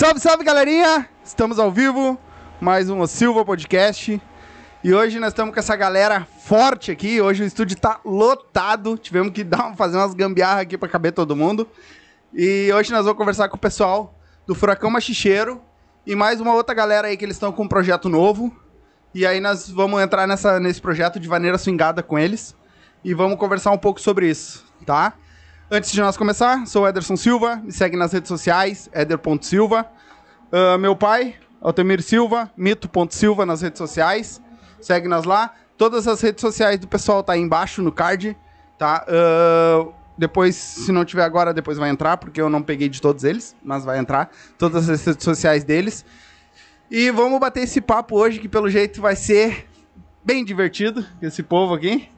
Salve, salve galerinha! Estamos ao vivo, mais um O Silva Podcast. E hoje nós estamos com essa galera forte aqui. Hoje o estúdio tá lotado. Tivemos que dar, fazer umas gambiarras aqui para caber todo mundo. E hoje nós vamos conversar com o pessoal do Furacão Machicheiro e mais uma outra galera aí que eles estão com um projeto novo. E aí nós vamos entrar nessa, nesse projeto de maneira swingada com eles e vamos conversar um pouco sobre isso, tá? Antes de nós começar, sou Ederson Silva, me segue nas redes sociais, eder.silva. Uh, meu pai, Altemir Silva, mito.silva nas redes sociais. Segue nós lá. Todas as redes sociais do pessoal tá aí embaixo no card, tá? Uh, depois, se não tiver agora, depois vai entrar, porque eu não peguei de todos eles, mas vai entrar. Todas as redes sociais deles. E vamos bater esse papo hoje, que pelo jeito vai ser bem divertido, esse povo aqui.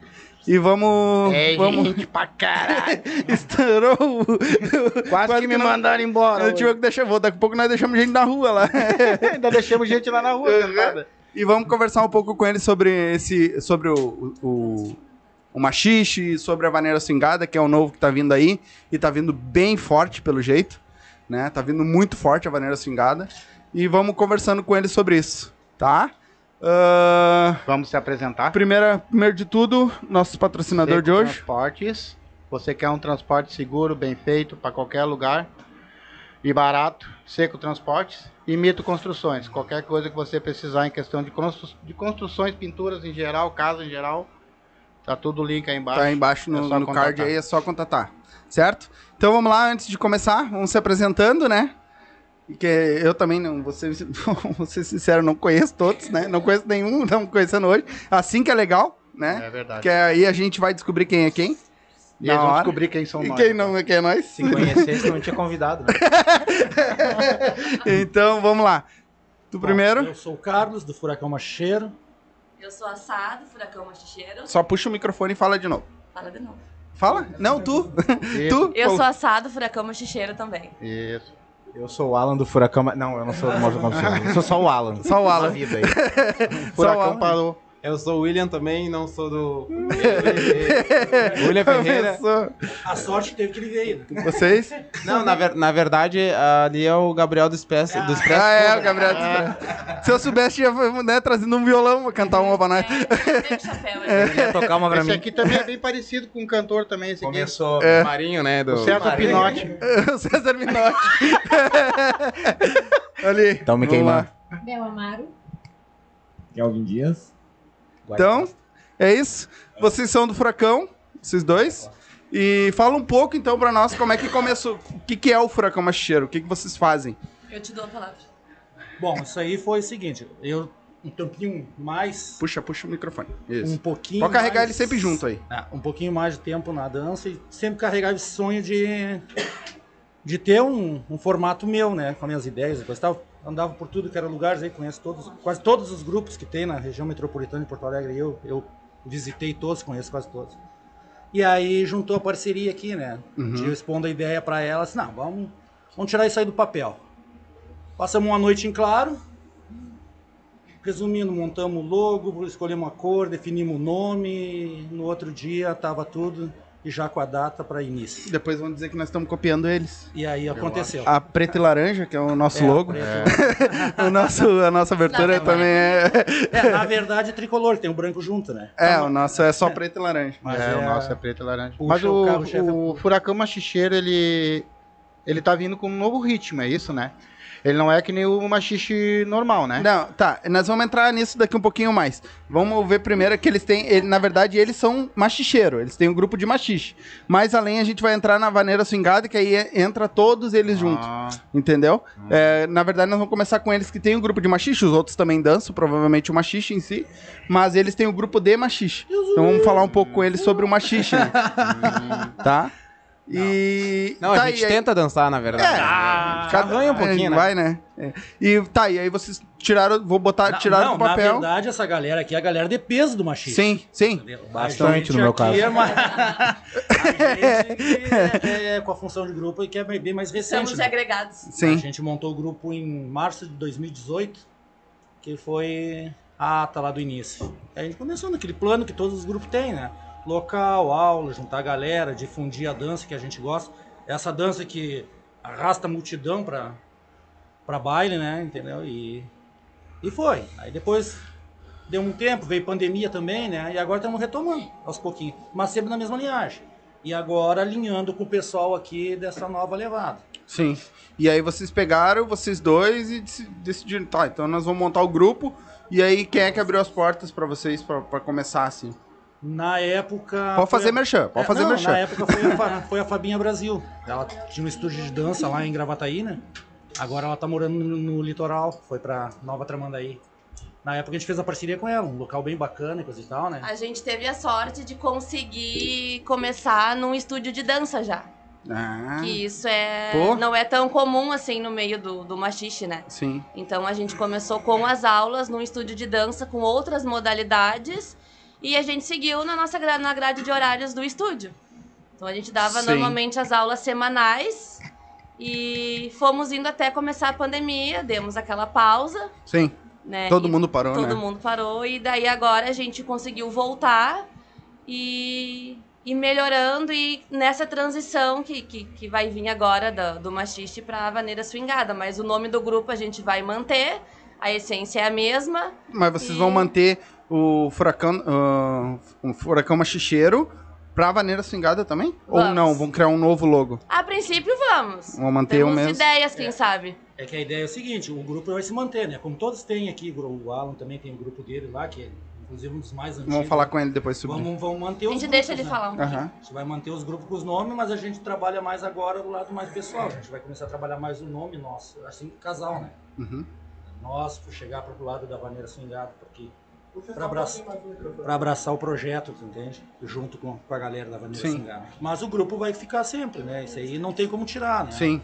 E vamos. É vamos... gente pra caralho. Estourou. Quase, Quase que me não- mandaram embora. Eu tive que deixar, vou, daqui a pouco nós deixamos gente na rua lá. Ainda deixamos gente lá na rua. sentada. e vamos conversar um pouco com ele sobre esse. sobre o. o, o, machixe, sobre a vaneira swingada, que é o novo que tá vindo aí. E tá vindo bem forte, pelo jeito. Né? Tá vindo muito forte a vaneira swingada. E vamos conversando com ele sobre isso, tá? Ah, Vamos se apresentar. primeira, primeiro de tudo, nosso patrocinador Seco de hoje. Transportes. Você quer um transporte seguro, bem feito, para qualquer lugar e barato. Seco Transportes e Mito Construções. Qualquer coisa que você precisar em questão de, constru- de construções, pinturas em geral, casa em geral. Tá tudo link aí embaixo. Tá aí embaixo no, É no card aí, é só contatar. Certo? Então vamos lá, antes de começar, vamos se apresentando, né? E Que eu também não, vou ser, vou ser sincero, não conheço todos, né? Não conheço nenhum, não conhecendo hoje. Assim que é legal, né? É verdade. Que aí a gente vai descobrir quem é quem. E eles vão hora. descobrir quem são E nós. quem não é quem é nós. Se conhecesse, não tinha convidado. Né? então vamos lá. Tu Bom, primeiro, Eu sou o Carlos, do Furacão Macheiro. Eu sou assado, furacão machicheiro. só puxa o microfone e fala de novo. Fala de novo. Fala? Não, tu. Isso. tu. Eu sou assado, furacão machicheiro também. Isso. Eu sou o Alan do Furacão. Não, eu não sou do Mojo Conselho. Eu sou só o Alan. Só o Alan. Vida aí. O Furacão parou. Eu sou o William também, não sou do. William Ferreira. A sorte que teve que ele veio. né? Vocês? Não, na, ver- na verdade, ali é o Gabriel do Expresso. Do Expresso Ah, é, o Gabriel. Se eu soubesse, tinha né, trazendo um violão pra cantar uma pra nós. É, eu tenho chapéu ali. Ele ia tocar uma pra Esse mim. aqui também é bem parecido com um cantor também, esse aqui. Começou. É. Marinho, né? Do... O César Pinotti. o César Minotti. Ali. Então me queimar. Bel Amaro. Kelvin Dias. Então, é isso. Vocês são do Furacão, vocês dois. E fala um pouco, então, pra nós como é que começou. O que, que é o Furacão Machicheiro? O que, que vocês fazem? Eu te dou a palavra. Bom, isso aí foi o seguinte. Eu, um tempinho mais... Puxa, puxa o microfone. Um Isso. pouquinho Pode carregar mais- ele sempre junto aí. É, um pouquinho mais de tempo na dança e sempre carregava esse sonho de... De ter um, um formato meu, né? Com as minhas ideias e coisa e tal. Andava por tudo que era lugares aí, conheço todos, quase todos os grupos que tem na região metropolitana de Porto Alegre. Eu, eu visitei todos, conheço quase todos. E aí juntou a parceria aqui, né? Uhum. Eu expondo a ideia pra ela, assim, não, vamos, vamos tirar isso aí do papel. Passamos uma noite em claro. Resumindo, montamos o logo, escolhemos a cor, definimos o nome. No outro dia tava tudo e já com a data para início. Depois vão dizer que nós estamos copiando eles. E aí aconteceu. A preta e laranja, que é o nosso É, logo. preto. O nosso, a nossa abertura Não, também é. É, na verdade é tricolor, tem o branco junto, né? É, o nosso é só preto e laranja. Mas é, é, o nosso é preto e laranja. puxa Mas o o, carro-chefe o Furacão Machicheiro, ele, ele tá vindo com um novo ritmo, é isso, né? Ele não é que nem o machixe normal, né? Não, tá. Nós vamos entrar nisso daqui um pouquinho mais. Vamos ver primeiro que eles têm. ele- na verdade, eles são machicheiro. Eles têm um grupo de machixe. Mais além, a gente vai entrar na vaneira swingada, que aí é- entra todos eles juntos. Ah, Entendeu? É, na verdade, nós vamos começar com eles que tem um grupo de machixe, os outros também dançam, provavelmente o machixe em si, mas eles têm o grupo de machixe. Então vamos falar um pouco com eles sobre o machixe, né? tá? E. Não, tá, a gente aí- tenta dançar, na verdade. É, cada um um pouquinho, é, né? Vai, né? É. E tá, e aí vocês tiraram, vou botar, Na- tiraram não, do papel. Na verdade, essa galera aqui é a galera de peso do machismo. Sim, sim. Entendeu? Bastante A gente no meu caso. É, uma... a gente é, é com a função de grupo que é bem mais recente. Somos né? agregados. A Sim. gente montou o grupo em março de 2018, que foi a ata lá do início. Aí a gente começou naquele plano que todos os grupos têm, né? Local, aula, juntar a galera, difundir a dança que a gente gosta. essa dança que arrasta a multidão pra, pra baile, né? Entendeu? E, e foi. Aí depois deu um tempo, veio pandemia também, né? E agora estamos retomando aos pouquinhos, mas sempre na mesma linhagem. E agora alinhando com o pessoal aqui dessa nova levada. Sim. E aí vocês pegaram, vocês dois, e deci- decidiram, tá, então nós vamos montar o grupo. E aí, quem é que abriu as portas pra vocês pra começar, assim? Na época. Pode fazer a- merchan, pode É, fazer não, merchan. Na época foi a, Fa- foi a Fabinha Brasil. Ela tinha um estúdio de dança lá em Gravataí, né? Agora ela tá morando no, no litoral, foi pra Nova Tramandaí. Na época a gente fez a parceria com ela, um local bem bacana e coisa e tal, né? A gente teve a sorte de conseguir começar num estúdio de dança já. Ah, Que isso é Pô. não é tão comum assim no meio do, do machixe, né? sim. Então a gente começou com as aulas num estúdio de dança com outras modalidades e a gente seguiu na nossa na grade de horários do estúdio. Então a gente dava Sim. normalmente as aulas semanais e fomos indo até começar a pandemia, demos aquela pausa, Sim. né? Todo E mundo parou, todo né? mundo parou e daí agora a gente conseguiu voltar e, e melhorando e nessa transição que, que, que vai vir agora do, do machiste para a vaneira swingada, mas o nome do grupo a gente vai manter, a essência é a mesma. Mas vocês E- vão manter o furacão, ah, o furacão machicheiro pra vaneira swingada também? Ou Vamos. não? Vão criar um novo logo? A princípio vamos. Vão manter o Temos mesmo? ideias, quem sabe. É que a ideia é o seguinte, o grupo vai se manter, né? Como todos têm aqui, o Alan também tem um grupo dele lá, que é inclusive um dos mais antigos. Vamos falar com ele depois sobre Vamos, vamos manter A os gente grupos, deixa ele né? falar um pouquinho. Aham. A gente vai manter os grupos com os nomes, mas a gente trabalha mais agora do lado mais pessoal. A gente vai começar a trabalhar mais o nome nosso, assim, casal, né? Uhum. Nós, por chegar pro lado da vaneira swingada, porque para abraçar, pra abraçar o projeto, tu entende? Junto com, com a galera da vaneira Sim. Mas o grupo vai ficar sempre, né? Isso aí não tem como tirar, né? Sim.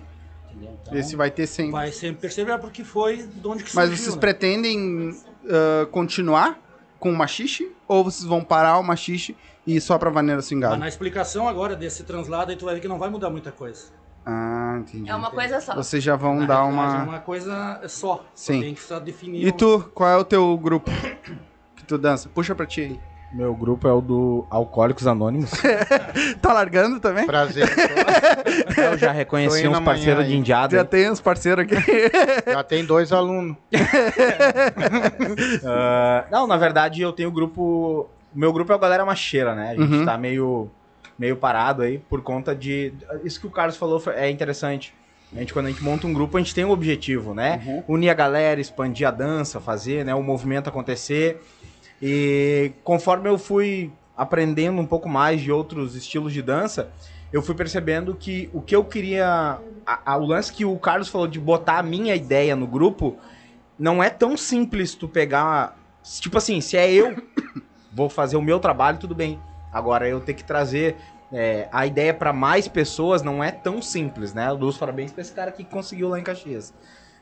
Então, Esse vai ter sempre. vai sempre perseverar porque foi de onde que Mas surgiu, vocês né? pretendem ah, continuar com o machixe? Ou vocês vão parar o machixe e ir só pra vaneira Mas swingada? na explicação agora desse translado aí tu vai ver que não vai mudar muita coisa. Ah, entendi. É uma coisa só. Vocês já vão Na dar uma... É uma coisa só. Sim. Tem que só definir. E tu, qual é o teu grupo tu dança? Puxa pra ti aí. Meu grupo é o do Alcoólicos Anônimos. Tá largando também? Prazer. Eu já reconheci uns parceiros aí. de indiada. Já tem uns parceiros aqui. Já tem dois alunos. Ah, não, na verdade eu tenho o grupo. Meu grupo é o Galera Macheira, né? A gente Uhum. tá meio, meio parado aí por conta de. Isso que o Carlos falou é interessante. A gente, quando a gente monta um grupo, a gente tem um objetivo, né? Uhum. Unir a galera, expandir a dança, fazer né, o movimento acontecer. E conforme eu fui aprendendo um pouco mais de outros estilos de dança, eu fui percebendo que o que eu queria. a- a- o lance que o Carlos falou de botar a minha ideia no grupo não é tão simples tu pegar. Tipo assim, se é eu, vou fazer o meu trabalho, tudo bem. Agora eu ter que trazer é, a ideia pra mais pessoas não é tão simples, né? Os parabéns pra esse cara que conseguiu lá em Caxias.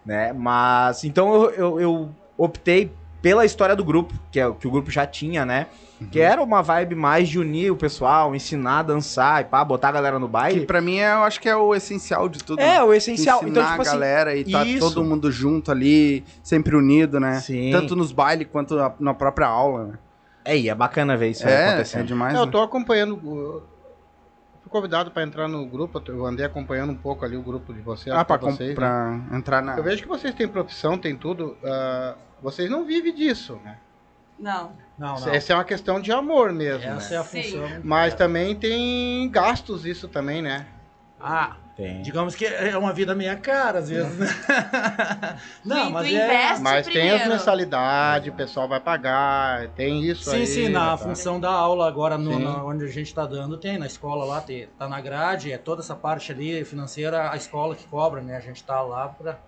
Né? Mas então eu, eu, eu optei pela história do grupo, que é o que o grupo já tinha, né? Que era uma vibe mais de unir o pessoal, ensinar a dançar e pá, botar a galera no Que baile. pra mim é, eu acho que é o essencial de tudo. É, o essencial. Ensinar Então, tipo a assim, galera e tá isso. todo mundo junto ali, sempre unido, né? Sim. Tanto nos bailes quanto na, na própria aula, né? É, e é bacana ver isso É, é acontecendo. demais. eu né? tô acompanhando. convidado para entrar no grupo. Eu andei acompanhando um pouco ali o grupo de vocês. Ah, pra, pra vocês, né? entrar na. Eu vejo que vocês têm profissão, tem tudo. ah, vocês não vivem disso, né? Não. Não, não. Essa é uma questão de amor mesmo. Essa né? é a Sim. função. Mas também tem gastos isso também, né? Ah, Tem. digamos que é uma vida meia cara, às vezes, né? Não, mas tu é... Mas tem as mensalidades, o pessoal vai pagar, tem isso Sim, aí. sim, na tá? função da aula agora, no, Sim. na- onde a gente está dando, tem, na escola lá, tem, tá na grade, é toda essa parte ali financeira, a escola que cobra, né? A gente tá lá pra,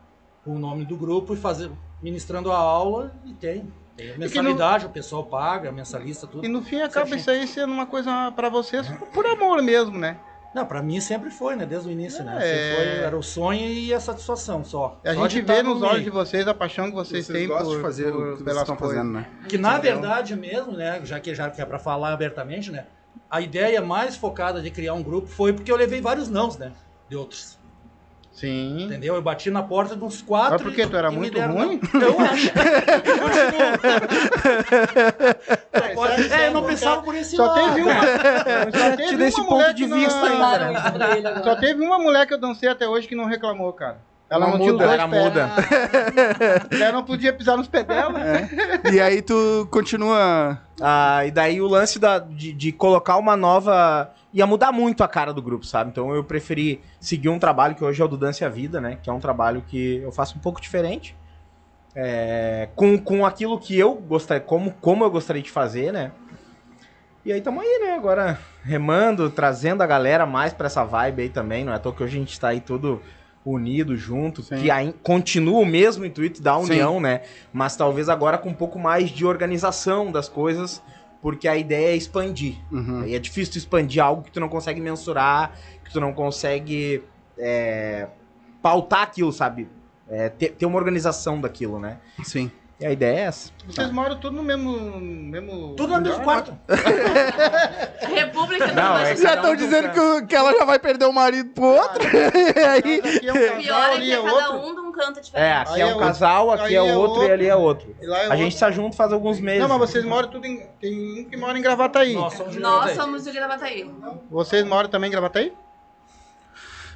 com o nome do grupo e fazer, ministrando a aula e tem. Tem a mensalidade, o pessoal paga, mensalista, tudo. E no fim acaba Certinho. isso aí sendo uma coisa pra vocês por amor mesmo, né? Não, pra mim sempre foi, né? Desde o início, né? É. Sempre foi, era o sonho e a satisfação só. A Só gente de vê tá nos no olhos meio. de vocês a paixão que vocês, Vocês têm gostam por, de fazer por- o que vocês estão coisas. fazendo, né? Que na verdade mesmo, né, já que já que é para falar abertamente, né, a ideia mais focada de criar um grupo foi porque eu levei vários nãos, né, de outros. Sim. Entendeu? Eu bati na porta de uns quatro. Mas por quê? Tu era muito deram- ruim? Eu acho. aí- é, eu não pensava por esse Só lado. teve uma. Só teve esse uma ponto mulher de que vista não- agora. Só teve uma mulher que eu dancei até hoje que não reclamou, cara. Ela não tinha os muda, dois era pés. muda. Ela não podia pisar nos pés dela. E aí tu continua. Ah, e daí o lance da, de, de colocar uma nova. Ia mudar muito a cara do grupo, sabe? Então eu preferi seguir um trabalho que hoje é o do Dance a Vida, né? Que é um trabalho que eu faço um pouco diferente. É, com, com aquilo que eu gostaria, como, como eu gostaria de fazer, né? E aí tamo aí, né? Agora remando, trazendo a galera mais pra essa vibe aí também. Não é à toa que hoje a gente tá aí todo unido, junto, Sim. que aí continua o mesmo intuito da Sim. união, né? Mas talvez agora com um pouco mais de organização das coisas, porque a ideia é expandir. Uhum. Aí é difícil tu expandir algo que tu não consegue mensurar, que tu não consegue é, pautar aquilo, sabe? É, ter, ter uma organização daquilo, né? Sim. E a ideia é essa. Vocês moram tudo no mesmo. mesmo Tudo no mesmo quarto. República do Não, é. Já estão um dizendo que, o- que ela já vai perder o marido pro outro. e aí. Aqui é um casal, Pior é ali que é é cada outro. um de um canto É, diferente. aqui Aí é é um outro. casal, aqui é é outro e ali é outro. É A outro. gente tá junto faz alguns meses. Não, mas vocês moram tudo em. Tem um que mora em Gravataí. Nós somos de Nós Gravataí. somos de Gravataí. Vocês moram também em Gravataí?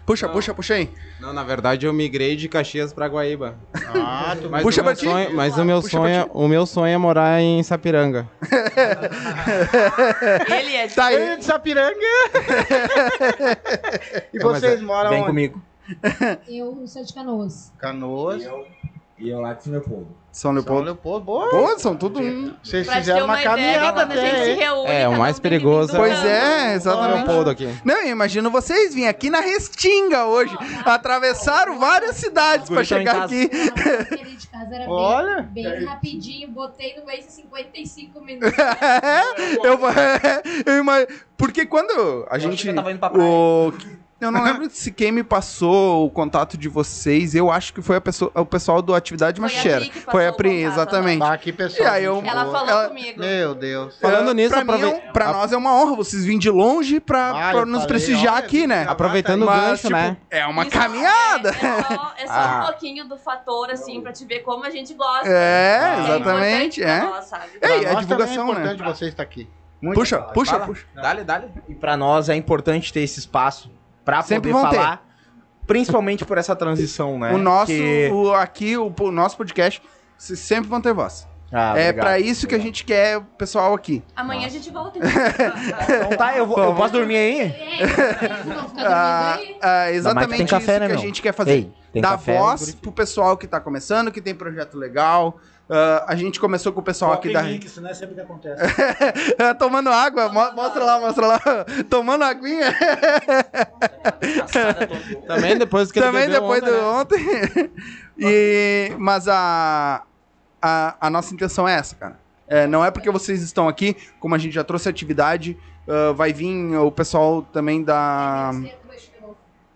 Puxa, puxa, puxa aí. Não, na verdade eu migrei de Caxias pra Guaíba. Ah, tu Mas Puxa o meu pra ti. sonho, mas o meu Puxa pra sonho, o meu sonho é morar em Sapiranga. Ele é de Tá Ele é aí. de Sapiranga. e Não, vocês é- moram Vem onde? comigo. Eu sou de Canoas. Canoas. E eu lá de Leopoldo. São São Leopoldo. Leopoldo. Boa. Pô, são tudo um. Vocês Pra ter fizeram uma uma ideia, caminhada quando a gente se até. hein? reúne, É, o mais perigoso do Pois é, São exatamente. Leopoldo aqui. Não, eu imagino vocês virem aqui na Restinga hoje. Atravessaram várias cidades em chegar aqui. Aquele de casa era Olha. bem, bem rapidinho. Botei no mês 55 minutos. eu, eu imagino. Porque quando a gente. que eu tava indo pra praia. o, eu não lembro se quem me passou o contato de vocês. Eu acho que foi a pessoa, o pessoal do Atividade a que passou Foi a Pri, contato, exatamente. Tá aqui, pessoal. E aí eu- Ela falou Ela- comigo. Meu Deus. Falando É, nisso, pra, mim é aprove- um- pra nós é uma honra vocês virem de longe pra, Ah, pra nos falei, prestigiar olha, aqui, né? Aproveitando o Mas, gancho, tipo, né? é uma Isso caminhada. É, é só, é só Ah. um pouquinho do fator, assim, pra te ver como a gente gosta. É, É exatamente, pra é. nós, sabe? Ei, a também divulgação, é né? importante vocês estar aqui. Muito Puxa, legal. puxa, Fala. puxa. Dale, dale. E pra nós é importante ter esse espaço pra Sempre poder vão ter. falar, principalmente por essa transição, né? O nosso, Que- o, aqui, o, o nosso podcast, sempre vão ter voz. Ah, é obrigado, pra isso que a obrigado. gente quer o pessoal aqui. Amanhã a gente volta. Então. Então tá, eu, vou, eu posso dormir aí? É, ficar Ah, dormindo aí. ah, exatamente tem café, isso né, que a meu? gente quer fazer. Ei, Dar café, voz pro pessoal que tá começando, que tem projeto legal. Ah, a gente começou com o pessoal aqui da. Coloca em mim, que isso não é sempre que acontece. Tomando água, Mo- mostra lá, mostra lá. Tomando aguinha. Também depois que ele Também depois ontem, do né? ontem. e, mas a, a, a nossa intenção é essa, cara. É, não é porque vocês estão aqui, como a gente já trouxe atividade, ah, vai vir o pessoal também da.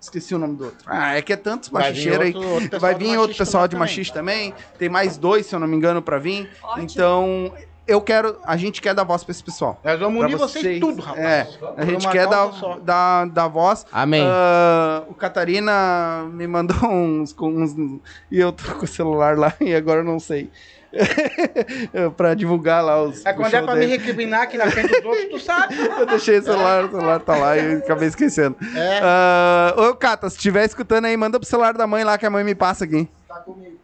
Esqueci o nome do outro. Ah, é que é tantos machicheiros aí. outro- Vai vir outro pessoal de também. machista também. Tem mais dois, se eu não me engano, pra vir. Ótimo. Então, eu quero. A gente quer dar voz pra esse pessoal. Nós vamos Pra unir vocês, tudo, rapaz. É, a gente quer dar, dar, dar voz. Amém. Ah, o Catarina me mandou uns, uns. E eu tô com o celular lá e agora eu não sei. pra divulgar lá os. É quando é pra me dele. recriminar aqui na frente dos outros, tu sabe. Eu deixei o celular, o celular tá lá e eu acabei esquecendo. É. Ah, ô, Cata, se estiver escutando aí, manda pro celular da mãe lá que a mãe me passa aqui. Tá comigo.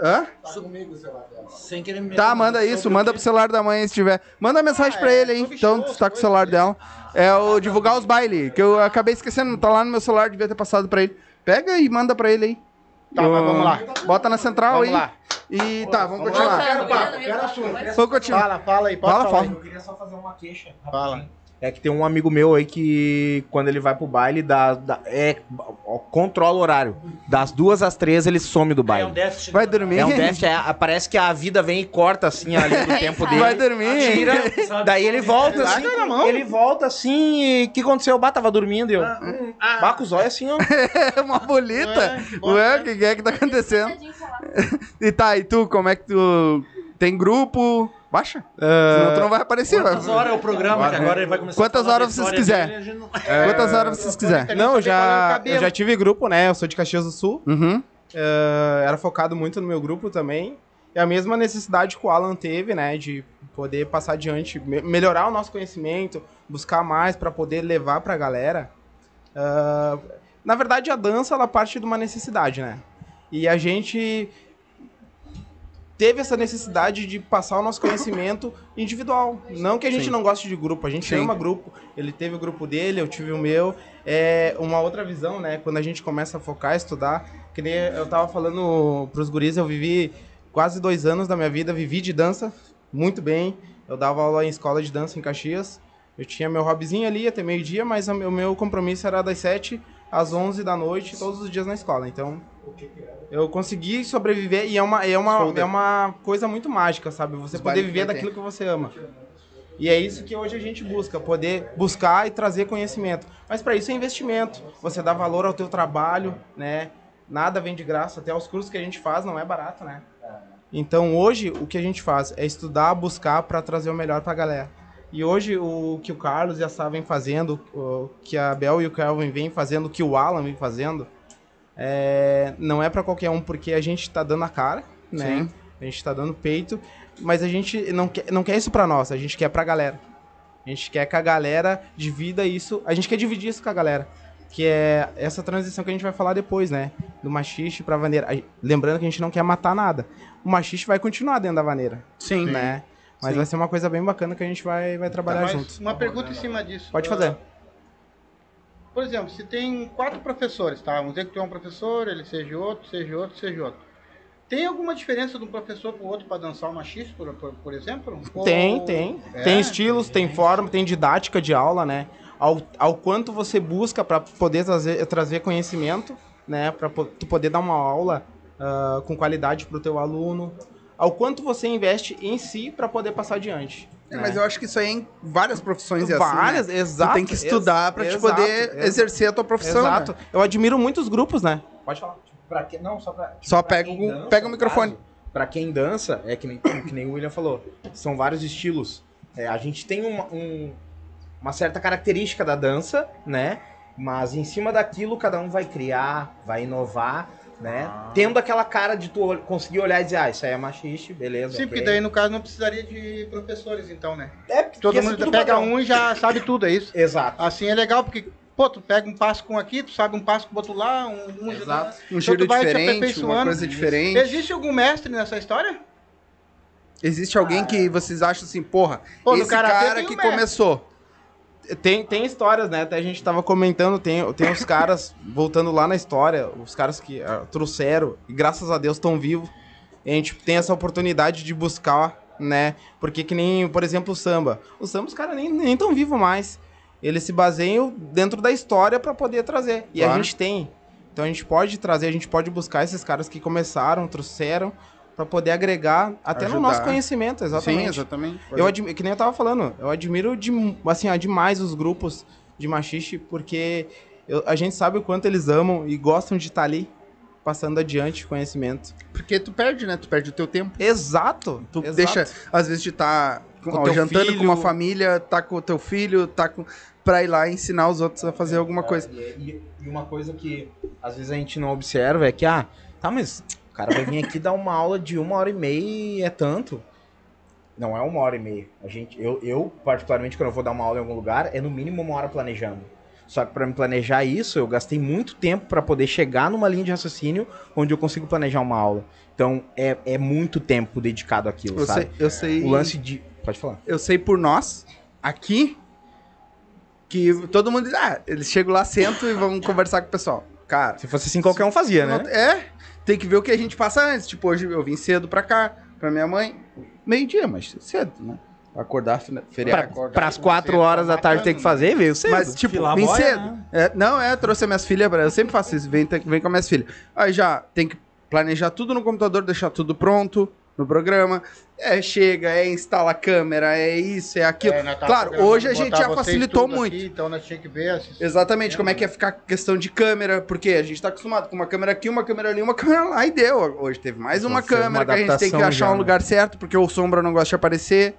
Hã? Tá comigo o celular dela. Sem querer me Tá, manda isso, manda pro celular da mãe se tiver. Manda mensagem Ah, pra é, ele aí, sobre então, se tá com o celular dela. É o divulgar os bailes, que eu acabei esquecendo, tá lá no meu celular, devia ter passado pra ele. Pega e manda pra ele aí. Tá, mas vamos lá. Bota na central Vamos aí. lá. E tá, vamos Vamos continuar. lá. Quero Voltando, papo, quero assunto. Vamos continuar. Fala, fala aí, pode Fala, falar. fala. Eu queria só fazer uma queixa. Fala. É que tem um amigo meu aí que, quando ele vai pro baile, dá, dá- é, ó, controla o horário. Das duas às três ele some do É um baile. déficit. Vai dormir? É um déficit, é- parece que a vida vem e corta assim ali do tempo dele. Vai dormir? Tira, daí ele volta assim, Larga na mão. ele volta assim e o que aconteceu? Bah, tava dormindo e eu. hum, bah, com os olhos assim, ó. É uma bolita. Ué, bota, Ué, o né? que é que tá acontecendo? E tá, e tu, como é que tu. Tem grupo? Baixa. Ah, Senão tu não vai aparecer. Quantas vai- horas é o programa que agora ele vai começar Quantas a falar horas vocês quiser. dele, não- Quantas horas vocês quiserem. Não, eu saber qual é o já, eu já tive grupo, né? Eu sou de Caxias do Sul. Uhum. eh, era focado muito no meu grupo também. E a mesma necessidade que o Alan teve, né? De poder passar adiante, me- melhorar o nosso conhecimento, buscar mais para poder levar pra galera. Ah, na verdade, a dança, ela parte de uma necessidade, né? E a gente teve essa necessidade de passar o nosso conhecimento individual. Não que a gente Sim. não goste de grupo, a gente Sim. ama grupo. Ele teve o grupo dele, eu tive o meu. É uma outra visão, né? Quando a gente começa a focar, estudar. Que nem eu tava falando pros guris, eu vivi quase dois anos da minha vida, vivi de dança, muito bem. Eu dava aula em escola de dança em Caxias. Eu tinha meu hobbyzinho ali até meio-dia, mas o meu, compromisso era das 7 às 11 da noite, todos os dias na escola. Então, eu consegui sobreviver e é uma, é uma, Shoulder. é uma coisa muito mágica, sabe? Você Os poder viver daquilo que você ama. E é isso que hoje a gente busca, poder buscar e trazer conhecimento. Mas para isso é investimento. Você dá valor ao teu trabalho, né? Nada vem de graça, até os cursos que a gente faz não é barato, né? Então hoje o que a gente faz é estudar, buscar para trazer o melhor para a galera. E hoje o que o Carlos e a Sá vem fazendo, o que a Bel e o Kelvin vêm fazendo, o que o Alan vem fazendo, é, não é para qualquer um, porque a gente tá dando a cara, né? Sim. A gente tá dando peito, mas a gente não quer, não quer isso pra nós, a gente quer pra galera. A gente quer que a galera divida isso, a gente quer dividir isso com a galera. Que é essa transição que a gente vai falar depois, né? Do machiste pra vaneira. Lembrando que a gente não quer matar nada. O machiste vai continuar dentro da vaneira, Sim. né? Mas Sim. vai ser uma coisa bem bacana que a gente vai, vai trabalhar Mas junto. Uma pergunta em cima disso. Pode fazer. Por exemplo, se tem quatro professores, tá? Vamos dizer que é um professor, ele seja outro, seja outro, seja outro. Tem alguma diferença de um professor pro outro para dançar uma X, por, por, por exemplo? Tem, Ou- tem. É? Tem estilos, tem forma, tem didática de aula, né? Ao, ao quanto você busca para poder trazer, trazer conhecimento, né? Para tu poder dar uma aula ah, com qualidade para o teu aluno. Ao quanto você investe em si para poder passar adiante. É, né? mas eu acho que isso aí em várias profissões é assim, Várias, né? exato. Tu tem que estudar pra te exato, poder ex- exercer a tua profissão. Exato. né? Eu admiro muitos grupos, né? Pode falar. Pra que, não, só pra. Só pra pega quem o- pega o microfone. pra quem dança, é que nem, que nem o William falou. São vários estilos. É, a gente tem uma, um- uma certa característica da dança, né? Mas em cima daquilo, cada um vai criar, vai inovar, né? Tendo aquela cara de tu conseguir olhar e dizer, ah, isso aí é machiste, beleza. Sim, ok. porque daí no caso não precisaria de professores, então, né? É, porque Todo ser mundo tudo pega padrão. um e já sabe tudo, é isso? Exato. Assim é legal, porque, pô, tu pega um passo com um aqui, tu sabe um passo com o outro lá, um, um Exato. Um Então giro tu vai te diferente, uma aperfeiçoando. coisa diferente. Existe algum mestre nessa história? Existe alguém que vocês acham assim, porra, Pô, esse cara um que mestre. começou. Tem, tem histórias, né? Até a gente tava comentando, tem, tem os caras, voltando lá na história, os caras que ah, trouxeram, e graças a Deus estão vivos. A gente tem essa oportunidade de buscar, né? Porque que nem, por exemplo, o samba. O samba, os caras nem, nem tão vivos mais. Eles se baseiam dentro da história para poder trazer. E a Claro. gente tem. Então a gente pode trazer, a gente pode buscar esses caras que começaram, trouxeram, para poder agregar até no Ajudar. nosso conhecimento, exatamente. Sim, exatamente. Eu admiro, que nem eu tava falando, eu admiro de, assim, ó, demais os grupos de machiste, porque eu- a gente sabe o quanto eles amam e gostam de estar ali, passando adiante conhecimento. Porque tu perde, né? Tu perde o teu tempo. Exato! Tu exato. deixa, às vezes, de estar teu jantando filho. com uma família, tá com o teu filho, tá com. Pra ir lá ensinar os outros a fazer alguma coisa. E, e- e uma coisa que às vezes a gente não observa é que, ah, tá, mas cara vai vir aqui dar uma aula de uma hora e meia e é tanto. Não é uma hora e meia. A gente, eu, eu, particularmente, quando eu vou dar uma aula em algum lugar, é no mínimo uma hora planejando. Só que para me planejar isso, eu gastei muito tempo para poder chegar numa linha de raciocínio onde eu consigo planejar uma aula. Então, é, é muito tempo dedicado àquilo, Eu sabe? sei, eu sei. O lance de. Pode falar. Eu sei por nós, aqui, que todo mundo diz, ah, eles chegam lá, sentam e vão conversar com o pessoal. Cara, Se fosse assim, qualquer um fazia, né? É, tem que ver o que a gente passa antes. Tipo, hoje eu vim cedo pra cá, pra minha mãe. Meio-dia, mas cedo, né? Acordar, feriado. Para as quatro horas da tarde ter que fazer, veio cedo. Mas, tipo, Filar a vim boia, cedo. né? É, não, é, trouxe as minhas filhas, pra- eu sempre faço isso, vem, vem com as minhas filhas. Aí já tem que planejar tudo no computador, deixar tudo pronto, no programa. É, chega, é instala a câmera, é isso, é aquilo. É, claro, hoje a gente já facilitou muito. aqui, então nós tínhamos que ver. assistir. Exatamente, como é que ia ficar a questão de câmera, porque a gente tá acostumado com uma câmera aqui, uma câmera ali, uma câmera lá e deu. Hoje teve mais uma Então, fez câmera uma que a gente tem que achar já, um né? lugar certo, porque o Sombra não gosta de aparecer,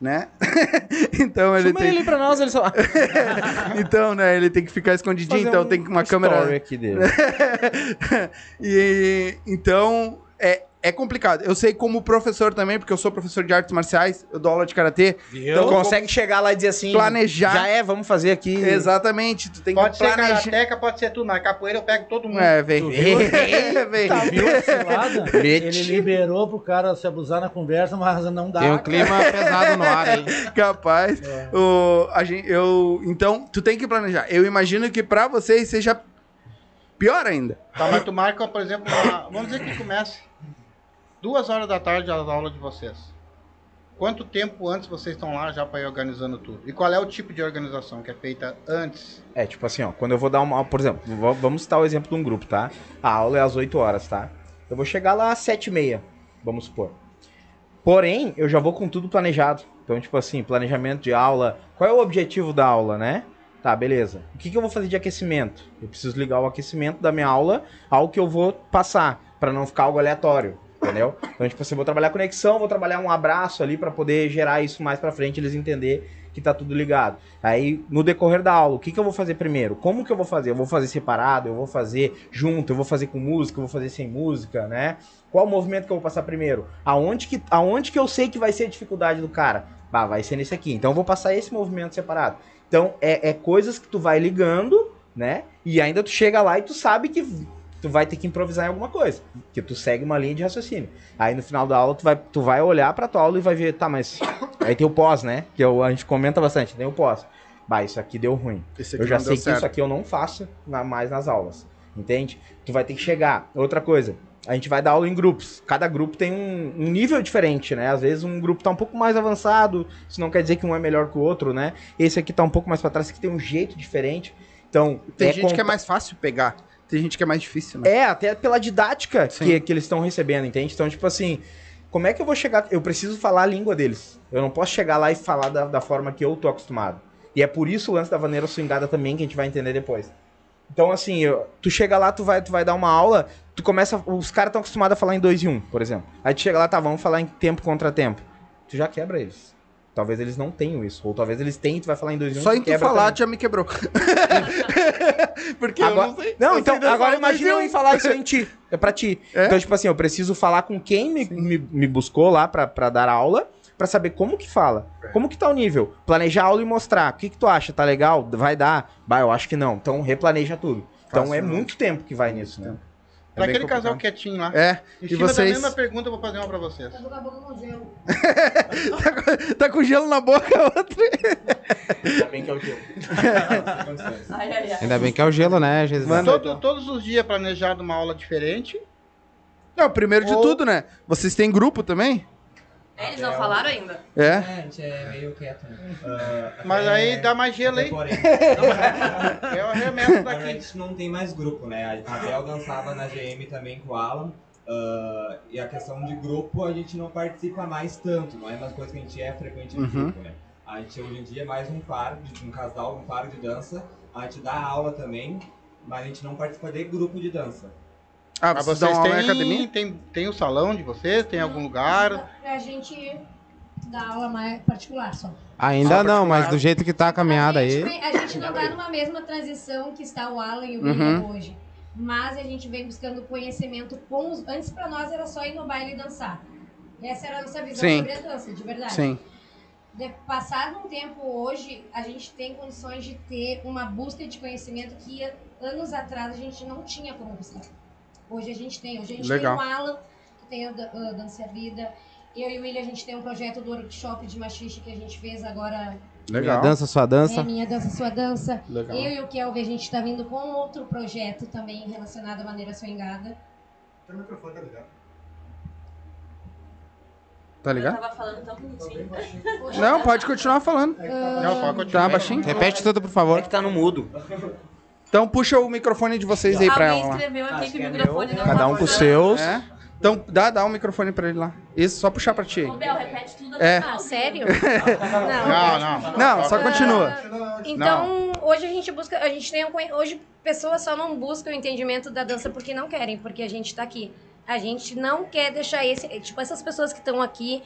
né? então ele Chama tem ele pra nós, ele só. então, né, ele tem que ficar escondidinho, Fazer então um- tem que uma um câmera story aqui dele. e então é, é complicado. Eu sei como professor também, porque eu sou professor de artes marciais, eu dou aula de karatê. Então, consegue chegar lá e dizer assim. Planejar. Já é, vamos fazer aqui. Exatamente, tu tem Pode que ser planejar. karateca, pode ser tudo, mas capoeira eu pego todo mundo. É, vem. viu? vem. Viu cilada? Bilhete. Ele liberou pro cara se abusar na conversa, mas não dá. Tem um cara. clima pesado no ar aí. Capaz. O, a gente, eu, então, tu tem que planejar. Eu imagino que pra vocês seja pior ainda. Tá, mas tu marca, por exemplo, uma- vamos dizer que comece duas horas da tarde as aulas de vocês. Quanto tempo antes vocês estão lá já para ir organizando tudo? E qual é o tipo de organização que é feita antes? É, tipo assim, ó, quando eu vou dar uma. Por exemplo, vamos citar o exemplo de um grupo, tá? A aula é às 8 horas, tá? Eu vou chegar lá às 7 e meia, vamos supor. Porém, eu já vou com tudo planejado. Então, tipo assim, planejamento de aula. Qual é o objetivo da aula, né? Tá, beleza. O que, que eu vou fazer de aquecimento? Eu preciso ligar o aquecimento da minha aula ao que eu vou passar, para não ficar algo aleatório. Entendeu? Então, tipo assim, vou trabalhar conexão, vou trabalhar um abraço ali para poder gerar isso mais pra frente, eles entender que tá tudo ligado. Aí, no decorrer da aula, o que, que eu vou fazer primeiro? Como que eu vou fazer? Eu vou fazer separado, eu vou fazer junto, eu vou fazer com música, eu vou fazer sem música, né? Qual movimento que eu vou passar primeiro? Aonde que, aonde que eu sei que vai ser a dificuldade do cara? Bah, vai ser nesse aqui. Então eu vou passar esse movimento separado. Então é, é coisas que tu vai ligando, né? E ainda tu chega lá e tu sabe que tu vai ter que improvisar em alguma coisa. Que tu segue uma linha de raciocínio. Aí no final da aula tu vai, tu vai olhar pra tua aula e vai ver, tá, mas. Aí tem o pós, né? Que eu- a gente comenta bastante, tem o pós. Bah, isso aqui deu ruim. Esse Eu já sei que isso aqui eu não faço na- mais nas aulas. Entende? Tu vai ter que chegar. Outra coisa, a gente vai dar aula em grupos. Cada grupo tem um, um nível diferente, né? Às vezes um grupo tá um pouco mais avançado, isso não quer dizer que um é melhor que o outro, né? Esse aqui tá um pouco mais pra trás, esse aqui tem um jeito diferente. Então, Tem é gente que é mais fácil pegar, tem gente que é mais difícil, né? é, até pela didática Sim. que, que eles estão recebendo, entende? Então, tipo assim, como é que eu vou chegar? Eu preciso falar a língua deles. Eu não posso chegar lá e falar da, da forma que eu tô acostumado. E é por isso o lance da vaneira swingada também, que a gente vai entender depois. Então, assim, eu- tu chega lá, tu vai, tu vai dar uma aula, tu começa. Os caras estão acostumados a falar em 2 e 1, um, por exemplo. Aí tu chega lá, tá, vamos falar em tempo contra tempo. Tu já quebra eles. Talvez eles não tenham isso. Ou talvez eles tenham e tu vai falar em 2 e 1. Um, Só em tu falar também. já me quebrou. Porque Agora- eu não sei. Não, eu então, sei agora imagina eu ir falar isso em ti. É pra ti. É? Então, tipo assim, eu preciso falar com quem me, me, me buscou lá pra, pra dar aula, pra saber como que fala. Como que tá o nível. Planejar a aula e mostrar. O que que tu acha? Tá legal? Vai dar? Bah, eu acho que não. Então, replaneja tudo. Então, Fácil, é né? muito tempo que vai nisso, né? Pra É aquele casal quietinho lá. É, Em e cima vocês- da mesma pergunta, eu vou fazer uma pra vocês. Tá com a boca com gelo. tá, com, tá com gelo na boca, a outra. Ainda bem que é o gelo. Ai, ai, ai. Ainda bem que é o gelo, né, Jesus? Todo- todos os dias planejado uma aula diferente. Não, primeiro de Ou- tudo, né? Vocês têm grupo também? É, Eles não falaram ainda. É. É, a gente é meio quieto, né? Ah, Mas até- aí dá mais gelo aí. Eu arremesso a daqui. gente não tem mais grupo, né? A Bel dançava na GM também com o Alan. ah, e a questão de grupo a gente não participa mais tanto, não é mais coisa que a gente é frequente no Uhum. grupo, né? A gente hoje em dia é mais um par, de, um casal, um par de dança. A gente dá aula também, mas a gente não participa de grupo de dança. Ah, Mas vocês têm, academia? tem, tem o salão de vocês? Tem algum lugar? Pra gente dar aula mais particular só. Ainda Só não, mas do jeito que tá a caminhada a gente, aí. a gente não tá numa mesma transição que está o Alan e o Uhum. William hoje. Mas a gente vem buscando conhecimento com os... Antes pra nós era só ir no baile e dançar. Essa era a nossa visão Sim. sobre a dança, de verdade. Sim. De, passado um tempo hoje, a gente tem condições de ter uma busca de conhecimento que anos atrás a gente não tinha como buscar. Hoje a gente tem. Hoje a gente Legal. tem o Alan, que tem o Da- o Dança e a Vida. Eu e o William, a gente tem um projeto do workshop de machixe que a gente fez agora. Minha Legal. dança, sua dança. É Minha Dança, Sua Dança. Legal. Eu e o Kelvin, a gente tá vindo com outro projeto também relacionado à maneira swingada. Tá Eu ligado? tava falando tão bonitinho. Não, pode continuar falando. Não, pode continuar. Tá baixinho? Repete tudo, por favor. É que tá no mudo. Então puxa o microfone de vocês aí pra ela escreveu aqui que que o é microfone não Cada tá um com os seus. É? Então, dá, dá o microfone pra ele lá. Isso, só puxar pra ti. Ô, Bel, repete tudo É. Ah, sério? Não, não. Não, só continua. Então, hoje a gente busca, a gente tem um, hoje pessoas só não buscam o entendimento da dança porque não querem, porque a gente tá aqui. A gente não quer deixar esse, tipo essas pessoas que estão aqui,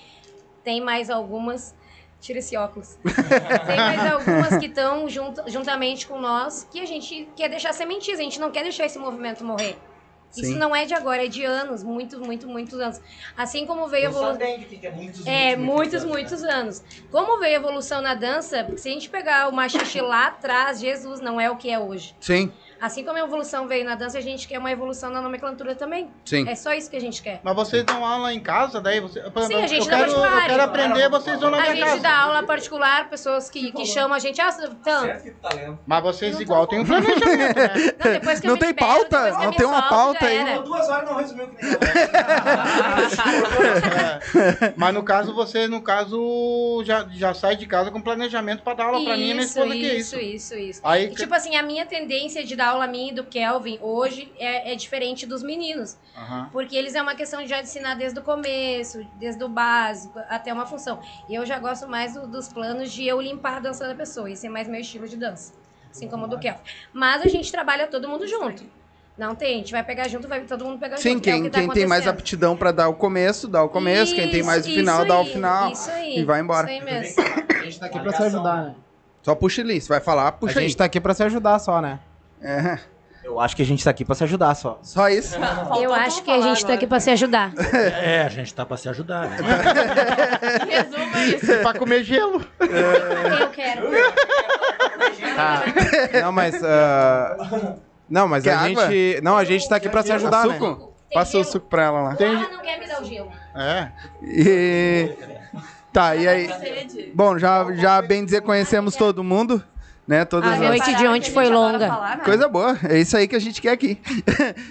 tem mais algumas Tira esse óculos. Tem mais algumas que estão junto, juntamente com nós que a gente quer deixar sementes, a gente não quer deixar esse movimento morrer. Isso Sim. não é de agora, é de anos, muitos, muitos, muitos anos. Assim como veio a evolução. é muitos, É, muitos, muitos anos. Como veio a evolução na dança, porque se a gente pegar o machixe lá atrás, Jesus não é o que é hoje. Sim, Assim como a evolução veio na dança, a gente quer uma evolução na nomenclatura também. sim. É só isso que a gente quer. Mas vocês dão aula em casa, daí você. Sim, a gente eu dá quero, eu particular. quero aprender, vocês vão na A minha gente casa. dá aula particular, pessoas que, que chamam a gente. Ah, então, que tu tá lendo. Mas vocês igual tem um planejamento, né? não, depois que eu Não me tem libero, pauta? que eu Não tem uma pauta aí? Duas horas não resumiu que nem É. Mas no caso, você, no caso, já, já sai de casa com planejamento pra dar aula pra mim e minha Isso, esposa, que é isso. isso, isso, isso. Aí, E, tipo assim, a minha tendência de dar aula minha e do Kelvin hoje é, é diferente dos meninos. Aham. Porque eles é uma questão de já ensinar desde o começo, desde o básico até uma função. E eu já gosto mais do- dos planos de eu limpar a dança da pessoa. Esse é mais meu estilo de dança. Assim como o do Kelvin. Mas a gente trabalha todo mundo junto. Não tem, a gente vai pegar junto, vai todo mundo pegar Sim, junto. é o quem, que tá quem tem mais aptidão pra dar o começo, dá o começo. quem tem mais o Isso, final, isso dá o aí, final. Isso aí. e vai embora. Isso aí mesmo. A gente tá aqui pra se ajudar, né? Só puxa ali. Se vai falar, A puxa aí. gente tá aqui pra se ajudar só, né? É, Eu acho que a gente tá aqui pra se ajudar só. só isso. Eu acho que a gente tá aqui pra se ajudar. É, a gente tá pra se ajudar. Né? Resuma isso. pra comer gelo. Eu quero. Tá. Não, mas. ah, Não, mas Quer a água? gente. Não, a gente tá aqui pra se ajudar, né? suco? Passa o suco pra ela lá. Ah, não quer me dar o gelo. É. E... Tá, e aí? Bom, já, já bem dizer, conhecemos todo mundo, né? Todas A as... noite de ontem foi longa. Coisa boa, é isso aí que a gente quer aqui.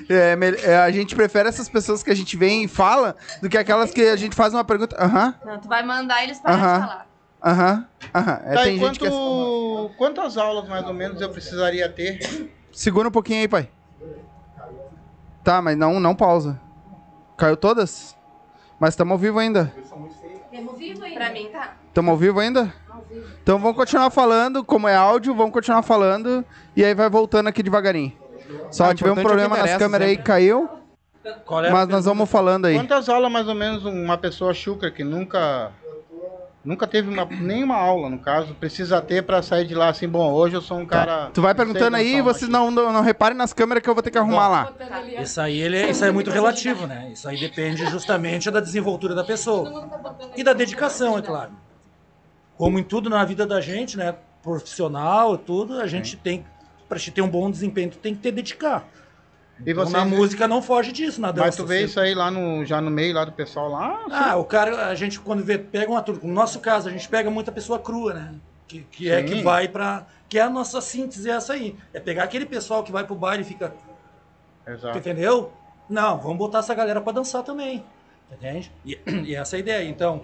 É, é, a gente prefere essas pessoas que a gente vem e fala do que aquelas que a gente faz uma pergunta. Aham, Não, tu vai mandar eles parar Aham. de falar. aham, aham. É, Tá, tem gente que. é... quanto, quantas aulas mais ou menos eu precisaria ter? Segura um pouquinho aí, pai. Tá, mas não, não pausa. Caiu todas? Mas estamos ao vivo ainda. Temos vivo aí. Pra mim, tá. Estamos ao vivo ainda? Então vamos continuar falando, como é áudio, vamos continuar falando e aí vai voltando aqui devagarinho. Só Ah, tivemos um é problema nas câmeras aí que caiu, é mas nós vamos falando aí. Quantas aulas mais ou menos uma pessoa chucra que nunca nunca teve uma, nenhuma aula, no caso, precisa ter pra sair de lá assim, bom, hoje eu sou um cara... Tu vai perguntando aí e vocês não, não, não reparem nas câmeras que eu vou ter que arrumar lá. Isso aí, ele é, isso aí é muito relativo, né? Isso aí depende justamente da desenvoltura da pessoa. E da dedicação, é claro. Como em tudo na vida da gente, né? Profissional, tudo, a gente tem, pra gente ter um bom desempenho, tu tem que ter dedicar. E Então, na música não foge disso, na dança. mas tu vê Você- isso aí lá no, já no meio lá do pessoal lá? Ah, o cara, a gente quando vê, pega uma turma, no nosso caso, a gente pega muita pessoa crua, né? Que, que é Sim. que vai pra. Que é a nossa síntese, é essa aí. É pegar aquele pessoal que vai pro baile e fica. Exato. Entendeu? Não, vamos botar essa galera pra dançar também. Entende? E, e essa é a ideia. Então,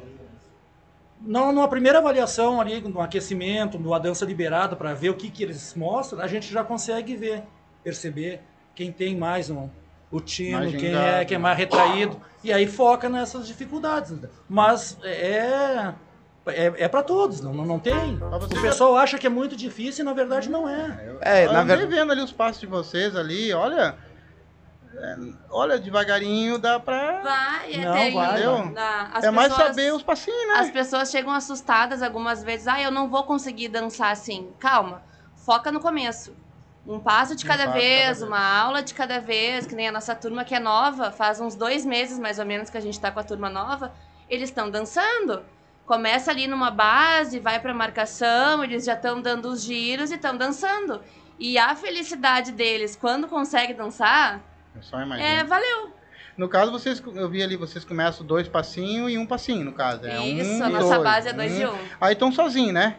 não, numa primeira avaliação ali, no aquecimento, numa dança liberada, para ver o que, que eles mostram, a gente já consegue ver, perceber quem tem mais um, o Mais quem é, quem é né? mais retraído. E aí foca nessas dificuldades. Mas é. É, é para todos, não, não, não tem. O já- pessoal acha que é muito difícil e na verdade não é. É, Eu na andei verdade. vendo ali os passos de vocês ali, olha... é, olha, devagarinho dá pra... Vai, é Não, tem- vai, na- as é mais pessoas- saber os passinhos, né? As pessoas chegam assustadas algumas vezes. Ah, eu não vou conseguir dançar assim. Calma, foca no começo. Um passo de Um cada de vez, cada vez. uma aula de cada vez, que nem a nossa turma que é nova, faz uns dois meses mais ou menos que a gente tá com a turma nova, eles estão dançando. Começa ali numa base, vai pra marcação, eles já estão dando os giros e estão dançando. E a felicidade deles quando conseguem dançar, Eu só imagino. é valeu. No caso, vocês, eu vi ali, vocês começam dois passinhos e um passinho, no caso. É Isso, um a nossa dois. base é dois Um- e um. Aí estão sozinhos, né?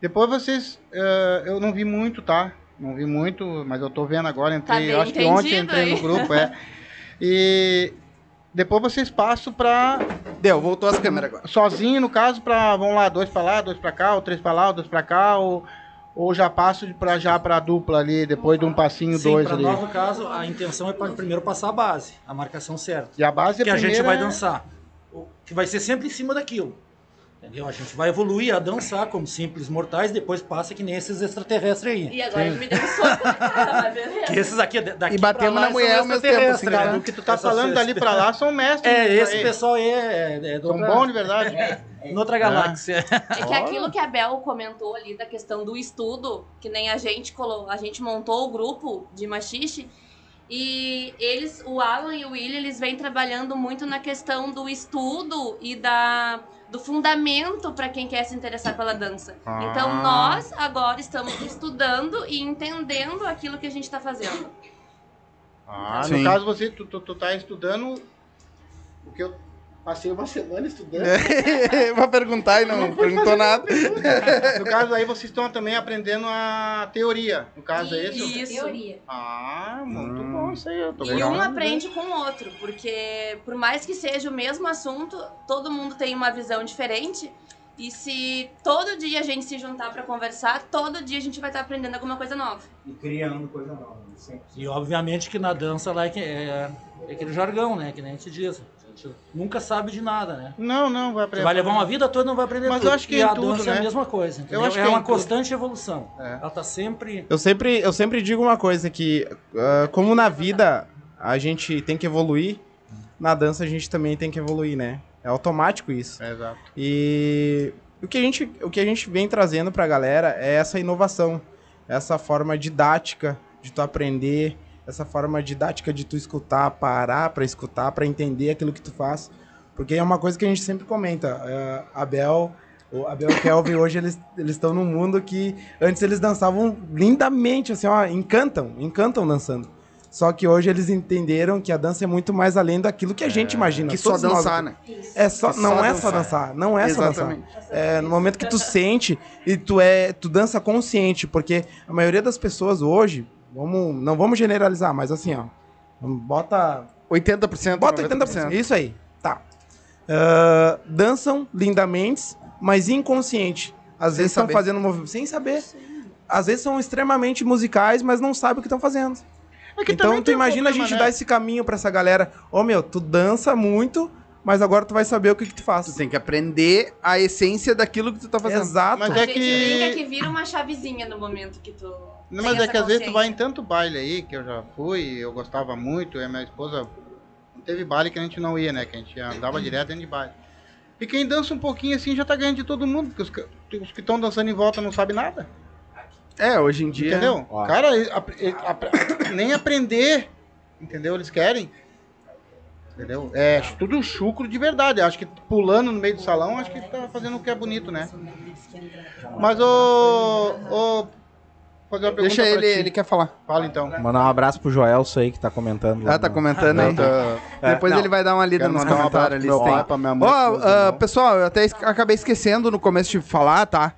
Depois vocês. eh, eu não vi muito, tá? Não vi muito, mas eu tô vendo agora. Entrei, Tá bem eu acho que ontem entrei aí. no grupo, é. E depois vocês passam pra. Deu, voltou as câmeras agora. Sozinho, no caso, pra. Vão lá, dois pra lá, dois pra cá, ou três pra lá, ou dois pra cá, ou. Ou já passo pra, já pra dupla ali, depois de um passinho, Sim, dois para ali? nós, no caso, a intenção é pra primeiro passar a base, a marcação certa. E a base é que a gente primeira vai é- dançar. O- Que vai ser sempre em cima daquilo. Entendeu? A gente vai evoluir a dançar como simples mortais, depois passa que nem esses extraterrestres aí. E agora ele me deu um soco na cara, mas beleza. Que esses aqui, daqui E batemos pra lá, na mulher ao mesmo tempo, assim, né? O que tu tá Essas falando dali pra lá são mestres. É, esse aí. pessoal aí é, é de São bons de verdade. em outra galáxia. É que aquilo que a Bel comentou ali da questão do estudo, que nem a gente colo... a gente montou o grupo de machixe e eles, o Alan e o William, eles vêm trabalhando muito na questão do estudo e da do fundamento para quem quer se interessar pela dança. Então Ah. nós agora estamos estudando e entendendo aquilo que a gente está fazendo. Ah, Sim. no caso você, tu, tu, tu tá estudando o que eu passei uma semana estudando. Vai perguntar e não perguntou nada. No caso aí vocês estão também aprendendo a teoria. No caso é esse? Isso. Teoria. Ah, muito bom isso aí. Eu tô E um aprende com o outro, porque por mais que seja o mesmo assunto, todo mundo tem uma visão diferente. E se todo dia a gente se juntar pra conversar, todo dia a gente vai estar aprendendo alguma coisa nova. E criando coisa nova. sempre. E obviamente que na dança lá é, é- é aquele jargão, né? Que nem a gente diz. Nunca sabe de nada, né? Não, não, vai Você aprender. vai levar uma vida toda e não vai aprender Mas tudo. eu acho que e em a tudo, dança é né? a mesma coisa. entendeu? acho é que uma em tudo. constante evolução. É. Ela tá sempre. Eu sempre, eu sempre digo uma coisa que, ah, como na vida a gente tem que evoluir, na dança a gente também tem que evoluir, né? É automático isso. É, exato. E o que a gente, o que a gente vem trazendo pra galera é essa inovação, essa forma didática de tu aprender, essa forma didática de tu escutar, parar pra escutar, pra entender aquilo que tu faz. Porque é uma coisa que a gente sempre comenta. é, a Bel, o Abel e o Kelvin hoje eles eles estão num mundo que antes eles dançavam lindamente, assim, ó, encantam, encantam dançando. Só que hoje eles entenderam que a dança é muito mais além daquilo que a gente imagina. Que só nós dançar, aqui. né? É só, Que não só é só dançar. dançar, não é só dançar. Exatamente. É, no momento que tu sente e tu é, tu dança consciente, porque a maioria das pessoas hoje, vamos, não vamos generalizar, mas assim, ó, bota 80%. Bota 80%. Isso aí. Tá. Ah, dançam lindamente, mas inconsciente. Às Sem vezes estão fazendo movimento sem saber. Às vezes são extremamente musicais, mas não sabem o que estão fazendo. É que então tu tem um imagina a problema, gente né? dar esse caminho pra essa galera. Ô meu, tu dança muito, mas agora tu vai saber o que, que tu faz. Tu tem que aprender a essência daquilo que tu tá fazendo. Exato. Mas a é gente brinca que. que vira uma chavezinha no momento que tu. Não, mas é que às vezes tu vai em tanto baile aí, que eu já fui, eu gostava muito, e a minha esposa. Teve baile que a gente não ia, né? Que a gente andava direto dentro de baile. E quem dança um pouquinho assim já tá ganhando de todo mundo, porque os, os que estão dançando em volta não sabem nada. É, hoje em dia. Entendeu? Ó. Cara, ele- ap- ele- ap- nem aprender, entendeu? Eles querem. Entendeu? É tudo chucro de verdade. Acho que pulando no meio do salão, acho que tá fazendo o que é bonito, né? Mas o. o fazer uma pergunta Deixa pra ele, ti. ele quer falar. Fala então. Mandar um abraço pro Joelso aí que tá comentando. lá Ah, tá no- comentando aí. É, Depois não. ele vai dar uma lida Quero nos mandar um abraço comentários ali. pro meu se pai, pra minha mãe, Ó, pro meus ah, irmãos. pessoal, eu até es- acabei esquecendo no começo de falar, tá?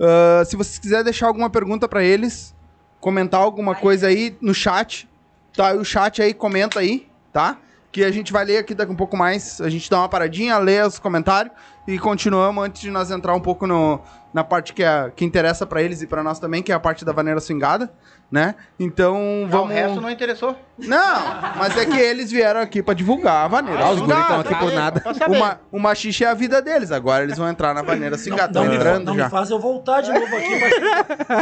Ah, se vocês quiserem deixar alguma pergunta pra eles, comentar alguma coisa aí no chat, tá? O chat aí, comenta aí, tá? Que a gente vai ler aqui daqui um pouco mais. A gente dá uma paradinha, lê os comentários e continuamos antes de nós entrar um pouco no, na parte que, é, que interessa pra eles e pra nós também, que é a parte da vaneira swingada, né? Então, Não, vamos... O resto não interessou. Não, mas é que eles vieram aqui pra divulgar a vaneira. Ah, os guris swingada. tão aqui por nada. Uma, o machixe é a vida deles, agora eles vão entrar na vaneira swingada. Não, Estão me, entrando não já. me faz eu voltar de novo aqui.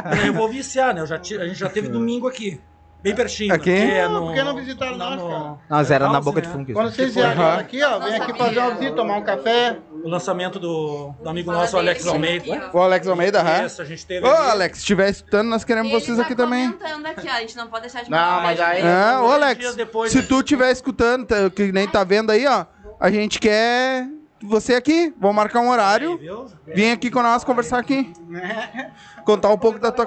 Mas, eu vou viciar, né? Eu já a gente já teve domingo aqui. Bem pertinho. Aqui? É Ah, no, por que não visitaram nós, no- cara? Nós era na boca de fungo. Quando vocês foi- vierem Aham. aqui, ó, vem aqui fazer uma visita, tomar um café. O lançamento do, do amigo Fala nosso, Alex Almeida. O Alex Almeida, aham. Isso, a gente teve. Ô, ali- Alex, se estiver escutando, nós queremos Ele vocês tá aqui também. comentando aqui, ó. A gente não pode deixar de Não, mas aí-. É, ô, Alex, depois, se tu estiver escutando, tá, que nem tá vendo aí, ó, a gente quer você aqui. Vamos marcar um horário. Vem aqui com nós conversar aqui. Contar um pouco da tua.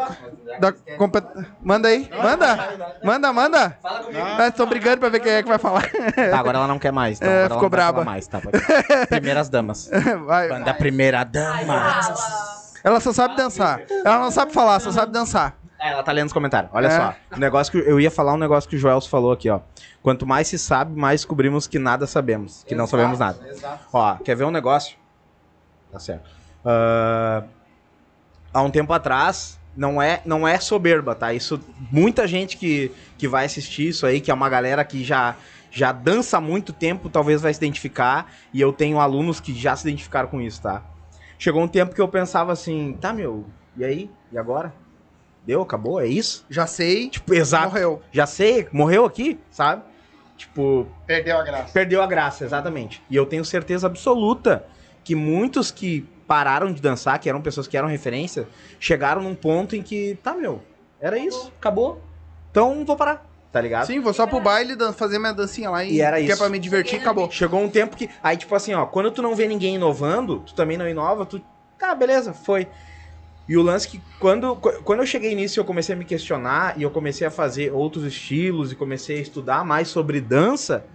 Da compet... Manda aí. Manda. Manda, manda. Ah, tô brigando pra ver quem é que vai falar. Tá, agora ela não quer mais. Então É, agora ficou ela não braba. mais, tá? Primeiras damas. Vai. Banda Primeira Dama. Ela só sabe dançar. Ela não sabe falar, só sabe dançar. É, ela tá lendo os comentários. Olha É. só. O negócio que eu ia falar um negócio que o Joelso falou aqui, ó. Quanto mais se sabe, mais descobrimos que nada sabemos. Que não sabemos nada. Ó, quer ver um negócio? Tá certo. Ah, há um tempo atrás, Não é, não é soberba, tá? Isso muita gente que, que vai assistir isso aí, que é uma galera que já já dança há muito tempo, talvez vai se identificar, e eu tenho alunos que já se identificaram com isso, tá? Chegou um tempo que eu pensava assim, tá, meu, e aí? E agora? Deu, acabou, é isso? Já sei. Tipo, exato. Morreu. Já sei, morreu aqui, sabe? Tipo, Perdeu a graça. perdeu a graça, exatamente. E eu tenho certeza absoluta que muitos que pararam de dançar, que eram pessoas que eram referência, chegaram num ponto em que, tá, meu, era isso, acabou. Então vou parar, tá ligado? Sim, vou só pro baile fazer minha dancinha lá e, E era que é isso. pra me divertir e acabou. Chegou um tempo que. Aí, tipo assim, ó, quando tu não vê ninguém inovando, tu também não inova, tu. Tá, beleza, foi. E o lance que quando, qu- quando eu cheguei nisso eu comecei a me questionar e eu comecei a fazer outros estilos e comecei a estudar mais sobre dança,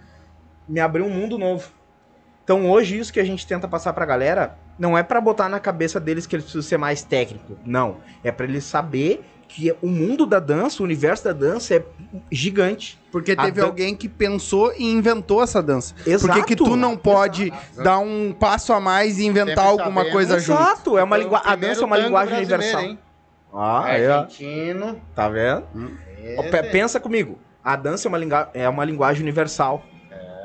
me abriu um mundo novo. Então hoje isso que a gente tenta passar pra galera não é pra botar na cabeça deles que eles precisam ser mais técnico, não. É pra eles saber que o mundo da dança, o universo da dança é gigante. Porque teve dan- alguém que pensou e inventou essa dança. Exato. Por que, tu não pode dar um passo a mais e inventar Sempre alguma sabendo. coisa junto? Exato, é uma a primeiro dança é uma linguagem universal. hein? Ah, é. Argentino. Tá vendo? Pe- Esse. Pensa comigo. A dança é uma, linga- é uma linguagem universal.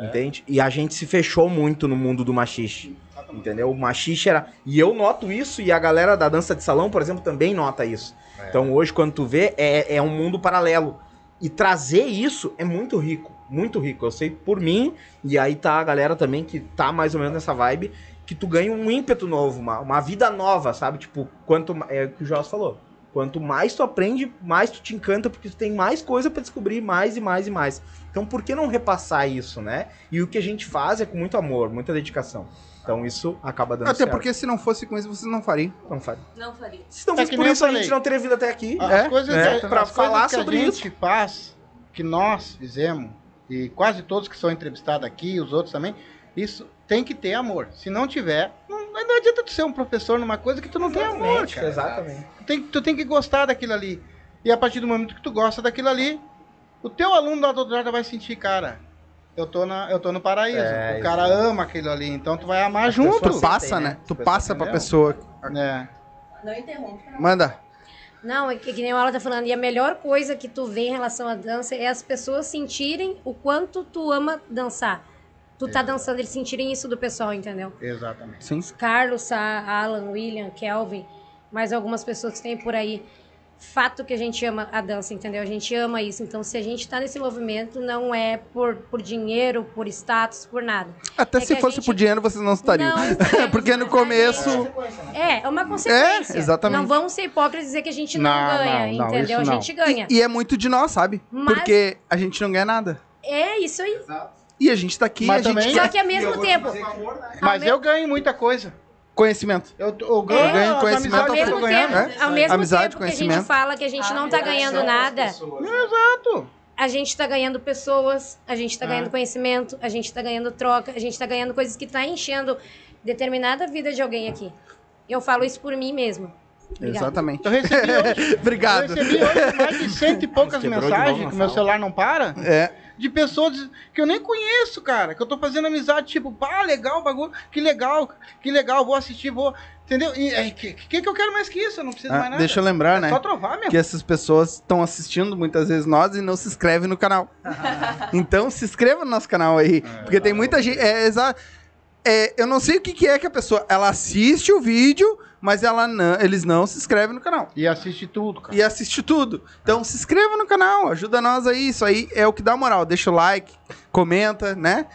Entende? E a gente se fechou muito no mundo do machixe. Entendeu? O machixe era. E eu noto isso, e a galera da dança de salão, por exemplo, também nota isso. Então hoje, quando tu vê, é, é um mundo paralelo. E trazer isso é muito rico. Muito rico. Eu sei por mim, e aí tá a galera também que tá mais ou menos nessa vibe, que tu ganha um ímpeto novo, uma, uma vida nova, sabe? Tipo, quanto. É o que o Joss falou. Quanto mais tu aprende, mais tu te encanta, porque tu tem mais coisa pra descobrir, mais e mais e mais. Então por que não repassar isso, né? E o que a gente faz é com muito amor, muita dedicação. Então isso acaba dando Até certo. porque se não fosse com isso, vocês não fariam. Não faz. Não faria. Se não É fosse que por isso, a gente não teria vindo até aqui. As É, coisas, é, que, pra as falar coisas que sobre a gente faz, que nós fizemos, e quase todos que são entrevistados aqui, os outros também, isso tem que ter amor. Se não tiver, não, não adianta tu ser um professor numa coisa que tu não tem amor, cara. Exatamente. Tu tem, tu tem que gostar daquilo ali. E a partir do momento que tu gosta daquilo ali, o teu aluno da doutorada vai sentir, cara, eu tô, na, eu tô no paraíso. É, o cara ama aquilo ali, então tu vai amar junto. pessoas Tu passa, né? né? Tu As passa pra entendeu? pessoa. É. Não interrompe. Manda. Não, é que, que nem o Aula tá falando. E a melhor coisa que tu vê em relação à dança é as pessoas sentirem o quanto tu ama dançar. Tu tá dançando, eles sentirem isso do pessoal, entendeu? Exatamente. Sim. Carlos, Alan, William, Kelvin, mais algumas pessoas que tem por aí. Fato que a gente ama a dança, entendeu? A gente ama isso. Então, se a gente tá nesse movimento, não é por, por dinheiro, por status, por nada. Até É se fosse gente- por dinheiro, vocês não estariam. Não Porque no começo. É, é uma consequência. É, exatamente. Não vamos ser hipócritas e dizer que a gente não, Não, ganha, não, entendeu? A não. gente ganha. E é muito de nós, sabe? Mas- Porque a gente não ganha nada. É isso aí. E a gente tá aqui, Mas a gente também- Só que ao mesmo tempo. Mas eu ganho muita coisa. Conhecimento. Eu, eu É, ganho, ganho conhecimento Ao eu mesmo tempo, é? ao mesmo Amizade, tempo que a gente fala que a gente não tá ganhando nada, Exato. a gente tá ganhando pessoas, a gente tá Ah. ganhando conhecimento, a gente tá ganhando troca, a gente tá ganhando coisas que tá enchendo determinada vida de alguém aqui. Eu falo isso por mim mesmo. Obrigada. Exatamente. Eu recebi hoje, Obrigado. eu recebi hoje mais de cento e poucas mensagens, que meu celular não para, É. de pessoas que eu nem conheço, cara. Que eu tô fazendo amizade, tipo, pá, legal o bagulho, que legal, que legal, vou assistir, vou. Entendeu? E o que, que, que eu quero mais que isso? Eu não preciso Ah, mais nada. deixa eu lembrar, é né? Só trovar, meu. Que essas pessoas estão assistindo muitas vezes nós e não se inscrevem no canal. então se inscreva no nosso canal aí. porque tem muita gente. É, exa- é, eu não sei o que, que é que a pessoa. Ela assiste o vídeo, mas ela não, eles não se inscrevem no canal. E assiste tudo, cara. E assiste tudo. Então se inscreva no canal, ajuda nós aí. Isso aí é o que dá moral. Deixa o like, comenta, né?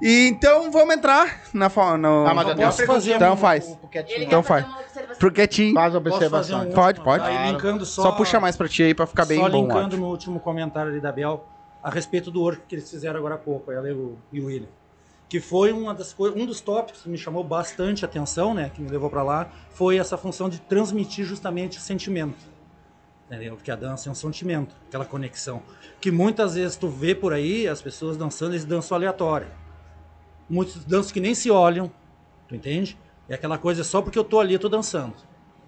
E então vamos entrar na no, Ah, mas eu posso fazer Então um- faz. um. Ele Então fazer faz. uma observação. Pro quietinho. Faz Posso fazer observação. um Pode, pode. Aí Claro. só, Só puxa mais pra ti aí pra ficar bem só bom. o linkando no último comentário ali da Bel a respeito do work que eles fizeram agora há pouco, ela e o, e o William. Que foi uma das um dos tópicos que me chamou bastante atenção, né? Que me levou para lá, foi essa função de transmitir justamente o sentimento. Entendeu? Porque a dança é um sentimento, aquela conexão. Que muitas vezes tu vê por aí as pessoas dançando, eles dançam aleatório. Muitos dançam que nem se olham, tu entende? É aquela coisa só porque eu tô ali, eu tô dançando.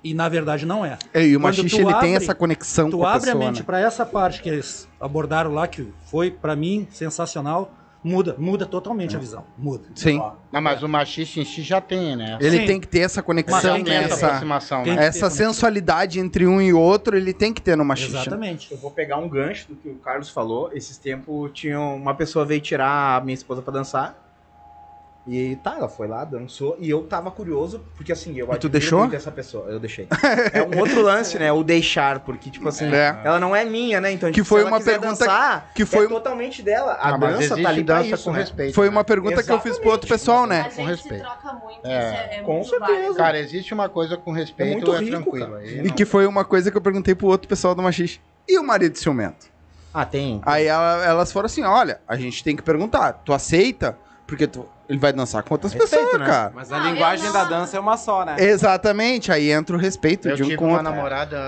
E na verdade não é. É, E o Quando tu ele tem abre- essa conexão tu com a abre pessoa, a mente né? para essa parte que eles abordaram lá, que foi pra mim sensacional. Muda, muda totalmente a visão. Muda. Sim. Não, mas o machista em si já tem, né? Ele Sim. tem que ter essa conexão, Mas tem que ter essa, aproximação, tem né? que- essa sensualidade entre um e outro, ele tem que ter no machista. Exatamente. Eu vou pegar um gancho do que o Carlos falou. Esses tempos tinha uma pessoa veio tirar a minha esposa pra dançar. E tá, ela foi lá, dançou, e eu tava curioso, porque assim, eu E tu deixou? essa pessoa. Eu deixei. É um outro lance, né? O deixar, porque, tipo assim, É. ela não é minha, né? Então, Que se foi uma pergunta dançar, que foi- é totalmente dela. A Ah, dança tá ali pra dança isso, com né? respeito. Foi né? uma pergunta que eu fiz pro outro pessoal, né? A gente respeito. se troca muito, É, isso é, é com muito certeza. válido. Cara, existe uma coisa com respeito, É muito é, rico, tranquilo. cara. Aí E não- que foi uma coisa que eu perguntei pro outro pessoal do machista. E o marido ciumento? Ah, tem. Aí ela- elas foram assim: olha, a gente tem que perguntar, tu aceita? Porque tu- ele vai dançar com outras Respeito, pessoas, né? cara. Mas a eu linguagem da dança é uma só, né? Exatamente, aí entra o respeito Eu de um tive uma namorada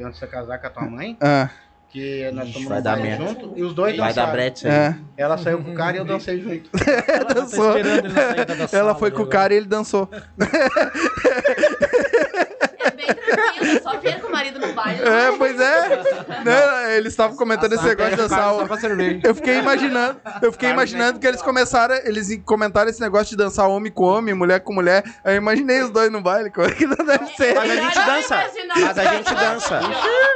antes de casar com a tua mãe, Ah, que nós Ixi, vai dar merda. junto, e os dois Vai dar dançaram. brete isso aí. é. Ela saiu com o cara e eu dancei junto. Ela tá Dançou. esperando ele na saída da Ela sala foi com o cara e ele dançou. É bem só ver com o marido no baile. É, pois é. Né, Eles estavam comentando esse negócio de dançar. Eu fiquei imaginando, eu fiquei imaginando que eles começaram, eles comentaram esse negócio de dançar homem com homem, mulher com mulher. Aí eu imaginei os dois no baile, como é que não deve ser. Mas a gente dança. Mas a gente dança.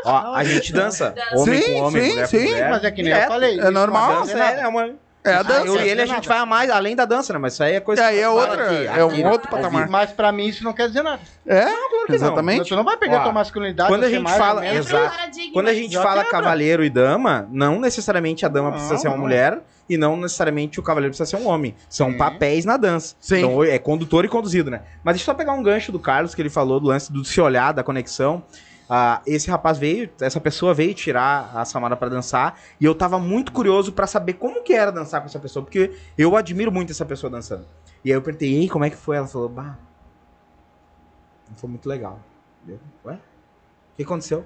Ó, a gente dança. Homem Sim, com homem, sim, mulher sim. com mulher. Mas é que nem eu falei. É normal. é, é uma... É a Ah, dança. eu e ele a gente vai a mais além da dança, né? Mas isso aí é coisa. E aí é outra, aqui, é um aqui, outro ao patamar. Mas pra mim isso não quer dizer nada. É, que não. exatamente. Tu não vai perder Ó, a tua masculinidade. quando a gente fala- Exato. Quando a gente Já fala quebra. cavaleiro e dama, não necessariamente a dama precisa Não, ser uma não. mulher e não necessariamente o cavaleiro precisa ser um homem. São Sim. papéis na dança. Sim. Então é condutor e conduzido, né? Mas deixa eu só pegar um gancho do Carlos que ele falou do lance do se olhar, da conexão. Ah, esse rapaz veio, essa pessoa veio tirar a Samara pra dançar e eu tava muito curioso pra saber como que era dançar com essa pessoa, porque eu admiro muito essa pessoa dançando. E aí eu perguntei, ei, como é que foi? Ela falou, bah, não foi muito legal. Eu, Ué? O que aconteceu?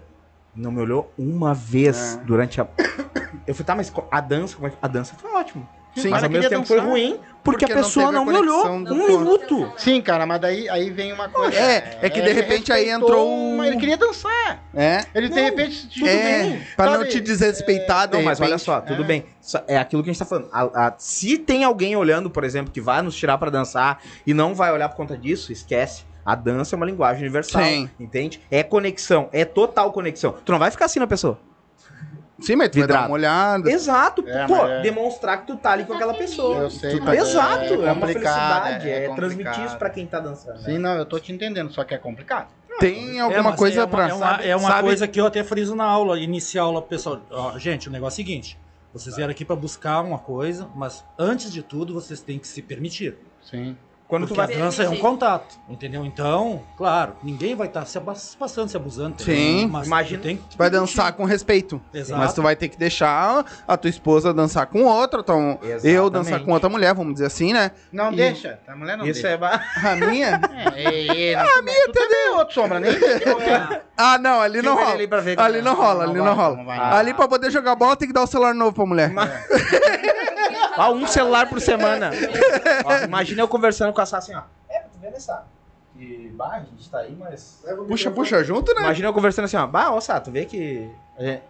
Não me olhou uma vez É. durante a. Eu falei, tá, mas a dança, como é que- a dança foi ótimo. Sim. mas ao mesmo tempo foi dançar. ruim porque, Porque a não pessoa teve a não, me olhou um corpo. minuto. Sim, cara, mas daí aí vem uma coisa. É, é que de repente aí entrou o- uma- Ele queria dançar. É. Ele de repente, tudo é, bem. pra não sabe? te desrespeitar, de Não, mas olha só, tudo É. bem. É aquilo que a gente tá falando. A- a- se tem alguém olhando, por exemplo, que vai nos tirar pra dançar e não vai olhar por conta disso, esquece. A dança é uma linguagem universal. Sim. Entende? É conexão, é total conexão. Tu não vai ficar assim na pessoa. Sim, mas tu vai dar uma olhada. Exato. É, Pô, é- demonstrar que tu tá ali com aquela pessoa. Eu sei, Tu mas Exato, é, uma complicado, felicidade, é, transmitir isso pra quem tá dançando. Sim, não, eu tô te entendendo, só que é complicado. Tem É, alguma mas coisa é uma, pra. É uma, é uma sabe- coisa que eu até friso na aula, inicial aula pro pessoal. Ó, gente, o negócio é o seguinte: vocês vieram aqui para buscar uma coisa, mas antes de tudo vocês têm que se permitir. Sim. Quando tu Porque vai a dança é um contato, entendeu? Então, claro, ninguém vai estar se abas- passando, se abusando. entendeu? Sim. mas Imagina- tu tem que Vai dançar com respeito. Exato. Mas tu vai ter que deixar a tua esposa dançar com outra, então eu dançar com outra mulher, vamos dizer assim, né? Não E- deixa, a mulher não Isso deixa. é. ba- A minha? É, é, a minha tu também é outro sombra, nem entendeu. Ah, não, ali não rola. ali é. não rola, Não ali vai, não rola. vai. Ali pra poder jogar bola tem que dar o celular novo pra mulher. Ah, um celular por semana. Ó, imagina eu conversando com a Sá assim, ó. É, tu vê nessa. Que, bah, a gente tá aí, mas. Puxa, puxa junto, né? Imagina eu conversando assim, ó. Bah, ó, Sá, tu vê que. gente-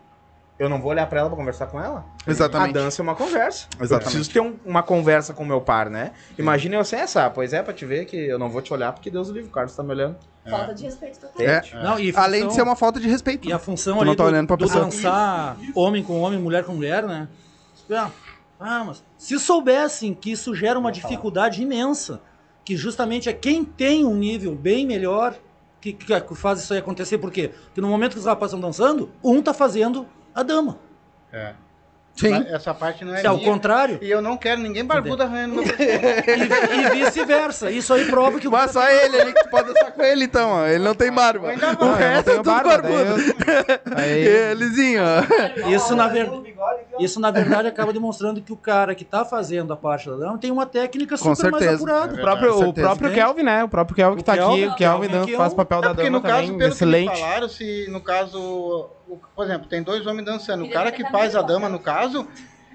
Eu não vou olhar pra ela pra conversar com ela? Exatamente. A dança é uma conversa. Eu Exatamente. preciso ter um- uma conversa com o meu par, né? Imagina eu assim, essa, pois é, pra te ver que eu não vou te olhar porque Deus livre, o Carlos tá me olhando. Falta de respeito total. É. Não, e Além de ser uma falta de respeito. E a função Tu ali não tá do, olhando pra do pessoa. dançar homem com homem, mulher com mulher, né? Ah, Ah, mas se soubessem que isso gera uma dificuldade imensa, que justamente é quem tem um nível bem melhor que, que faz isso aí acontecer. Por quê? Porque no momento que os rapazes estão dançando, um tá fazendo a dama. É. Sim. Essa parte não é Se é o contrário, E eu não quero ninguém barbudo arranhando meu e, e vice-versa. Isso aí prova que o Mas só ele ali que tu pode dançar com ele, então, ó. Ele não tem barba. Ainda O eu resto é tudo barbudo. Aí, Elizinho, ó. Isso na, ver... Isso, na verdade, acaba demonstrando que o cara que tá fazendo a parte da dama tem uma técnica Com super mais certeza. apurada. É o próprio, Com o próprio? Kelvin, né? O próprio Kelvin que tá aqui, Kelvin, o Kelvin Kelvin é faz um- o papel É da porque dama no caso, também, excelente. falaram, se no caso, por exemplo, tem dois homens dançando. O cara que faz a dama, no caso,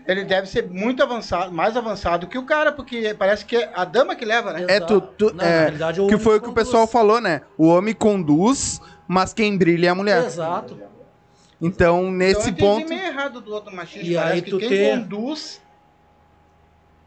ele deve ser muito avançado, mais avançado que o cara, porque parece que é a dama que leva, né? É, tu, tu- Não, é, que foi o que o pessoal falou, né? O homem conduz, mas quem brilha é a mulher. Exato. Então, Então, nesse entendi ponto. meio errado do outro machista. E parece aí que tu quem tem- conduz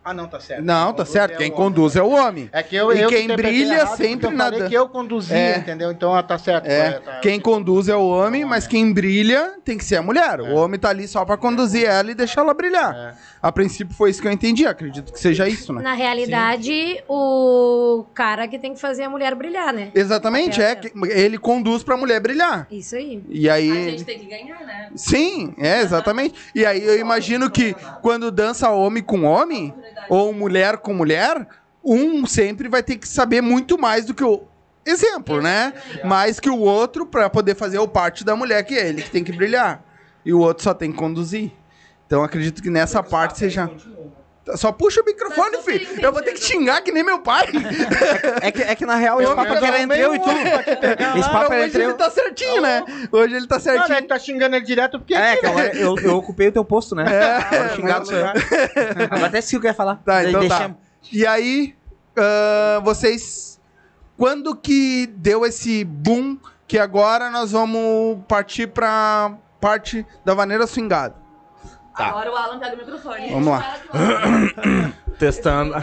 Ah, não, tá certo. Não, tá Conduz certo. é Quem conduz é o homem. É que eu, E eu quem brilha errado, sempre eu nada. que eu conduzia, É. entendeu? Então, ah, tá certo. É, tá- quem conduz é o homem, mas quem brilha tem que ser a mulher. É. O homem tá ali só pra conduzir ela e deixar ela brilhar. A princípio foi isso que eu entendi, acredito que seja isso, né? Na realidade, o cara que tem que fazer a mulher brilhar, né? Exatamente, é. que Ele conduz pra mulher brilhar. Isso aí. E aí. A gente tem que ganhar, né? Sim, é, exatamente. E aí eu imagino que quando dança homem com homem, ou mulher com mulher, um sempre vai ter que saber muito mais do que o. Exemplo, né? Mais que o outro pra poder fazer o parte da mulher, que é ele que tem que brilhar. E o outro só tem que conduzir. Então acredito que nessa parte seja. Só puxa o microfone, Tá filho. Eu vou ter que xingar que nem meu pai. É que, é que na real esse papo era entre eu e tu. Esse papo era Hoje entre ele eu. tá certinho, né? Hoje ele tá Não, certinho. né, tu tá xingando ele direto porque É, que né? agora eu, eu ocupei o teu posto, né? Agora o xingado sou eu. Agora até se eu quer falar. Tá, então tá. E aí, ah, vocês. Quando que deu esse boom que agora nós vamos partir pra parte da vaneira swingada? Tá. Agora o Alan pega o microfone. Vamos lá. Testando.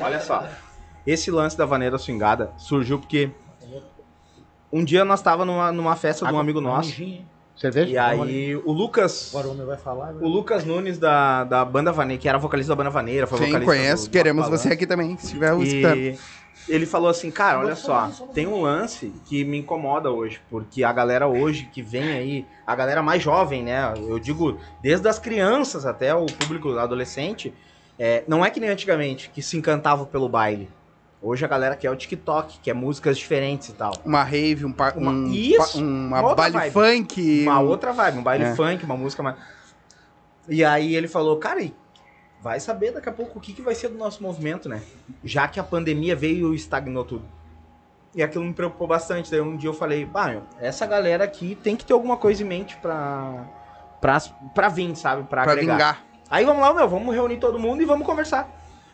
Olha só. Esse lance da vaneira swingada surgiu porque um dia nós tava numa, numa festa de um amigo nosso. Cerveja? E aí o Lucas. Agora o homem vai falar. O Lucas Nunes da, da banda Vaneira, que era vocalista da banda Vaneira, foi Sim, vocalista conheço. do- do Queremos você aqui também, se estiver escutando. Ele falou assim, cara, olha só, tem um lance que me incomoda hoje, porque a galera hoje que vem aí, a galera mais jovem, né? Eu digo, desde as crianças até o público adolescente, é, não é que nem antigamente, que se encantava pelo baile. Hoje a galera quer o TikTok, quer músicas diferentes e tal. Uma rave, um, pa- Uma- um, Isso, uma uma baile vibe. funk. Uma um- outra vibe, um baile É. funk, uma música mais. E aí ele falou, cara, e vai saber daqui a pouco o que, que vai ser do nosso movimento, né? Já que a pandemia veio e estagnou tudo. E aquilo me preocupou bastante. Daí um dia eu falei, bah, meu, essa galera aqui tem que ter alguma coisa em mente pra, pra, pra vir, sabe? Pra, pra agregar. vingar. Aí vamos lá, meu, vamos reunir todo mundo e vamos conversar.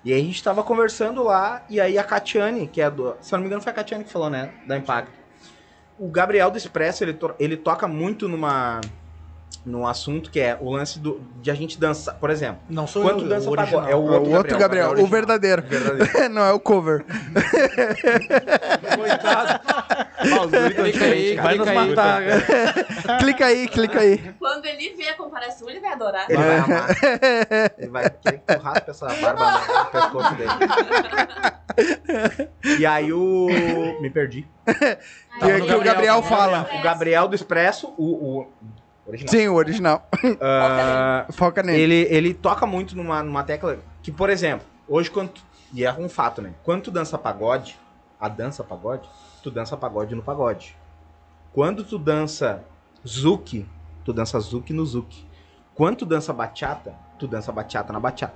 E aí a gente tava conversando lá, e aí a Catiane, que é do. Se eu não me engano, foi a Catiane que falou, né? Da Impacto. O Gabriel do Expresso, ele, to- ele toca muito numa. Num assunto que é o lance do, de a gente dançar. Por exemplo, Não sou quando eu, dança o pagode. original. É o O outro, outro, Gabriel, o verdadeiro. Verdadeiro. Não é o cover. Clica aí, Vai nos clica aí. matar. clica aí, clica aí. Quando ele vê a comparação, ele vai adorar. Ele vai amar. Ele vai querer que tu raspe essa barba no pescoço dele. E aí o. Me perdi. Que, que o Gabriel fala. O Gabriel do Expresso, o. o original. Sim, o original. Ah, Foca nele. ele, ele toca muito numa, numa tecla que, por exemplo, hoje quando. tu- E é um fato, né? Quando tu dança pagode, a dança pagode, tu dança pagode no pagode. Quando tu dança zouk, tu dança zouk no zouk. Quando tu dança bachata, tu dança bachata na bachata.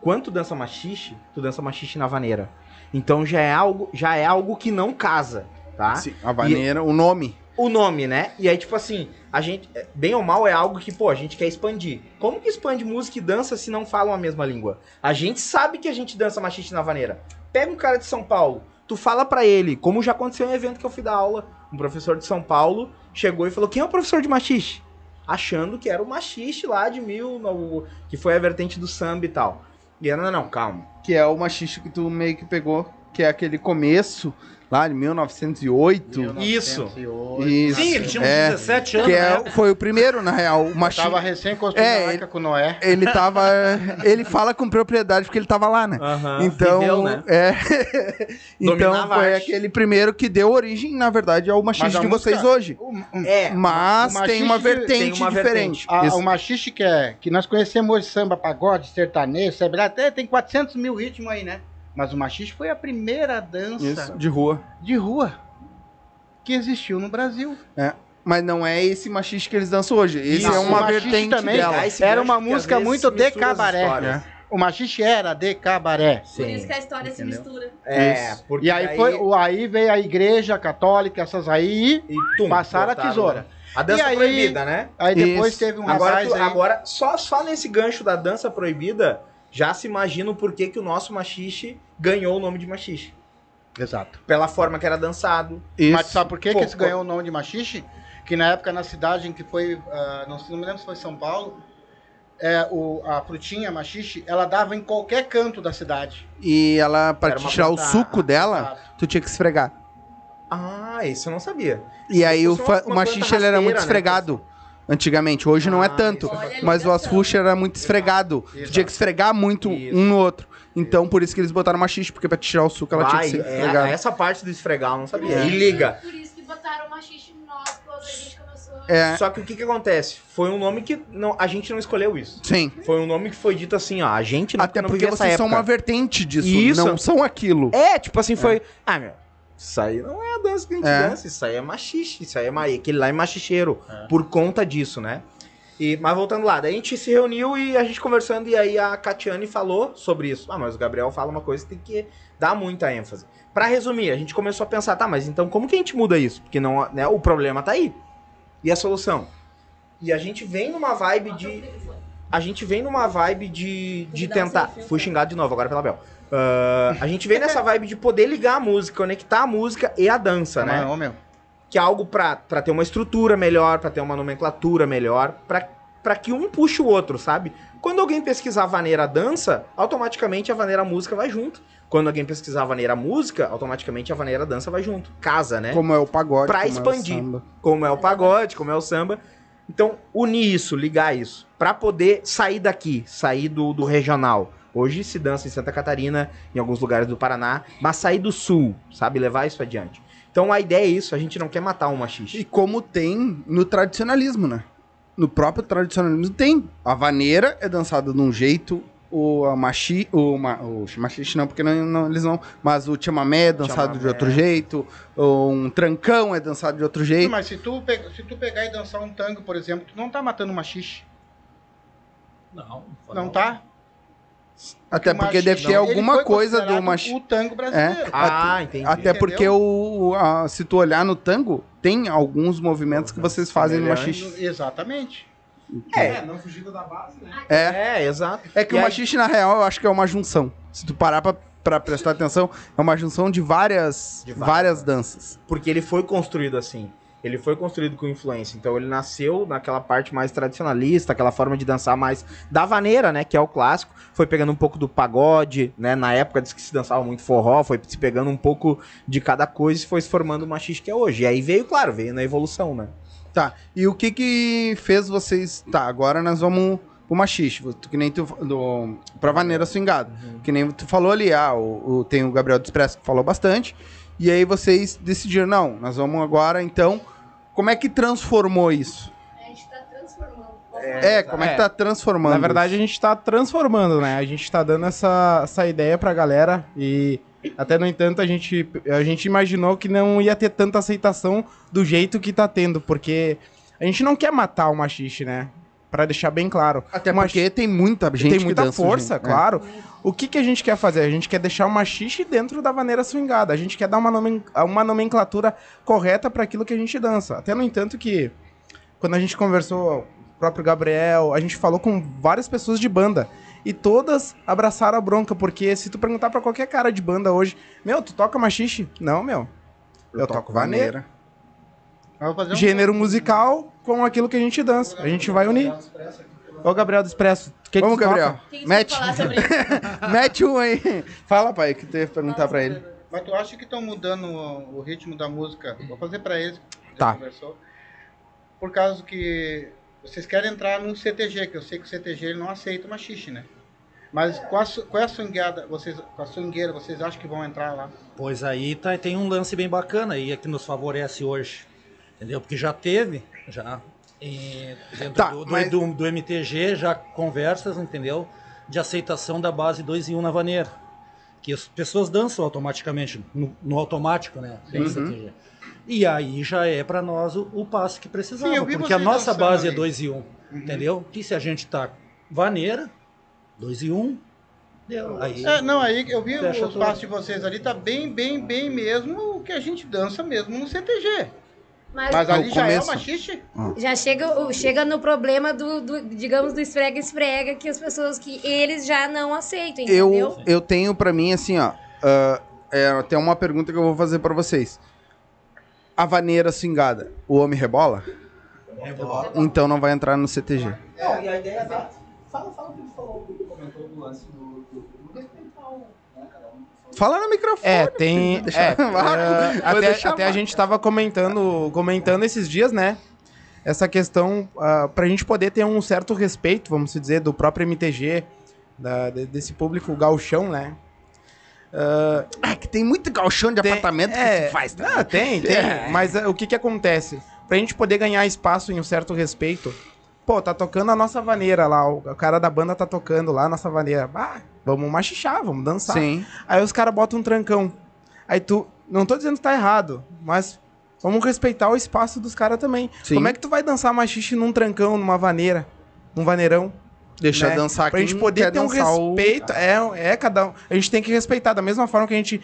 Quando tu dança machixe, tu dança machixe na vaneira. Então já é algo, já é algo que não casa, tá? Sim, a vaneira, o nome. O nome, né? E aí, tipo assim, a gente, bem ou mal, é algo que, pô, a gente quer expandir. Como que expande música e dança se não falam a mesma língua? A gente sabe que a gente dança machiste na vaneira. Pega um cara de São Paulo, tu fala pra ele, como já aconteceu em um evento que eu fui dar aula, um professor de São Paulo chegou e falou: quem é o professor de machiste? Achando que era o machiste lá de mil, no- que foi a vertente do samba e tal. E ela, não, não, calma. Que é o machista que tu meio que pegou, que é aquele começo, lá de 1908. 1908. Isso. Sim, ele tinha uns é, 17 anos, Que né? é, foi o primeiro, na real. O Eu machista. Tava recém-construindo É, a arca com Noé. Ele tava. Ele fala com propriedade porque ele tava lá, né? Aham, Então, viveu, né? é. então Dominava foi arte. aquele primeiro que deu origem, na verdade, ao Mas machista a de vocês música- hoje. O, É, Mas o tem uma machiste vertente tem uma diferente. a- Isso. o machiste que é, que nós conhecemos hoje, samba, pagode, sertanejo, sabe? até tem 400 mil ritmos aí, né? Mas o machiste foi a primeira dança Isso, de rua. de rua que existiu no Brasil. Mas não é esse machista que eles dançam hoje. Esse Não, é uma vertente também dela. Era uma música muito de cabaré. histórias. O machiste era de cabaré. Por isso que a história se Entendeu? mistura. É, Isso. porque E aí, foi, o- aí veio a igreja católica, essas aí, E tum, passaram a tesoura. né? A dança E aí- proibida, né? aí depois Isso. teve um Agora, tu- aí. agora só, só nesse gancho da dança proibida, já se imagina o porquê que o nosso machixe ganhou o nome de machixe. Exato. Pela forma que era dançado. Isso. Mas sabe por que, Pô, que esse pô. ganhou o nome de machixe? Que na época, na cidade em que foi, ah, não, sei- não me lembro se foi São Paulo, é, o, a frutinha, a machixe, ela dava em qualquer canto da cidade. E ela, pra Era te uma tirar o suco dela, Exato. tu tinha que esfregar. Ah, isso eu não sabia. E aí o, uma- fa- o uma machixe ele era muito né? esfregado. Antigamente, hoje não é Ah, tanto. a Mas o asfuxa era muito esfregado. Tu tinha que esfregar muito Isso. um no outro. Então, por isso que eles botaram machixe, porque pra tirar o suco ela Vai, tinha que ser é, esfregada. essa parte do esfregar eu não sabia. É. E liga. Por isso que botaram machixe quando a gente começou. É, Só que o que que acontece? Foi um nome que não, a gente não escolheu isso. sim. Foi um nome que foi dito assim, ó, a gente não, Até não porque vocês são uma vertente disso, Isso. não são aquilo. É, tipo assim, foi. Ah, meu. Isso aí não é a dança que a gente É. dança, isso aí é machixe, isso aí é ma... aquele lá é machicheiro, por conta disso, né? E, mas voltando lá, daí a gente se reuniu e a gente conversando, e aí a Catiane falou sobre isso. Ah, mas o Gabriel fala uma coisa que tem que dar muita ênfase. Pra resumir, a gente começou a pensar, tá, mas então como que a gente muda isso? Porque não, né, o problema tá aí. E a solução? E a gente vem numa vibe de. A gente vem numa vibe de, de tentar. Fui xingado de novo agora pela Bel. Ah, a gente vem nessa vibe de poder ligar a música, conectar a música e a dança, né? Não, meu. Que é algo pra, pra ter uma estrutura melhor, pra ter uma nomenclatura melhor, pra, pra que um puxe o outro, sabe? Quando alguém pesquisar vaneira dança, automaticamente a vaneira música vai junto. Quando alguém pesquisar vaneira música, automaticamente a vaneira dança vai junto. Casa, né? Como é o pagode. Pra como é o expandir. samba. como é o pagode, como é o samba. Então, unir isso, ligar isso, Pra poder sair daqui, sair do, do regional. Hoje se dança em Santa Catarina, em alguns lugares do Paraná, mas sair do sul, sabe? Levar isso adiante. Então a ideia é isso, a gente não quer matar um E machiste. como tem no tradicionalismo, né? No próprio tradicionalismo tem. A vaneira é dançada de um jeito, o a machi, o, ma, o machixe não, porque não, não- eles não. Mas o chamamé é dançado de Chamamé. outro jeito, um trancão é dançado de outro jeito. Mas se tu, pe- se tu pegar e dançar um tango, por exemplo, tu não tá matando machixe. Não, Não tá? Até porque deve ter ele alguma foi coisa do machixe. O tango brasileiro. Ah, entendi. Até entendeu? porque o, a- se tu olhar no tango, tem alguns movimentos que vocês fazem no machixe. Exatamente. É, não fugindo da base, né? É, é, exato. é que E o aí- machixe, na real, eu acho que é uma junção. Se tu parar pra, pra prestar atenção, é uma junção de várias, De várias, várias, danças. Porque ele foi construído assim. Ele foi construído com influência. Então ele nasceu naquela parte mais tradicionalista, aquela forma de dançar mais da vaneira, né? Que é o clássico. Foi pegando um pouco do pagode, né? Na época diz que se dançava muito forró, foi se pegando um pouco de cada coisa e foi se formando o machiste que é hoje. E aí veio, claro, veio na evolução, né? Tá, e o que que fez vocês... Tá, agora nós vamos pro machixe, tu- que nem tu... Do, pra vaneira swingada. Que nem tu falou ali, ah, o, o- tem o Gabriel do Expresso que falou bastante. E aí vocês decidiram, não, nós vamos agora, então... Como é que transformou isso? A gente tá transformando. É, como é, que É. tá transformando Na verdade, isso? a gente tá transformando, né? A gente tá dando essa, essa ideia pra galera e até no entanto a gente, a gente imaginou que não ia ter tanta aceitação do jeito que tá tendo, porque a gente não quer matar o machixe, né? Pra deixar bem claro. Até machi- porque tem muita gente tem que muita dança, força, gente. É. claro. O que, que a gente quer fazer? A gente quer deixar o machixe dentro da vaneira swingada. A gente quer dar uma, nomen- uma nomenclatura correta para aquilo que a gente dança. Até no entanto que, quando a gente conversou, o próprio Gabriel, a gente falou com várias pessoas de banda. E todas abraçaram a bronca, porque se tu perguntar pra qualquer cara de banda hoje, meu, tu toca machixe? Não, meu. Eu, toco vaneira. Mas vou fazer um- Gênero musical com aquilo que a gente dança. A gente vai unir. Ô, Gabriel do Expresso, o que, Vamos? Gabriel. Que, que Mete. tu falar sobre isso? Mete um aí. Fala, pai, que tu ia perguntar pra ele. Mas tu acha que estão mudando o, o ritmo da música? Vou fazer pra eles. Tá. conversou. Por causa que vocês querem entrar no CTG, que eu sei que o CTG ele não aceita machixe, né? Mas com a, su- com a swingada, vocês, com a swingueira, vocês acham que vão entrar lá? Pois aí tá, tem um lance bem bacana aí é que nos favorece hoje. Entendeu? Porque já teve, já e dentro Tá, do, do, mas- do- do MTG, já conversas, entendeu? De aceitação da base 2 em 1 na vaneira. Que as pessoas dançam automaticamente, no, no automático, né? Uhum. E aí já é para nós o, o passe que. Sim, vi porque a nossa base é ali. 2 e 1. Entendeu? Que se a gente tá vaneira, 2 e 1, deu. Aí, É, não, aí eu vi os passos de vocês ali, tá bem, bem, bem mesmo o que a gente dança mesmo no CTG. Mas, Mas ali já é começo. o machixe? já chega, o- chega no problema do, do, digamos, do esfrega-esfrega, que as pessoas que eles já não aceitam, entendeu? Eu, eu tenho pra mim, assim, ó. ah, é, tem uma pergunta que eu vou fazer pra vocês. A vaneira swingada, o homem rebola? Então não vai entrar no CTG. Não, e a ideia é falou, comentou do lance do respeitar o. Né, cada um. Fala no microfone. É, tem. É, é, até até a gente tava comentando, comentando esses dias, né? Essa questão, uh, pra gente poder ter um certo respeito, vamos dizer, do próprio MTG, da- de- desse público gauchão, né? É que tem muito galchão de Tem- apartamento que é, se faz. tá? Ah, tem, tem. É. Mas uh, o que que acontece? Pra gente poder ganhar espaço e um certo respeito, pô, tá tocando a nossa vaneira lá, o cara da banda tá tocando lá a nossa vaneira. Ah, vamos machichar, vamos dançar. Sim. Aí os caras botam um trancão. Aí tu. Não tô dizendo que tá errado, mas vamos respeitar o espaço dos caras também. Sim. Como é que tu vai dançar machixe num trancão, numa vaneira, num vaneirão? Deixa né? dançar Pra quem gente poder ter um dançar o- respeito. É, é cada um. A gente tem que respeitar. Da mesma forma que a gente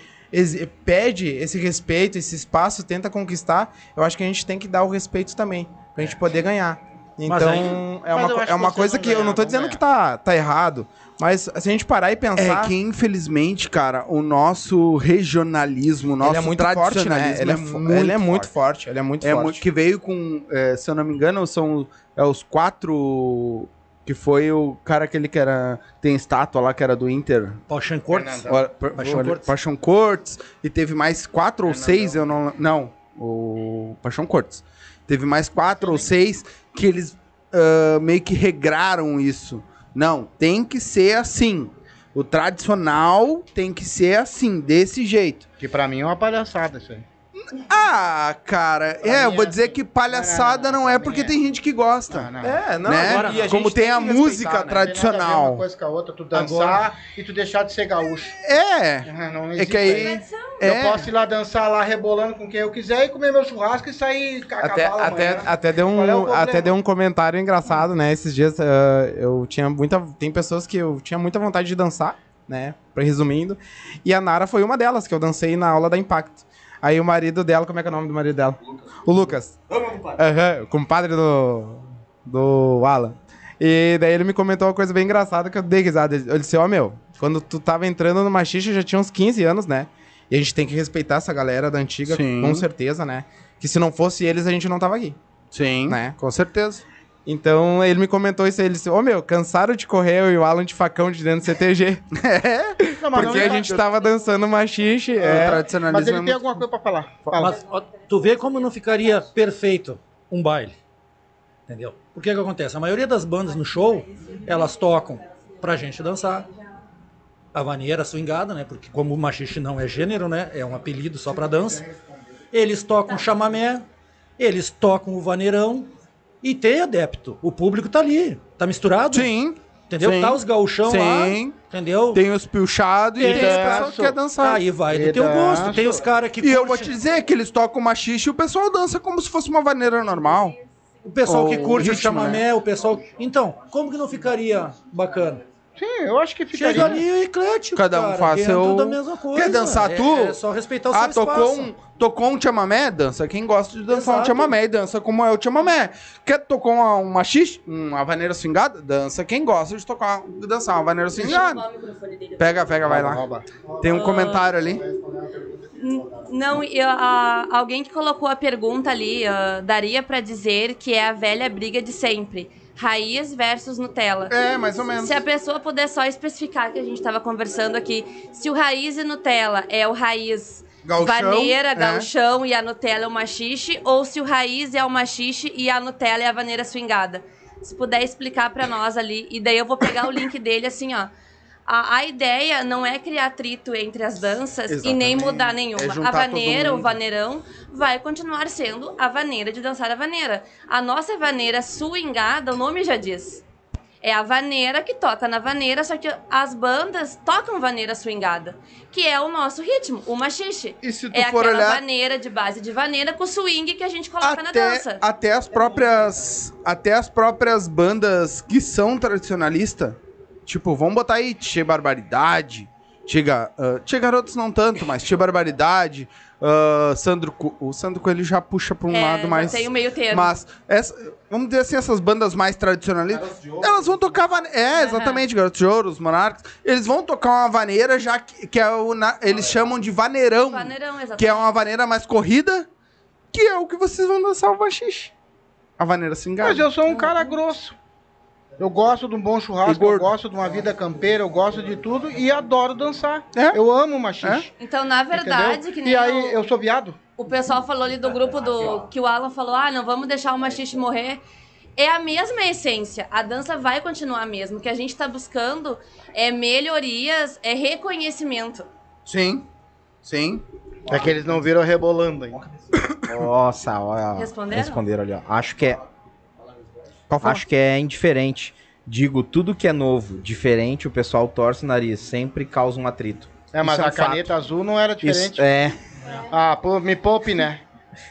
pede esse respeito, esse espaço, tenta conquistar, eu acho que a gente tem que dar o respeito também. Pra gente poder ganhar. Então, Mas aí- é uma, é uma que coisa que vão eu não tô ganhar, dizendo vão que tá, tá errado. Mas se a gente parar e É pensar. que, infelizmente, cara, o nosso regionalismo, o nosso ele é muito forte, tradicionalismo né? Ele é, fo- ele é muito forte. Ele é muito É forte. muito- que veio com, é, se eu não me engano, são é, os quatro que foi o cara aquele que era tem estátua lá que era do Inter, Paixão Cortes. Paixão Cortes e teve mais quatro ou seis, eu não não, o Paixão Cortes. Teve mais quatro ou seis que eles ah, meio que regraram isso. Não, tem que ser assim. O tradicional tem que ser assim, desse jeito. Que pra mim é uma palhaçada isso aí. Ah, cara, é, eu vou é dizer que palhaçada não, é porque tem gente que gosta. Não, não. É, não, né? agora- e a Como tem, tem a música né? Não tem nada a ver tradicional. uma coisa com a outra, tu dançar e tu deixar de ser gaúcho. É, Não é existe que aí. É, Eu posso ir lá dançar lá rebolando com quem eu quiser e comer meu churrasco e sair a Até, cavalo até, até, deu é um, problema? até deu um comentário engraçado, né? Esses dias ah, eu tinha muita. Tem pessoas que eu tinha muita vontade de dançar, né? Pra resumindo. E a Nara foi uma delas, que eu dancei na aula da Impacto. Aí o marido dela, como é que é o nome do marido dela? O Lucas. Aham, o compadre do, do Alan. E daí ele me comentou uma coisa bem engraçada que eu dei risada. Ele disse, ó, meu, quando tu tava entrando no machixe, já tinha uns 15 anos, né? E a gente tem que respeitar essa galera da antiga, Sim. com certeza, né? Que se não fosse eles, a gente não tava aqui, sim, né? com certeza. Então ele me comentou isso aí, ele disse, ô meu, cansaram de correr eu e o Alan de facão de dentro do CTG. Não, mas Porque não- a gente tava dançando machixe. O É, tradicionalismo Mas ele é tem muito- alguma coisa pra falar. Fala. Mas ó, tu vê como não ficaria perfeito um baile. Entendeu? Porque que acontece? A maioria das bandas no show, elas tocam pra gente dançar. A vaneira swingada, né? Porque como o machixe não é gênero, né? É um apelido só pra dança. Eles tocam chamamé, eles tocam o vaneirão e tem adepto. O público tá ali, tá misturado. Sim, Entendeu? sim. Tá os gauchão lá, sim. entendeu? Tem os pilchados e Tem pessoas danço. que quer dançar. Aí vai do teu gosto. Tem os caras que E eu vou curte- te dizer que eles tocam machixe e o pessoal dança como se fosse uma vaneira normal. O pessoal que O curte o né? chamamé, o pessoal. Então, como que não ficaria bacana? Sim, eu acho que ficaria. Chega ali o eclético. Cada um cara, faz dentro seu- da mesma coisa. Quer dançar É- tu? É só respeitar o Ah, seu tocou espaço. um, tocou um chamamé? Dança. Quem gosta de dançar um Exato. chamamé e dança como é o chamamé. Quer tocar uma, um machixe? Uma vaneira swingada? Dança. Quem gosta de tocar, de dançar uma vaneira swingada? Pega, pega, vai lá. Tem um comentário ali. Não, eu- a- alguém que colocou a pergunta ali, ah, daria pra dizer que é a velha briga de sempre. Raiz versus Nutella. É, mais ou menos. Se a pessoa puder só especificar que a gente estava conversando aqui, se o raiz e Nutella é o raiz Gauchão, vaneira, é. gauchão e a Nutella é o machixe, ou se o raiz é o machixe e a Nutella é a vaneira swingada. Se puder explicar pra nós ali, e daí eu vou pegar o link dele assim, ó. A, a ideia não é criar atrito entre as danças e nem Exatamente. mudar nenhuma. É a vaneira, o vaneirão, vai continuar sendo a vaneira de dançar a vaneira. A nossa vaneira swingada, o nome já diz. É a vaneira que toca na vaneira, só que as bandas tocam vaneira swingada, que é o nosso ritmo, o machixe. E se tu É for aquela olhar vaneira de base de vaneira com swing que a gente coloca na até, dança. até as próprias até as próprias bandas que são tradicionalistas, tipo, vamos botar aí Tchê Barbaridade, Tchê, Ga- ah, Tchê Garotos não tanto, mas Tchê Barbaridade, ah, Sandro Co- o Sandro Coelho já puxa pra um É, lado mais tem o meio termo. mas essa, vamos dizer assim, essas bandas mais tradicionalistas, elas vão tocar. É, exatamente, Garotos de Ouro, os Monarcas. Eles vão tocar uma vaneira já que, que é o. na- eles chamam de vaneirão. Vaneirão, exatamente. Que é uma vaneira mais corrida, que é o que vocês vão dançar o baxixe. A vaneira Mas cingada. eu sou um cara grosso. Eu gosto de um bom churrasco, eu gosto de uma vida campeira, eu gosto de tudo e adoro dançar. É? Eu amo machixe. Então, na verdade, entendeu? que nem E aí, o- eu sou viado? o pessoal falou ali do grupo do que o Alan falou: "Ah, não vamos deixar o machiste morrer". É a mesma essência. A dança vai continuar mesmo. O que a gente tá buscando é melhorias, é reconhecimento. Sim. Sim. É que eles não viram rebolando aí. Nossa, olha. Responderam? Responderam ali, ó. Acho que é. Acho que é indiferente. Digo, tudo que é novo, diferente, o pessoal torce o nariz, sempre causa um atrito. É, mas é um a caneta azul não era diferente. Isso, é. Ah, pô, me poupe, né?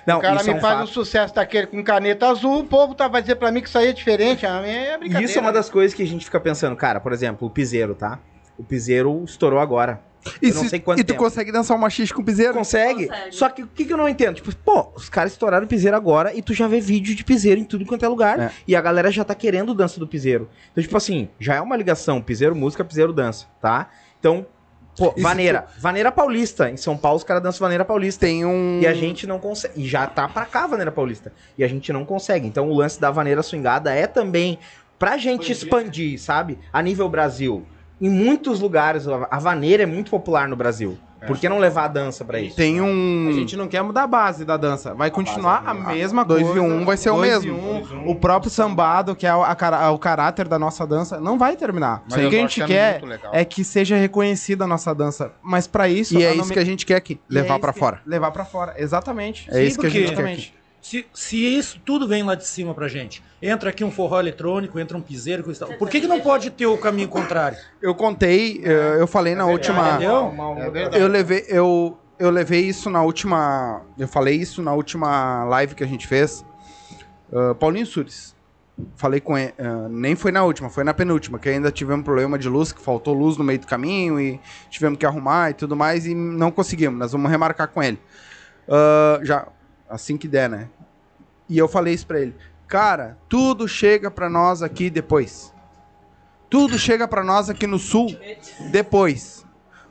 Não, o cara me é um faz fato. um sucesso daquele com caneta azul, o povo tá, vai dizer pra mim que isso aí é diferente. Ah, é brincadeira. Isso é uma das coisas que a gente fica pensando, cara, por exemplo, o piseiro, tá? O piseiro estourou agora. E, Eu não se- sei quanto e tu tempo. consegue dançar um machiste com piseiro? Consegue. Consegue. Só que o que, que eu não entendo? Tipo, pô, os caras estouraram o piseiro agora e tu já vê vídeo de piseiro em tudo quanto é lugar. É. E a galera já tá querendo dança do piseiro. Então, tipo assim, já é uma ligação, piseiro música, piseiro dança, tá? Então, pô, Isso vaneira. Vaneira paulista. Em São Paulo os caras dançam vaneira paulista. Tem um. E a gente não consegue. E já tá pra cá a vaneira paulista. E a gente não consegue. Então o lance da vaneira swingada é também pra gente expandir, sabe? A nível Brasil. Em muitos lugares a a vaneira é muito popular no Brasil. Por que não levar a dança pra isso? Tem A um. gente não quer mudar a base da dança. Vai continuar a mesma Dois coisa. e um vai ser o mesmo. e um. O próprio sambado, que é o, a o caráter da nossa dança, não vai terminar. Mas o que a gente quer legal. é que seja reconhecida a nossa dança. Mas pra isso. E é a isso nome- que a gente quer aqui. é Levar pra que- fora. Levar pra fora, exatamente. É isso que a gente quer aqui. Se, se isso tudo vem lá de cima pra gente, entra aqui um forró eletrônico, entra um piseiro, por que, que não pode ter o caminho contrário? Eu contei, eh, eu falei na última. Entendeu? É verdade. Eu levei, eu, eu levei isso na última. Eu falei isso na última live que a gente fez. Ah, Paulinho Sures. Falei com ele. ah, nem foi na última, foi na penúltima, que ainda tivemos problema de luz, que faltou luz no meio do caminho e tivemos que arrumar e tudo mais, e não conseguimos. Nós vamos remarcar com ele. Ah, já, assim que der, né? E eu falei isso pra ele. Cara, tudo chega pra nós aqui depois. Tudo chega pra nós aqui no sul depois.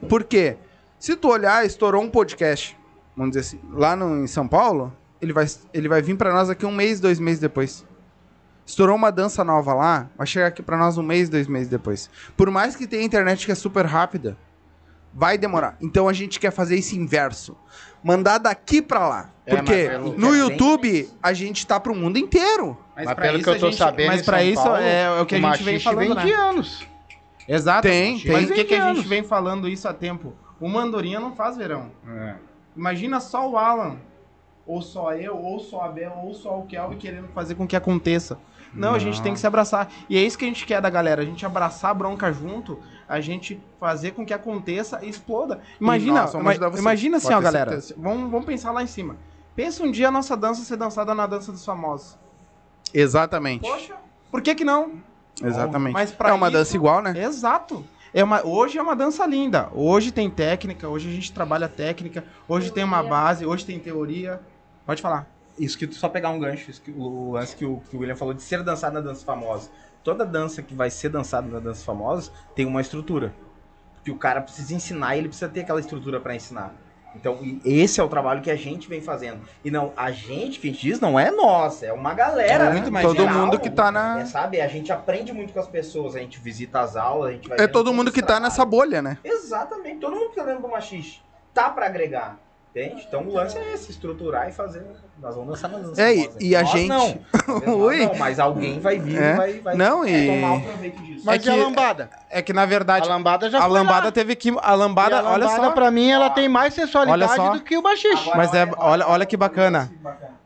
Por quê? Se tu olhar, estourou um podcast, vamos dizer assim, lá no, em São Paulo, ele vai, ele vai vir pra nós aqui um mês, dois meses depois. Estourou uma dança nova lá, vai chegar aqui pra nós um mês, dois meses depois. Por mais que tenha internet que é super rápida, vai demorar. Então a gente quer fazer isso inverso. Mandar daqui pra lá. É, Porque mas pelo- no YouTube a gente tá pro mundo inteiro. Mas, pra pelo isso que eu a tô gente- sabendo, mas São isso Paulo, é- é o que a gente vem falando, vem né? de anos. Exato. Tem, tem. Mas o que, que a gente vem falando isso há tempo? O Mandorinha não faz verão. É. Imagina só o Alan, ou só eu, ou só a Bel, ou só o Kelvin querendo fazer com que aconteça. Não, a gente tem que se abraçar. E é isso que a gente quer da galera, a gente abraçar a bronca junto, a gente fazer com que aconteça e exploda. Imagina, nós ima- imagina assim, pode ó, galera. Vamos, vamos pensar lá em cima. Pensa um dia a nossa dança ser dançada na dança dos famosos. Exatamente. Poxa, por que que não? Exatamente. Mas pra é uma isso- dança igual, né? Exato. É uma, hoje é uma dança linda. Hoje tem técnica, hoje a gente trabalha técnica, hoje tem uma base, hoje tem teoria. Pode falar. Isso que tu só pegar um gancho, isso que, o lance que o, que o William falou de ser dançado na dança famosa. Toda dança que vai ser dançada na dança famosa tem uma estrutura. Que o cara precisa ensinar e ele precisa ter aquela estrutura pra ensinar. Então, e esse é o trabalho que a gente vem fazendo. E não, a gente que a gente diz não é nossa, é uma galera. É muito mais Todo geral, mundo que tá na- É, sabe? A gente aprende muito com as pessoas, a gente visita as aulas, a gente vai É todo mundo que tá nessa bolha, né? Exatamente, todo mundo que tá dentro do machiste tá pra agregar. Entende? Então o lance é esse, estruturar e fazer. Nós vamos dançar na dança. É, e- famosa. e a Nós gente- Não, não, mas alguém vai vir É. e vai, vai Não, e- tomar o proveito disso. Mas É que- e a lambada? É que na A verdade lambada já a foi lambada lá. teve que a lambada, a olha lambada, só. pra mim, ela tem mais sensualidade Olha só. do que o baixista. Mas é, olha, olha que bacana.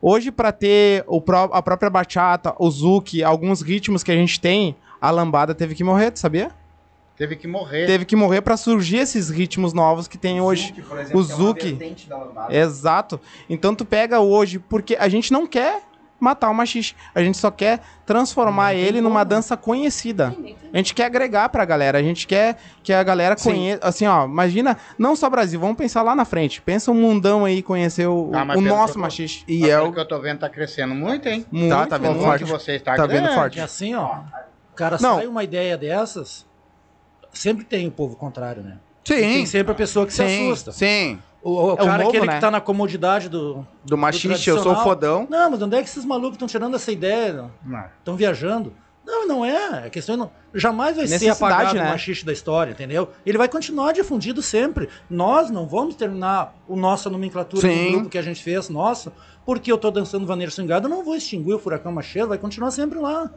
Hoje pra ter o pró- a própria bachata, o zouk, alguns ritmos que a gente tem, a lambada teve que morrer, tu sabia? Teve que morrer. Teve que morrer pra surgir esses ritmos novos que tem hoje. Zouk, por exemplo, o é da lambada. Exato. Então tu pega hoje, porque a gente não quer matar o machixe, a gente só quer transformar ele numa dança conhecida. A gente quer agregar pra galera, a gente quer que a galera Sim. conheça, assim, ó, imagina, não só Brasil, vamos pensar lá na frente. Pensa um mundão aí conhecer o, Ah, o nosso machixe. E é o. que eu tô vendo, tá crescendo muito, hein? Muito, Tá, tá vendo forte. que você está Tá vendo grande. forte. E assim, ó, o cara Não. sai uma ideia dessas, sempre tem o povo contrário, né? Tem Sim. sempre a pessoa que se Sim, assusta. sim. O, o É o cara novo, aquele né? que tá na comodidade do. Do machiste, eu sou fodão. Não, mas onde é que esses malucos estão tirando essa ideia? Estão viajando. Não, não é. A questão não, jamais vai ser apagado né? o machista da história, entendeu? Ele vai continuar difundido sempre. Nós não vamos terminar o nossa nomenclatura Sim. do grupo que a gente fez, nosso, porque eu tô dançando vaneira swingada, eu não vou extinguir o furacão macheiro, vai continuar sempre lá.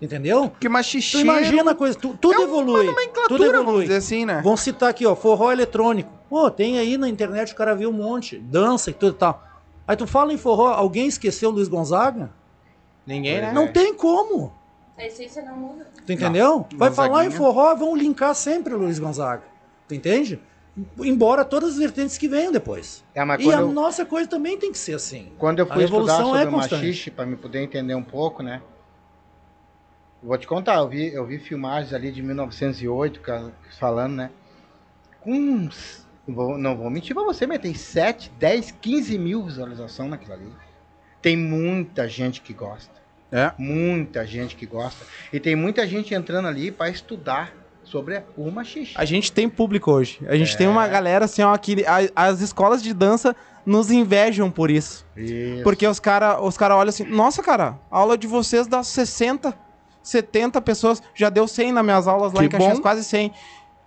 Entendeu? Que machixi. Tu imagina a coisa, tu- tudo é evolui. Tudo vamos evolui. dizer assim, né? Vamos citar aqui, ó, forró eletrônico. Pô, tem aí na internet, o cara viu um monte, dança e tudo e tal. Aí tu fala em forró, alguém esqueceu o Luiz Gonzaga? Ninguém, né? Não tem como. A essência não muda. Tu entendeu? Vai falar em Gonzaguinha. forró, vão linkar sempre o Luiz Gonzaga. Tu entende? Embora todas as vertentes que venham depois. É, E a eu- nossa coisa também tem que ser assim. Quando eu A fui estudar evolução sobre é o constante. machixe, para me poder entender um pouco, né? Vou te contar, eu vi, eu vi filmagens ali de 1908, ca- falando, né? Com vou, não vou mentir pra você, mas tem 7, 10, 15 mil visualizações naquilo ali. Tem muita gente que gosta. É. Muita gente que gosta. E tem muita gente entrando ali para estudar sobre o machixe. A gente tem público hoje. A gente tem uma galera assim, ó, que a- as escolas de dança nos invejam por isso. Isso. Porque os caras os cara olham assim, nossa, cara, a aula de vocês dá 60, 70 pessoas, já deu 100 nas minhas aulas lá Que em Caxias, bom. quase 100.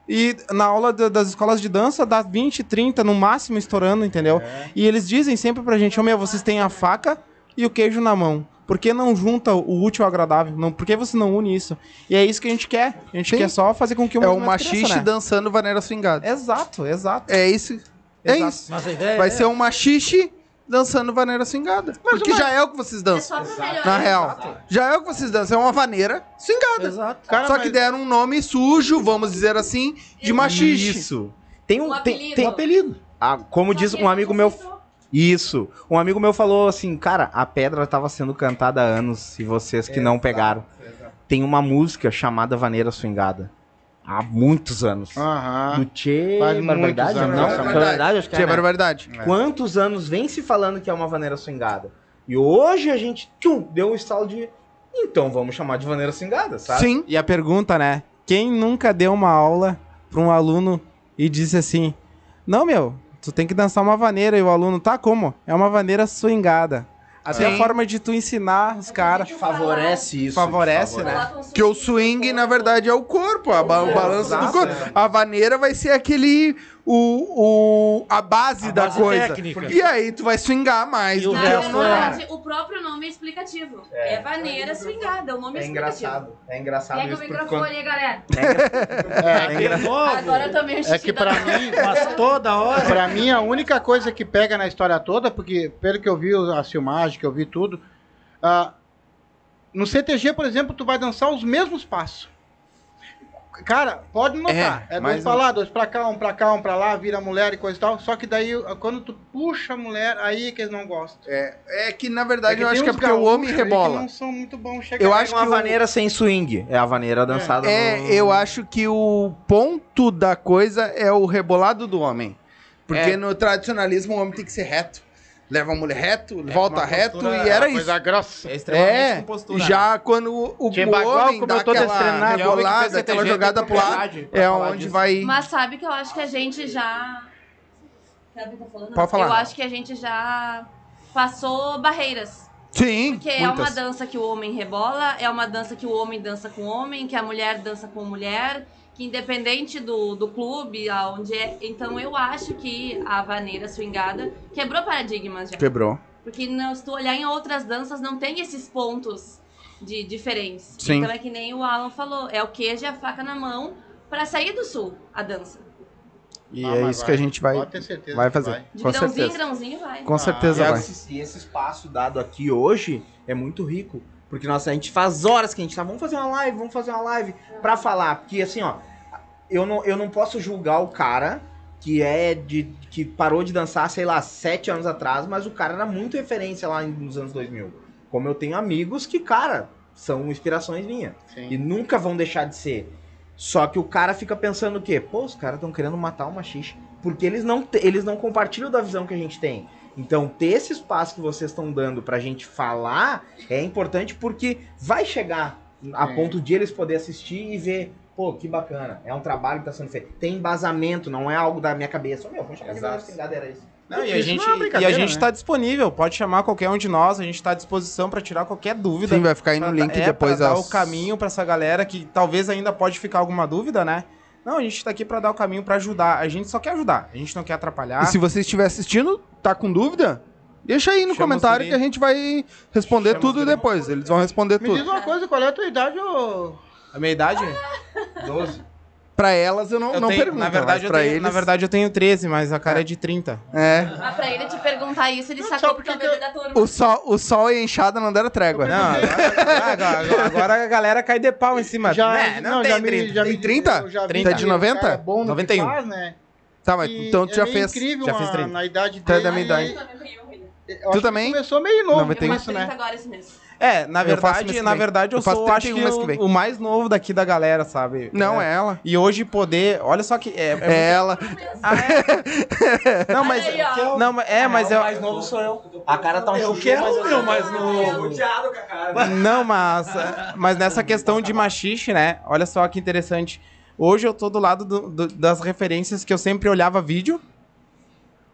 E na aula da- das escolas de dança dá 20, 30 no máximo estourando, entendeu? E eles dizem sempre pra gente, ô meu, vocês têm a faca e o queijo na mão. Por que não junta o útil ao agradável? Não, por que você não une isso? E é isso que a gente quer. A gente Sim. quer só fazer com que o É o cresça, machixe né? dançando vaneira swingada. Exato, exato. É isso. É Exato. isso. Mas a ideia Vai é ser um machixe dançando vaneira swingada. Porque já é o que vocês É dançam. só pra melhorar. Na real. Já é o que vocês dançam. É uma vaneira swingada. Exato. Cara, Só mas- que deram um nome sujo, vamos dizer assim, de machixe. Isso. Tem um. Um tem, apelido. tem- Um apelido. ah, como Só diz um amigo meu. Isso. Um amigo meu falou assim, cara, a pedra tava sendo cantada há anos e vocês que não pegaram. Tem uma música chamada Vaneira Swingada. Há muitos anos. Aham. Do Tchê Faz muitos Barbaridade? anos Não, essa música. Barbaridade, acho que é, né? barbaridade. Quantos anos vem se falando que é uma vaneira swingada? E hoje a gente tchum, deu um estalo de. Então vamos chamar de vaneira swingada, sabe? Sim. E a pergunta, né? Quem nunca deu uma aula pra um aluno e disse assim: Não, meu, tu tem que dançar uma vaneira. E o aluno, tá como? É uma vaneira swingada. Até Sim. a forma de tu ensinar os caras. Favorece isso. Favorece, né? Coloca um Que o swing, na verdade, é o corpo, a ba- o balanço do corpo. A vaneira vai ser aquele. O, o, a base A da base coisa. técnica. E aí tu vai swingar mais. E o do Na que resto verdade, o próprio nome é explicativo. É, vaneira swingada, o nome é, É explicativo. engraçado. É engraçado Pega o isso. porque microfone aí, galera. É, De novo. Agora eu também é que pra mim, Mas toda hora. Pra mim, a única coisa que pega na história toda, porque pelo que eu vi a filmagem, que eu vi tudo, ah, no CTG, por exemplo, tu vai dançar os mesmos passos. Cara, pode notar. É, É, mas dois pra lá, dois pra cá, um pra cá, um pra lá, vira mulher e coisa e tal. Só que daí, quando tu puxa a mulher, aí é que eles não gostam. É que, na verdade, que eu acho que é porque o homem rebola. não são muito bons chegar Eu acho É uma que o- vaneira sem swing. É a vaneira dançada É, no... eu acho que o ponto da coisa é o rebolado do homem. Porque É. no tradicionalismo o homem tem que ser reto. Leva a mulher reto, volta uma reto postura- e era uma isso. Coisa grossa. É extremamente É, com postura. né? já quando o, o igual homem como dá aquela E é aquela jogada pro lado, é onde vai... Mas sabe que eu acho que a gente já. Sabe o que eu tô falando? Pode falar. Eu acho que a gente já passou barreiras. Sim, Porque é uma muitas. dança que o homem rebola, é uma dança que o homem dança com o homem, que a mulher dança com mulher, que independente do, do clube, aonde é. Então eu acho que a vaneira swingada quebrou paradigmas já. Quebrou. Porque não, se tu olhar em outras danças, não tem esses pontos de diferentes. Sim. Então é que nem o Alan falou, é o queijo e a faca na mão pra sair do sul, a dança. E Ah, é isso que a gente vai, Pode ter certeza vai que fazer. vai. De Com grãozinho em certeza. grãozinho vai. Com Ah, certeza E vai. esse, e esse espaço dado aqui hoje é muito rico. Porque nossa, a gente faz horas que a gente tá, vamos fazer uma live, vamos fazer uma live pra falar. Porque assim, ó, eu não, eu não posso julgar o cara que é de. que parou de dançar, sei lá, sete anos atrás, mas o cara era muito referência lá nos anos 2000. Como eu tenho amigos que, cara, são inspirações minhas. Sim. E nunca vão deixar de ser. Só que o cara fica pensando o quê? Pô, os caras estão querendo matar o machixe. Porque eles não, eles não compartilham da visão que a gente tem. Então, ter esse espaço que vocês estão dando pra gente falar é importante porque vai chegar a Sim. ponto de eles poder assistir e ver, pô, que bacana. É um trabalho que tá sendo feito. Tem embasamento, não é algo da minha cabeça. Ô, meu, vamos chegar de Exato. verdade, era isso. Não, e a Isso gente, não é e a gente né? tá disponível, pode chamar qualquer um de nós, a gente tá à disposição pra tirar qualquer dúvida. Sim, vai ficar aí no Pra- link é, depois pra dar as- o caminho pra essa galera que talvez ainda pode ficar alguma dúvida, né? Não, a gente tá aqui pra dar o caminho pra ajudar. A gente só quer ajudar, a gente não quer atrapalhar. E se você estiver assistindo, tá com dúvida? Deixa aí no Chama comentário que a gente vai responder Chama tudo depois. Eles vão responder Me diz tudo. uma coisa, qual é a tua idade, ô... A minha idade? 12. Pra elas eu não, Eu não tenho- pergunto. na, verdade, mas eu tenho, eles... na verdade, eu tenho 13, mas a cara é, de 30. É. Ah, pra ele te perguntar isso, ele Não, sacou porque é o bebê da turma. O sol, o sol e a enxada não deram trégua. Não, agora, agora- agora a galera cai de pau em cima. Já, né? não, tem já me, 30. já Tem me 30? eu já vi 30 que de o cara 90? É bom no 91. Que faz, né? Tá, mas E então tu é já fez. incrível já fiz a- 30. na idade Tu é dele. da minha idade. eu acho Tu também? Começou meio novo 91. com Mas isso, 30 né? agora esse mês. É, na Eu faço mês verdade, que na verdade eu, Eu faço sou acho 31 que mês que o, vem. o mais novo daqui da galera, sabe? Não, é ela. E hoje poder, olha só que é, é É ela. Ah, é? Não, mas aí, não, mas- é, mas o eu mais novo sou eu. A cara tá um Eu quero mas o meu mais novo. Chateado com a cara. Não, mas mas nessa questão de machixe, né? Olha só que interessante. Hoje eu tô do lado do- do- das referências que eu sempre olhava vídeo,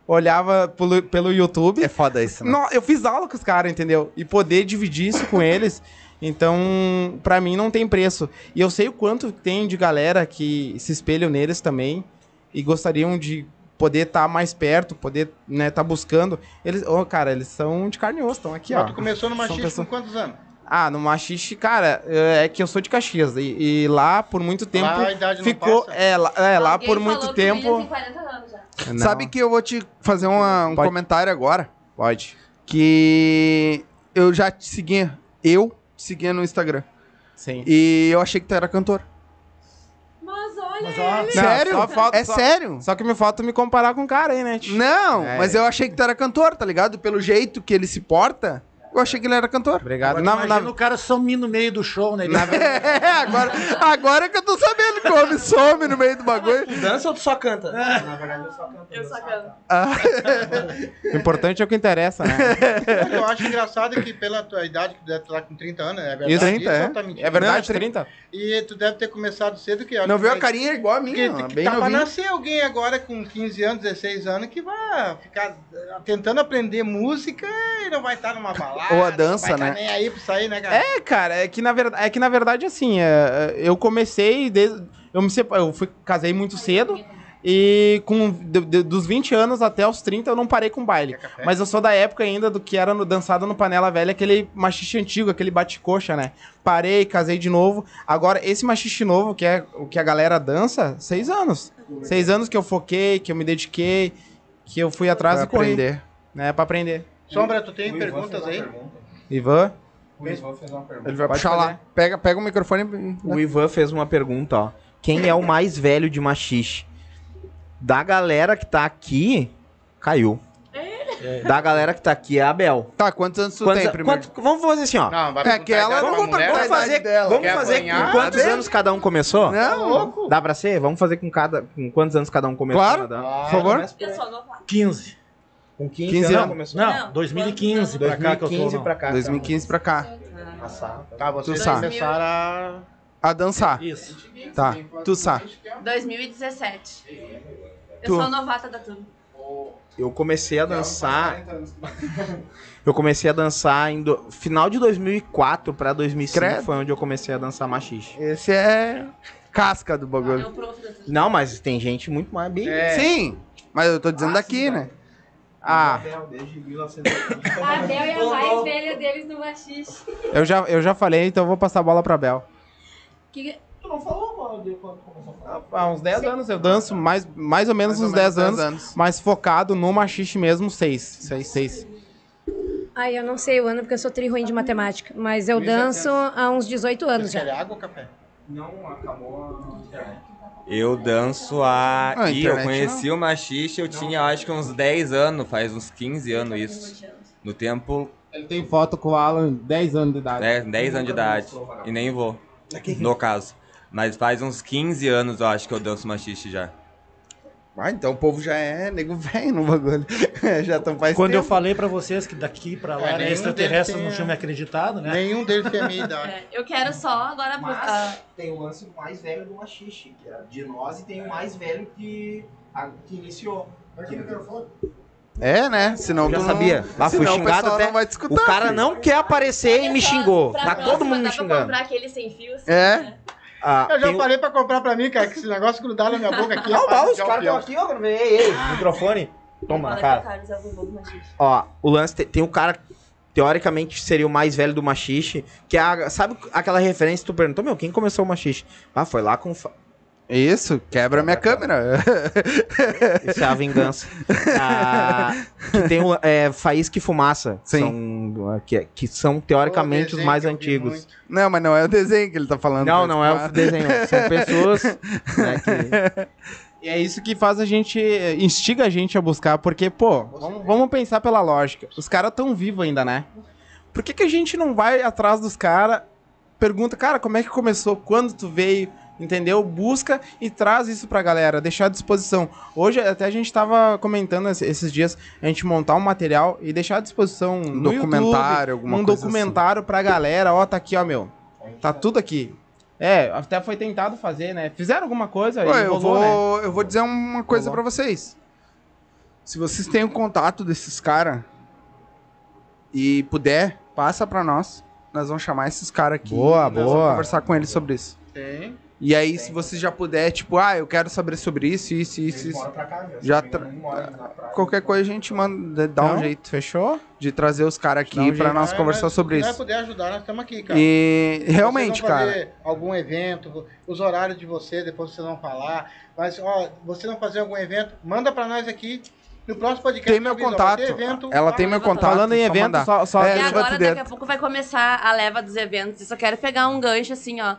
olhava pelo, pelo YouTube. É foda isso, né? Não, eu fiz aula com os caras, entendeu? E poder dividir isso com eles. Então, pra mim não tem preço. E eu sei o quanto tem de galera que se espelham neles também e gostariam de poder estar mais perto, poder, né, tá buscando. Eles, ô, cara, eles são de carne e osso, estão aqui, ó. Mas tu começou no pessoas- com quantos anos? Ah, no Machixe, cara, é que eu sou de Caxias. E, e lá, por muito tempo, Lá a idade não ficou. passa? É, lá, é, lá Alguém por muito tempo. tem 40 anos já. Não, Sabe que eu vou te fazer uma- um Pode. comentário agora? Pode. Que eu já te seguia. Eu te seguia no Instagram. Sim. E eu achei que tu era cantor. Mas olha Mas, ó, ele. sério? só falta- é só- sério? Só que me falta me comparar com o cara aí, né? tio? Não, É. mas eu achei que tu era cantor, tá ligado? Pelo jeito que ele se porta, eu achei que ele era cantor. Obrigado. Agora, Na, imagina na- o cara sumir no meio do show, né? Ele- É, agora, agora que eu tô sabendo que o homem some no meio do bagulho. Dança ou tu só canta? Eu sacando. o importante é o que interessa, né? Eu acho engraçado é que pela tua idade, que tu deve estar com 30 anos, é verdade? Isso, 30, é. tá? É verdade, Não, 30? E tu deve ter começado cedo, que acho Não que viu a carinha igual a minha, que bem tá pra novinho. nascer alguém agora com 15 anos, 16 anos, que vai ficar tentando aprender música e não vai estar numa balada. Ou a dança, não vai né? Tá nem aí pra sair, né, cara? É, cara, é que na verdade, é que na verdade assim, é, eu comecei desde eu me sepa- eu fui casei muito cedo e com de- de- dos 20 anos até os 30 eu não parei com baile. Mas eu sou da época ainda do que era no, dançado no panela velha, aquele machixe antigo, aquele bate-coxa, né? Parei, casei de novo. Agora esse machixe novo, que é o que a galera dança, seis anos. Seis anos que eu foquei, que eu me dediquei, que eu fui atrás Pra e corri, aprender. né, para aprender. Sombra, tu tem perguntas aí? Ivan, O Ivan fez uma pergunta. Ele vai Pode puxar fazer. lá. Pega, pega o microfone e... O Ivan fez uma pergunta, ó. Quem é o mais velho de machixe? Da galera que tá aqui, caiu. Da galera que tá aqui é a Abel. Tá, quantos anos tu Quantos- tem primeiro? quanto- vamos fazer assim, ó. Não, É que ela- vamos vamos Vamos fazer, dela. vamos Quer fazer com quantos Cadê? anos cada um começou? Não, Dá pra ser? Vamos fazer com cada. Com quantos anos cada um começou? Claro. Né? Dan? por favor. Eu sou novata. 15. Com 15, 15 anos anos. começou. Não, Não, 2015 pra cá que eu 2015 tô. pra cá. 2015 pra cá. Tá, vocês Tu sabe. começaram a... A dançar. Isso. Tá, tu sabe. 2017. Eu Tu. sou novata da turma. Eu comecei a dançar. Eu comecei a dançar em do- final de 2004 pra 2005 Credo. foi onde eu comecei a dançar machixe. Esse é casca do É bagulho. o prof da turma. Não, mas tem gente muito mais bem. Sim, mas eu tô dizendo daqui, né? Ah, desde 1900. A Bel é a mais velha deles no baixista. eu já, eu já falei, então eu vou passar a bola pra Bel. Que... Tu não falou quando começou a falar? Há uns 10 anos eu danço, mais, mais ou menos Mais ou uns menos 10 anos, mas focado no machixe mesmo, 6. 6, 6. Ai, eu não sei o ano porque eu sou tri ruim de matemática. Mas eu danço há uns 18 anos Quer já. água ou café? Não acabou a internet. Eu danço a. Ah, e eu conheci o machixe, eu tinha acho que uns 10 anos, faz uns 15 anos isso. No tempo, Ele tem foto com o Alan 10 anos de idade. né, 10 anos de idade. E nem vou, no caso. Mas faz uns 15 anos eu acho que eu danço machixe já. Ah, então o povo já é nego velho no bagulho. já tão faz Quando eu tempo. falei pra vocês que daqui pra lá É, era extraterrestre, não tem tinham me acreditado, né? Nenhum deles tem a minha idade. É, eu quero só agora. ah, tem o lance mais velho do machixe, que é de nós, e tem o mais velho que, a- que iniciou. É, né? Senão Já tu sabia? Não, Ah, fui senão xingado até- escutar. O cara filho. não quer aparecer e me xingou. Tá todo mundo me dá pra xingando. comprar aquele sem fios. É. Ah, Eu já tem o- falei pra comprar pra mim, cara, que esse negócio grudar na minha boca aqui. É bah, fácil os caras estão aqui, ó. Ei, ei, microfone. Toma na cara. É machista. Ó, o lance tem, tem um cara que teoricamente seria o mais velho do machixe, que é a, sabe aquela referência que tu perguntou, meu, quem começou o machixe? Ah, foi lá com Isso, quebra minha câmera. isso é a vingança. Ah, que tem é, Faísca e Fumaça, Sim. são que, que são teoricamente os mais antigos. muito. Não, mas não é o desenho que ele tá falando. Não, não é o desenho, são pessoas né, que E é isso que faz a gente, instiga a gente a buscar, porque, pô, vamos, vamos pensar pela lógica. Os caras tão vivos ainda, né? Por que, que a gente não vai atrás dos caras, pergunta, cara, como é que começou, quando tu veio, entendeu? Busca e traz isso pra galera, deixar à disposição. Hoje, até a gente tava comentando esse- esses dias, a gente montar um material e deixar à disposição Um no documentário, YouTube, alguma um coisa documentário pra galera, ó, tá aqui, ó, meu. Tá tudo aqui. É, até foi tentado fazer, né? Fizeram alguma coisa, Ué, e eu, rolou, né? vou, eu vou dizer uma coisa pra vocês. Se vocês têm o contato desses caras e puder, passa pra nós. Nós vamos chamar esses caras aqui. Boa, nós boa. Vamos conversar com eles sobre isso. Tem. E aí, se você já puder, tipo, ah, eu quero saber sobre isso, isso, isso, isso. Já tra- Qualquer coisa a gente manda, dá um Então, jeito Fechou? de trazer os caras aqui um pra jeito. nós Ah, conversar mas sobre Se isso. puder ajudar, nós estamos aqui, cara. E realmente, Vocês vão cara. fazer algum evento, os horários de você, depois vocês vão falar. Mas, ó, você não fazer algum evento, manda pra nós aqui. No próximo podcast. Tem meu avisa, contato. evento, Ela fala tem meu contato. Falando em evento, só- só- É, E vão agora, daqui dentro. a pouco vai começar a leva dos eventos. Eu só quero pegar um gancho, assim, ó.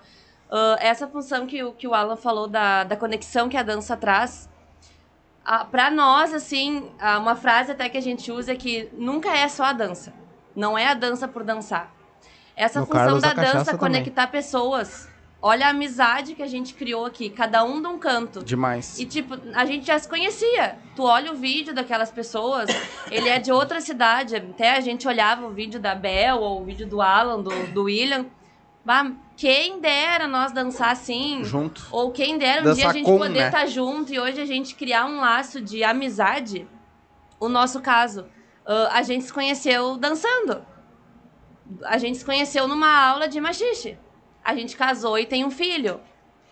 Ah, essa função que, o- que o Alan falou da, da conexão que a dança traz. Ah, pra nós, assim, ah, uma frase até que a gente usa é que nunca é só a dança. Não é a dança por dançar. Essa No função Carlos, da dança também. conectar pessoas. Olha a amizade que a gente criou aqui, cada um de um canto. Demais. E, tipo, a gente já se conhecia. Tu olha o vídeo daquelas pessoas, ele é de outra cidade. Até a gente olhava o vídeo da Bel ou o vídeo do Alan, do, do William. Bah, quem dera nós dançar assim. Junto. Ou quem dera um Dançar dia a gente com, poder né? estar junto e hoje a gente criar um laço de amizade. O nosso caso, ah, a gente se conheceu dançando. A gente se conheceu numa aula de machixe. A gente casou e tem um filho.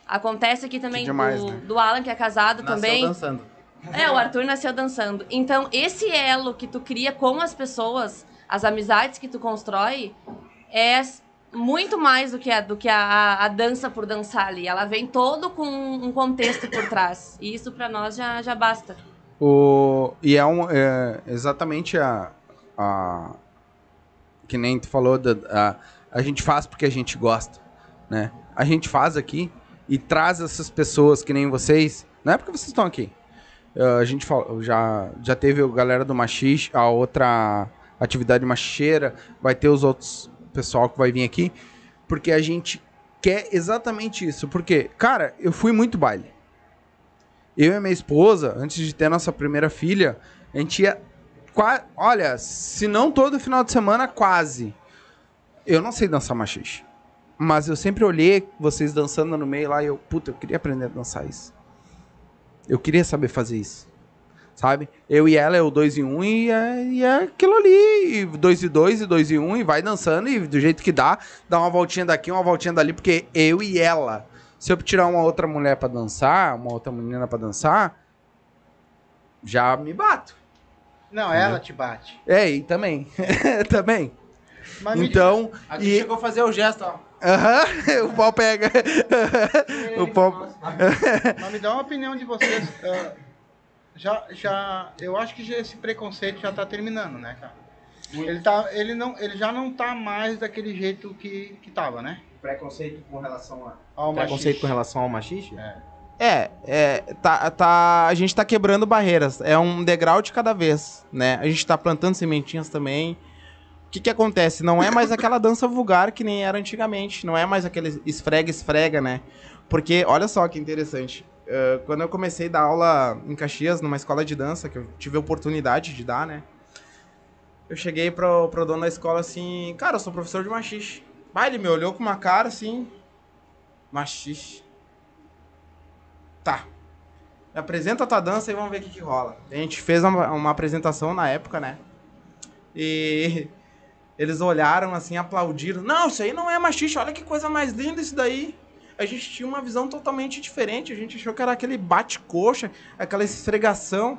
Acontece aqui também demais, do, né? do Alan, que é casado também. dançando. É, o Arthur nasceu dançando. Então, esse elo que tu cria com as pessoas, as amizades que tu constrói, é muito mais do que a, do que a, a- dança por dançar ali. Ela vem todo com um contexto por trás. E isso pra nós já, já basta. O, e é, um, é exatamente a, a. Que nem tu falou, da, a, a gente faz porque a gente gosta, né? A gente faz aqui e traz essas pessoas que nem vocês. Não é porque vocês estão aqui. Uh, a gente já, já teve a galera do Machixe, a outra atividade machicheira, vai ter os outros pessoal que vai vir aqui, porque a gente quer exatamente isso. Porque, cara, eu fui muito baile. Eu e minha esposa, antes de ter nossa primeira filha, a gente ia. Olha, se não todo final de semana, quase. Eu não sei dançar machixe. Mas eu sempre olhei vocês dançando no meio lá e eu, puta, eu queria aprender a dançar isso. Eu queria saber fazer isso. Sabe? Eu e ela é o 2 em 1 um, e, é, e é aquilo ali. 2 e 2 e 2 e 1 um, e vai dançando e do jeito que dá, dá uma voltinha daqui, uma voltinha dali, porque eu e ela. Se eu tirar uma outra mulher pra dançar, uma outra menina pra dançar, já me bato. Não, ela te bate. É, e também. também. Mas Então, Aqui e, chegou a fazer o gesto, ó. Aham, o pau pega. o pau. Mas me dá uma opinião de vocês. ah, já, já, eu acho que já esse preconceito já tá terminando, né, cara? Ele, tá, ele, não, ele já não tá mais daquele jeito que, que tava, né? Preconceito com relação a. Ao Preconceito machixe. com relação ao machixe? É, é tá, tá, a gente tá quebrando barreiras. É um degrau de cada vez, né? A gente tá plantando sementinhas também. O que que acontece? Não é mais aquela dança vulgar que nem era antigamente. Não é mais aquele esfrega-esfrega, né? Porque, olha só que interessante. Eh, quando eu comecei a dar aula em Caxias, numa escola de dança, que eu tive a oportunidade de dar, né? Eu cheguei pro, pro dono da escola assim, cara, eu sou professor de machixe. Bah, ele me olhou com uma cara assim, machixe. Tá. Apresenta a tua dança e vamos ver o que, que rola. A gente fez uma, uma apresentação na época, né? E eles olharam assim, aplaudiram. Não, isso aí não é machixe, olha que coisa mais linda isso daí. A gente tinha uma visão totalmente diferente. A gente achou que era aquele bate-coxa, aquela esfregação.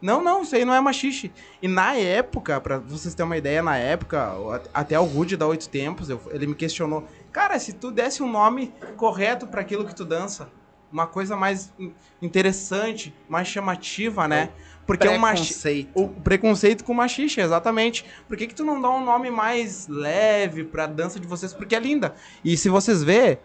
Não, não, isso aí não é machixe. E na época, pra vocês terem uma ideia, na época, até o Rude da Oito Tempos, eu- ele me questionou: Cara, se tu desse um nome correto para aquilo que tu dança, uma coisa mais in- interessante, mais chamativa, né? Porque o machi- Preconceito. o preconceito com machixe, exatamente. Por que, que tu não dá um nome mais leve pra dança de vocês? Porque é linda. E se vocês vê,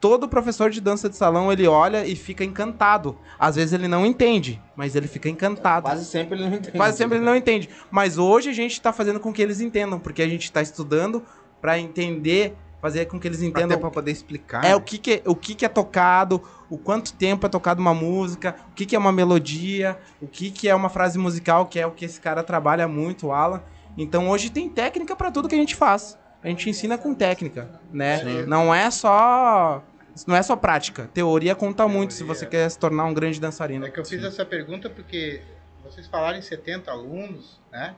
todo professor de dança de salão, ele olha e fica encantado. Às vezes ele não entende, mas ele fica encantado. Quase sempre ele não entende. Quase sempre ele não entende. Mas hoje a gente tá fazendo com que eles entendam, porque a gente tá estudando pra entender, fazer com que eles entendam pra poder explicar. é o que, que, o que, que é tocado, o quanto tempo é tocado uma música, o que, que é uma melodia, o que, que é uma frase musical, que é o que esse cara trabalha muito, o Alan. Então hoje tem técnica pra tudo que a gente faz. A gente ensina com técnica, né? Não é só não é só prática. Teoria conta muito se você quer se tornar um grande dançarino. É que eu fiz essa pergunta porque vocês falaram em 70 alunos, né?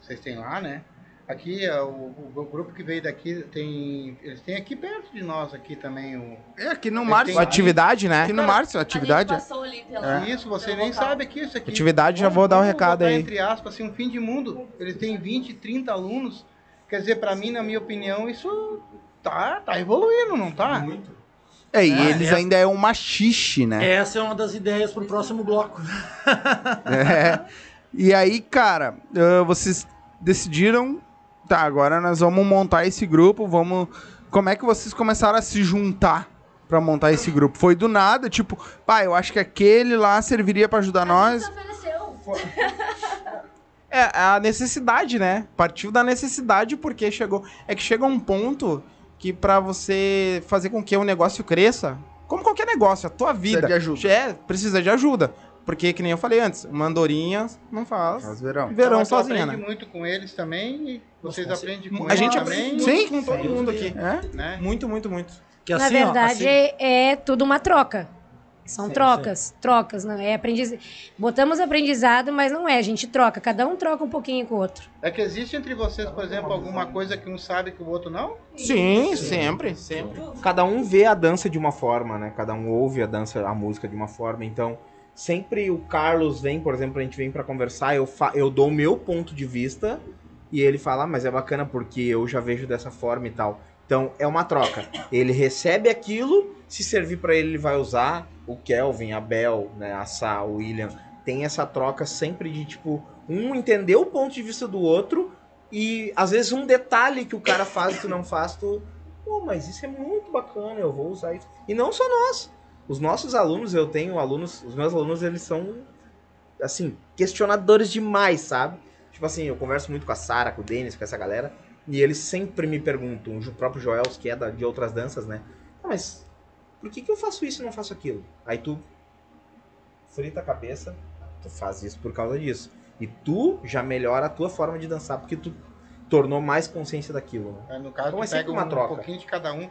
Vocês têm lá, né? Aqui, é, o, o grupo que veio daqui tem. Eles têm aqui perto de nós aqui também o. É, aqui no Márcio. Atividade, né? Aqui no Márcio, atividade. A gente passou ali pela, Isso, você nem local. sabe aqui, isso aqui. Atividade, já vou dar o vamos recado aí. Entre aspas, assim, um fim de mundo. Eles têm 20, 30 alunos. Quer dizer, pra mim, na minha opinião, isso tá, tá evoluindo, não tá? É, e Ah, eles é. ainda é um machixe, né? Essa é uma das ideias pro próximo bloco. É. E aí, cara, ah, vocês decidiram. Tá, agora nós vamos montar esse grupo. Vamos. Como é que vocês começaram a se juntar pra montar esse grupo? Foi do nada, tipo, pai, eu acho que aquele lá serviria pra ajudar nós. Se ofereceu. É, a necessidade, né? Partiu da necessidade porque chegou. É que chega um ponto que pra você fazer com que o negócio cresça, como qualquer negócio, a tua vida. de ajuda. É, precisa de ajuda. Porque, que nem eu falei antes, uma andorinha não faz Nós verão. verão tu sozinha, aprende né? muito com eles também. E vocês Nossa, aprendem com A eles gente também. aprende Sim. muito com todo mundo aqui. É? Né? Muito, muito, muito. Que Na assim, ó, verdade, assim- é tudo uma troca. São Sim, trocas, trocas, não é aprendiz... Botamos aprendizado, mas não é, a gente troca, cada um troca um pouquinho com o outro. É que existe entre vocês, por exemplo, alguma coisa que um sabe que o outro não? Sim, sempre, sempre. Cada um vê a dança de uma forma, né? Cada um ouve a dança, a música de uma forma. Então, sempre o Carlos vem, por exemplo, a gente vem pra conversar, eu, fa eu dou o meu ponto de vista e ele fala, ah, mas é bacana porque eu já vejo dessa forma e tal. Então, é uma troca. Ele recebe aquilo, se servir pra ele, ele vai usar. O Kelvin, a Bel, né, a Sá, o William, tem essa troca sempre de, tipo, um entender o ponto de vista do outro e, às vezes, um detalhe que o cara faz e tu não faz, tu... Pô, mas isso é muito bacana, eu vou usar isso. E não só nós. Os nossos alunos, eu tenho alunos, os meus alunos, eles são, assim, questionadores demais, sabe? Tipo assim, eu converso muito com a Sara, com o Denis, com essa galera, e eles sempre me perguntam, o próprio Joels, que é da- de outras danças, né? Ah, mas por que, que eu faço isso e não faço aquilo? Aí tu frita a cabeça, tu faz isso por causa disso. E tu já melhora a tua forma de dançar, porque tu tornou mais consciência daquilo, né? Aí, No caso, Então é sempre pega uma um, troca. pouquinho de cada um.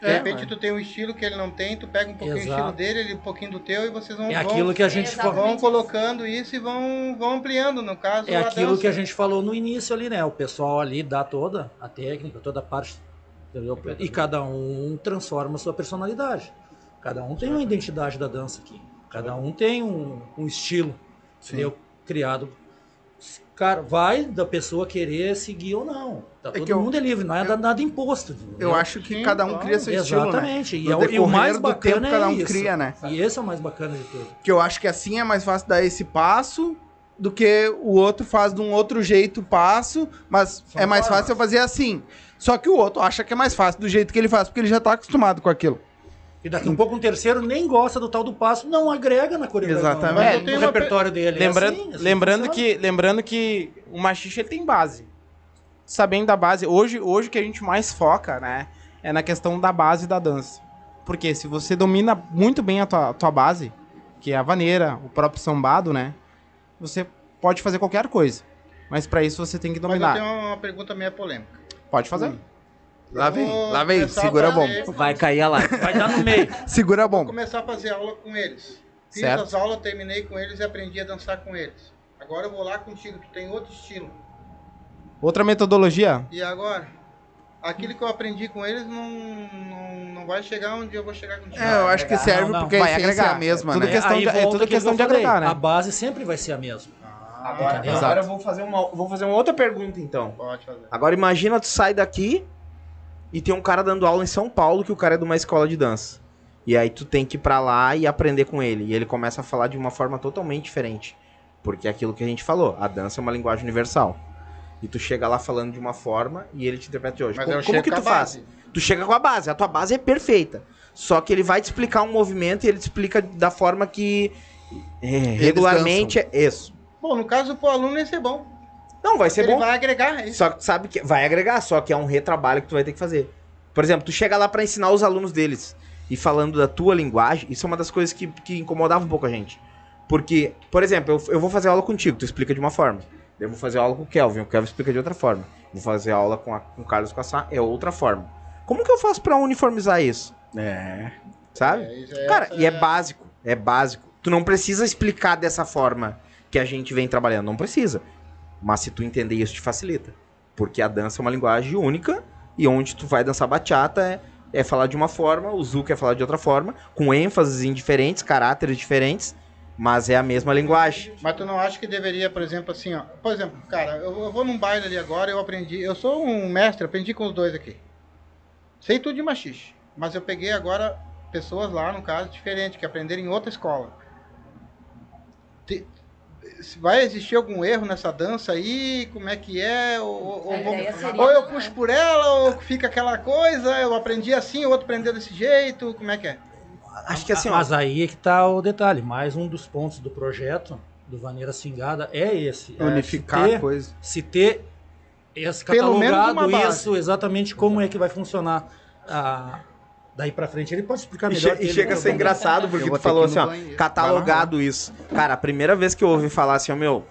De É, repente mas- tu tem um estilo que ele não tem, tu pega um pouquinho do Exato. estilo dele, ele um pouquinho do teu e vocês vão, É vão, aquilo que a gente falou. vão colocando isso e vão, vão ampliando, no caso, É aquilo dança. que a gente falou no início ali, né? O pessoal ali dá toda a técnica, toda a parte. Entendeu? E cada um transforma a sua personalidade. Cada um tem uma identidade da dança aqui. Cada um tem um, um estilo entendeu? criado. Cara, vai da pessoa querer seguir ou não. Tá, todo que eu- mundo é livre, não é eu- nada imposto. entendeu? Eu acho que Sim, cada um cria seu estilo, né? Exatamente. E, No é o- e mais do bacana tempo, cada um é isso. cria, né? E esse é o mais bacana de tudo. Que eu acho que assim é mais fácil dar esse passo do que o outro faz de um outro jeito o passo, mas São é mais formas. fácil eu fazer assim. Só que o outro acha que é mais fácil do jeito que ele faz, porque ele já tá acostumado com aquilo. E daqui a um pouco um terceiro nem gosta do tal do passo, não agrega na coreografia. Exatamente. no- Mas eu tenho no repertório dele. É Lembrando, assim, assim lembrando, funciona. que, lembrando que o machixe ele tem base. Sabendo da base, hoje hoje o que a gente mais foca, né, é na questão da base da dança. Porque se você domina muito bem a tua, tua base, que é a vaneira, o próprio sambado, né, você pode fazer qualquer coisa. Mas pra isso você tem que Mas eu dominar. tenho uma pergunta meio polêmica. Pode fazer. Lá Eu vem, vou lá vem, a segura bom. fazer- Vai cair a live. Vai dar no meio. Segura Vou bom. começar a fazer aula com eles. Fiz Certo. as aulas, terminei com eles e aprendi a dançar com eles. Agora eu vou lá contigo, tu tem outro estilo. Outra metodologia? E agora? Aquilo que eu aprendi com eles não, não, não vai chegar onde eu vou chegar contigo. É, eu acho que serve Não, não, porque a vai agregar. é a mesma, Tudo né? questão Aí de- é tudo questão que de agregar, né? A base sempre vai ser a mesma. Agora, agora eu vou fazer, uma, vou fazer uma outra pergunta, então. Pode fazer. Agora imagina tu sai daqui e tem um cara dando aula em São Paulo que o cara é de uma escola de dança. E aí tu tem que ir pra lá e aprender com ele. E ele começa a falar de uma forma totalmente diferente. Porque é aquilo que a gente falou, a dança é uma linguagem universal. E tu chega lá falando de uma forma e ele te interpreta de hoje. Mas como eu como que tu faz? Tu chega com a base, a tua base é perfeita. Só que ele vai te explicar um movimento e ele te explica da forma que é, regularmente é isso. Bom, no caso, pro aluno ia ser bom. Não, vai ser Ele bom. vai agregar é isso. Só que sabe que vai agregar, só que é um retrabalho que tu vai ter que fazer. Por exemplo, tu chega lá pra ensinar os alunos deles e falando da tua linguagem, isso é uma das coisas que, que incomodava um pouco a gente. Porque, por exemplo, eu, eu vou fazer aula contigo, tu explica de uma forma. Eu vou fazer aula com o Kelvin, o Kelvin explica de outra forma. Vou fazer aula com, a, com o Carlos Cassar, é outra forma. Como que eu faço pra uniformizar isso? É. Sabe? É, é- Cara, essa e é- básico, é básico. Tu não precisa explicar dessa forma que a gente vem trabalhando, não precisa. Mas se tu entender isso, te facilita. Porque a dança é uma linguagem única e onde tu vai dançar bachata é, é falar de uma forma, o Zuko é falar de outra forma, com ênfases em diferentes, caráteres diferentes, mas é a mesma linguagem. Mas tu não acha que deveria, por exemplo, assim, ó. Por exemplo, cara, eu, eu vou num baile ali agora, eu aprendi. Eu sou um mestre, aprendi com os dois aqui. Sei tudo de machixe. Mas eu peguei agora pessoas lá, no caso, diferentes, que aprenderam em outra escola. Se vai existir algum erro nessa dança aí? Como é que é? Ou, ou- ou A vamos- eu puxo por ela, ou fica aquela coisa, eu aprendi assim, o outro aprendeu desse jeito, como é que é? Acho que assim, ó, Mas aí é que tá o detalhe. Mais um dos pontos do projeto do Vaneira Cingada é esse. é Unificar se a ter, coisa. Se ter esse Pelo menos catalogado uma base. isso, exatamente como é que vai funcionar ah, daí pra frente. Ele pode explicar E, melhor. che- que e chega a né, ser o engraçado porque tu falou assim, ó, banheiro. catalogado isso. Cara, a primeira vez que eu ouvi falar assim, ó, meu,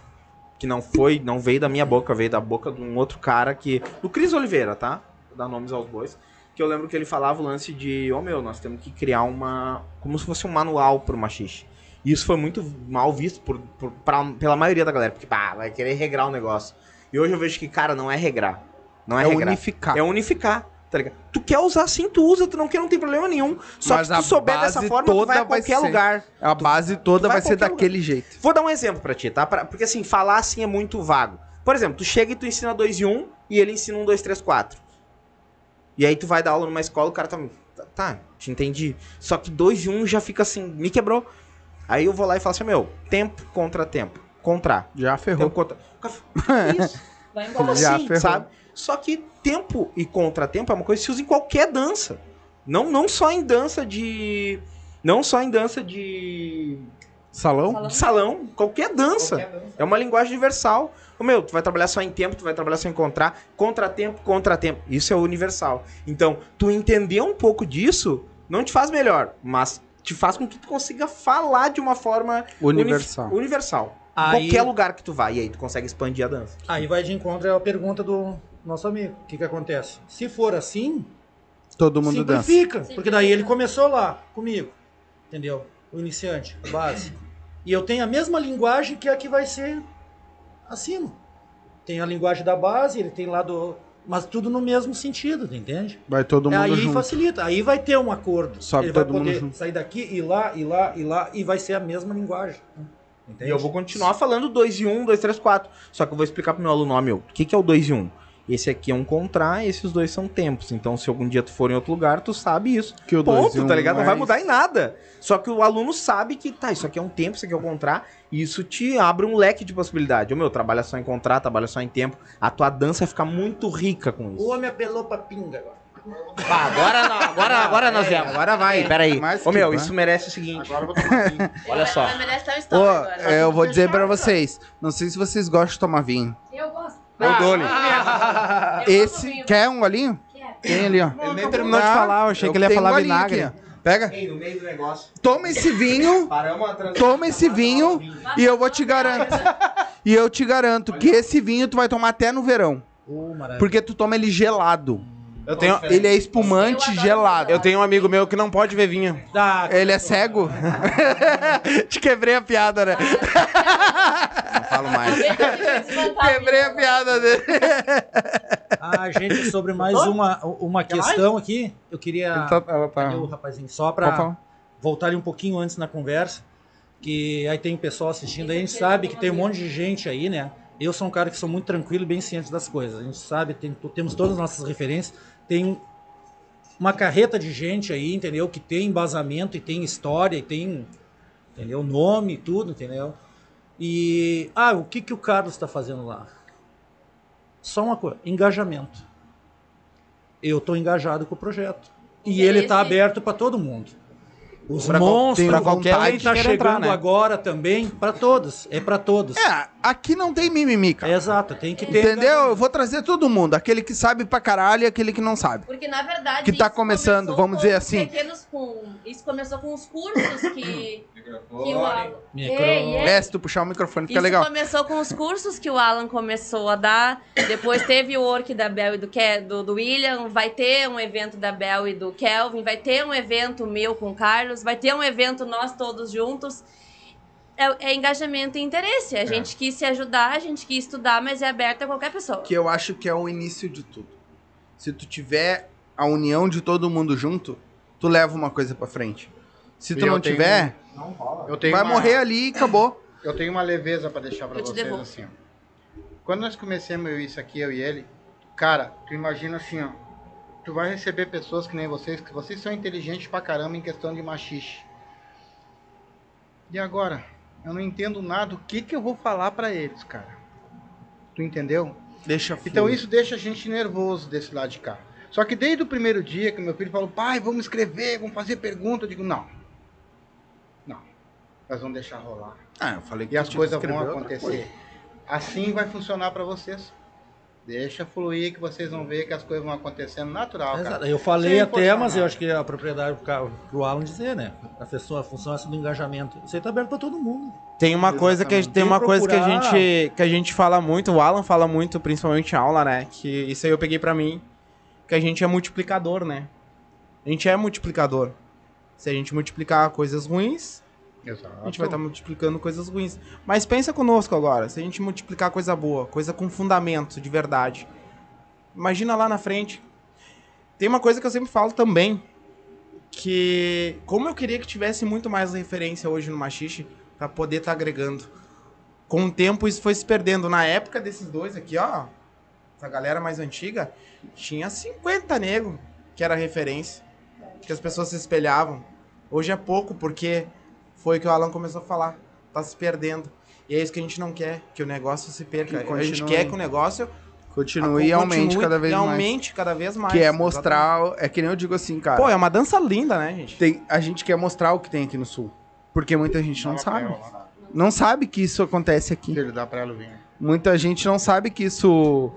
que não foi, não veio da minha boca, veio da boca de um outro cara que. Do Cris Oliveira, tá? Vou dar nomes aos bois. Que eu lembro que ele falava o lance de, ô meu, nós temos que criar uma. Como se fosse um manual pro machixe. E isso foi muito mal visto por, por- pra- pela maioria da galera, porque, pá, vai querer regrar o negócio. E hoje eu vejo que, cara, não é regrar. Não é, É regrar. unificar. É unificar, tá ligado? Tu quer usar assim, tu usa, tu não quer, não tem problema nenhum. Só Mas que tu souber dessa forma, tu vai a vai qualquer ser- lugar. A base toda vai vai, ser daquele jeito. Vou dar um exemplo pra ti, tá? Pra- porque assim, falar assim é muito vago. Por exemplo, tu chega e tu ensina 2 e 1 um, e ele ensina um, 2, 3, 4. E aí tu vai dar aula numa escola, o cara tá. Tá, tá, te entendi. Só que 2 e 1 um já fica assim, me quebrou. Aí eu vou lá e falo assim, meu, tempo contra tempo. Contra. Já ferrou. Tempo contra. Isso. Vai embora. Já assim, ferrou. sabe? Só que tempo e contratempo é uma coisa que se usa em qualquer dança. Não, não só em dança de. Não só em dança de. Salão? Salão. salão, qualquer dança. É uma linguagem universal. Ô, meu, tu vai trabalhar só em tempo, tu vai trabalhar só em encontrar. Contratempo, contratempo. Isso é universal. Então, tu entender um pouco disso não te faz melhor, mas te faz com que tu consiga falar de uma forma Universal. universal. Aí- Qualquer lugar que tu vai, e aí tu consegue expandir a dança. Aí vai de encontro à pergunta do nosso amigo. O que que acontece? Se for assim, Todo mundo dança. simplifica. Porque daí ele começou lá comigo. Entendeu? O iniciante, a base. E eu tenho a mesma linguagem que a que vai ser acima. Tem a linguagem da base, ele tem lá do. Mas tudo no mesmo sentido, entende? Vai todo mundo aí junto. facilita, aí vai ter um acordo. Sobe ele vai todo mundo poder junto. sair daqui, ir lá, ir lá, ir lá, e vai ser a mesma linguagem. Entende? E eu vou continuar falando 2 e 1, 2, 3, 4. Só que eu vou explicar pro meu aluno, ó, meu, o que, que é o 2 e 1? Esse aqui é um contra, esses dois são tempos. Então, se algum dia tu for em outro lugar, tu sabe isso. Que o dois e Ponto, um tá ligado? Não vai é mudar em nada. Só que o aluno sabe que, tá, isso aqui é um tempo, isso aqui é um contra, e isso te abre um leque de possibilidade. O meu, trabalha só em contra, trabalha só em tempo. A tua dança fica muito rica com O isso. homem apelou pra pinga agora. Agora não, agora, agora nós vemos. Agora vai, peraí. Mais Ô, que meu, vai. isso merece o seguinte. Agora eu vou tomar vinho. Olha só. Vai merece dar um Ô, agora. é, eu vou dizer pra vocês. Não sei se vocês gostam de tomar vinho. Eu gosto. Eu dou-lhe. Eu amo Esse. Quer um golinho? Tem ali, ó. Ele nem terminou de falar, eu achei que ele ia tenho falar um vinagre. ó. Pega. Ei, no meio do negócio. Toma esse vinho. Paramos a transição. Toma esse vinho e eu vou te garanto. E eu te garanto que esse vinho tu vai tomar até no verão. Maravilha. Porque tu toma ele gelado. Eu tenho, Ele é espumante gelado. eu tenho um amigo meu que não pode ver vinho. Tá, Ele é cego? Te quebrei a piada, né? Não falo mais. Quebrei a piada dele. Ah, gente, sobre mais uma, uma questão aqui, eu queria. Tá- ela tá- Cadê o rapazinho? Só para voltar ali um pouquinho antes na conversa, que aí tem o pessoal assistindo, aí a gente sabe que tem um monte de gente aí, né? Eu sou um cara que sou muito tranquilo e bem ciente das coisas. A gente sabe, tem- temos todas as nossas referências, tem uma carreta de gente aí, entendeu? Que tem embasamento e tem história e tem, entendeu? Nome e tudo, entendeu? E, ah, o que, que o Carlos está fazendo lá? Só uma coisa, engajamento. Eu estou engajado com o projeto. E ele está aberto para todo mundo. Os Pra monstros, tem qualquer vontade quem está chegando entrar, né? agora também, para todos. É para todos. É, aqui não tem mimimi, cara. Exato, tem que ter. Entendeu? Eu vou trazer todo mundo. Aquele que sabe pra caralho e aquele que não sabe. Porque, na verdade, Que tá começando, vamos dizer assim. Pequenos, com, isso começou com os cursos que, que o Alan... Micro- Ei, ei. É, se tu puxar o microfone fica Isso legal. começou com os cursos que o Alan começou a dar. Depois teve o work da Bel e do, Ke do, do William. Vai ter um evento da Bel e do Kelvin. Vai ter um evento meu com o Carlos. Vai ter um evento nós todos juntos. É, é engajamento e interesse. A gente quis se ajudar, a gente quis estudar, mas é aberto a qualquer pessoa. Que eu acho que é o início de tudo. Se tu tiver a união de todo mundo junto, tu leva uma coisa pra frente. Se tu E eu não tenho- tiver, Eu tenho vai uma- morrer ali e acabou. Eu tenho uma leveza pra deixar pra Eu te vocês devolvo. assim, ó. Quando nós começamos isso aqui, eu e ele, cara, tu imagina assim, ó. Tu vai receber pessoas que nem vocês, que vocês são inteligentes pra caramba em questão de machixe. E agora? Eu não entendo nada. O que que eu vou falar pra eles, cara? Tu entendeu? Deixa Então fluir. isso deixa a gente nervoso desse lado de cá. Só que desde o primeiro dia que meu filho falou, pai, vamos escrever, vamos fazer pergunta, eu digo, não. Não. Nós vamos deixar rolar. Ah, eu falei que E as coisas vão acontecer. Assim vai funcionar pra vocês. Deixa fluir que vocês vão ver que as coisas vão acontecendo natural, Exato. cara. Eu falei Sem até, mas eu nada. acho que é a propriedade pro, Alan dizer, né? A pessoa, a função é essa do engajamento. Isso aí tá aberto pra todo mundo. Tem uma coisa que a gente, tem Vem uma coisa que a gente que a gente fala muito, o Alan fala muito, principalmente em aula, né? Que isso aí eu peguei pra mim, que a gente é multiplicador, né? A gente é multiplicador. Se a gente multiplicar coisas ruins, Exato. a gente vai estar multiplicando coisas ruins. Mas pensa conosco agora, se a gente multiplicar coisa boa, coisa com fundamento de verdade. Imagina lá na frente. Tem uma coisa que eu sempre falo também, que como eu queria que tivesse muito mais referência hoje no Machixe pra poder estar agregando. Com o tempo isso foi se perdendo. Na época desses dois aqui, ó, essa galera mais antiga, tinha 50 nego que era referência, que as pessoas se espelhavam. Hoje é pouco porque foi o que o Alan começou a falar, tá se perdendo. E é isso que a gente não quer, que o negócio se perca. Que A gente quer que o negócio Continue e aumente continue cada vez e mais. aumente cada vez mais. Que é Exatamente. mostrar. É que nem eu digo assim, cara. Pô, é uma dança linda, né, gente? tem- a gente quer mostrar o que tem aqui no sul. Porque muita gente não sabe. Não sabe que isso acontece aqui. Filho, dá pra ela vir. Muita gente não sabe que isso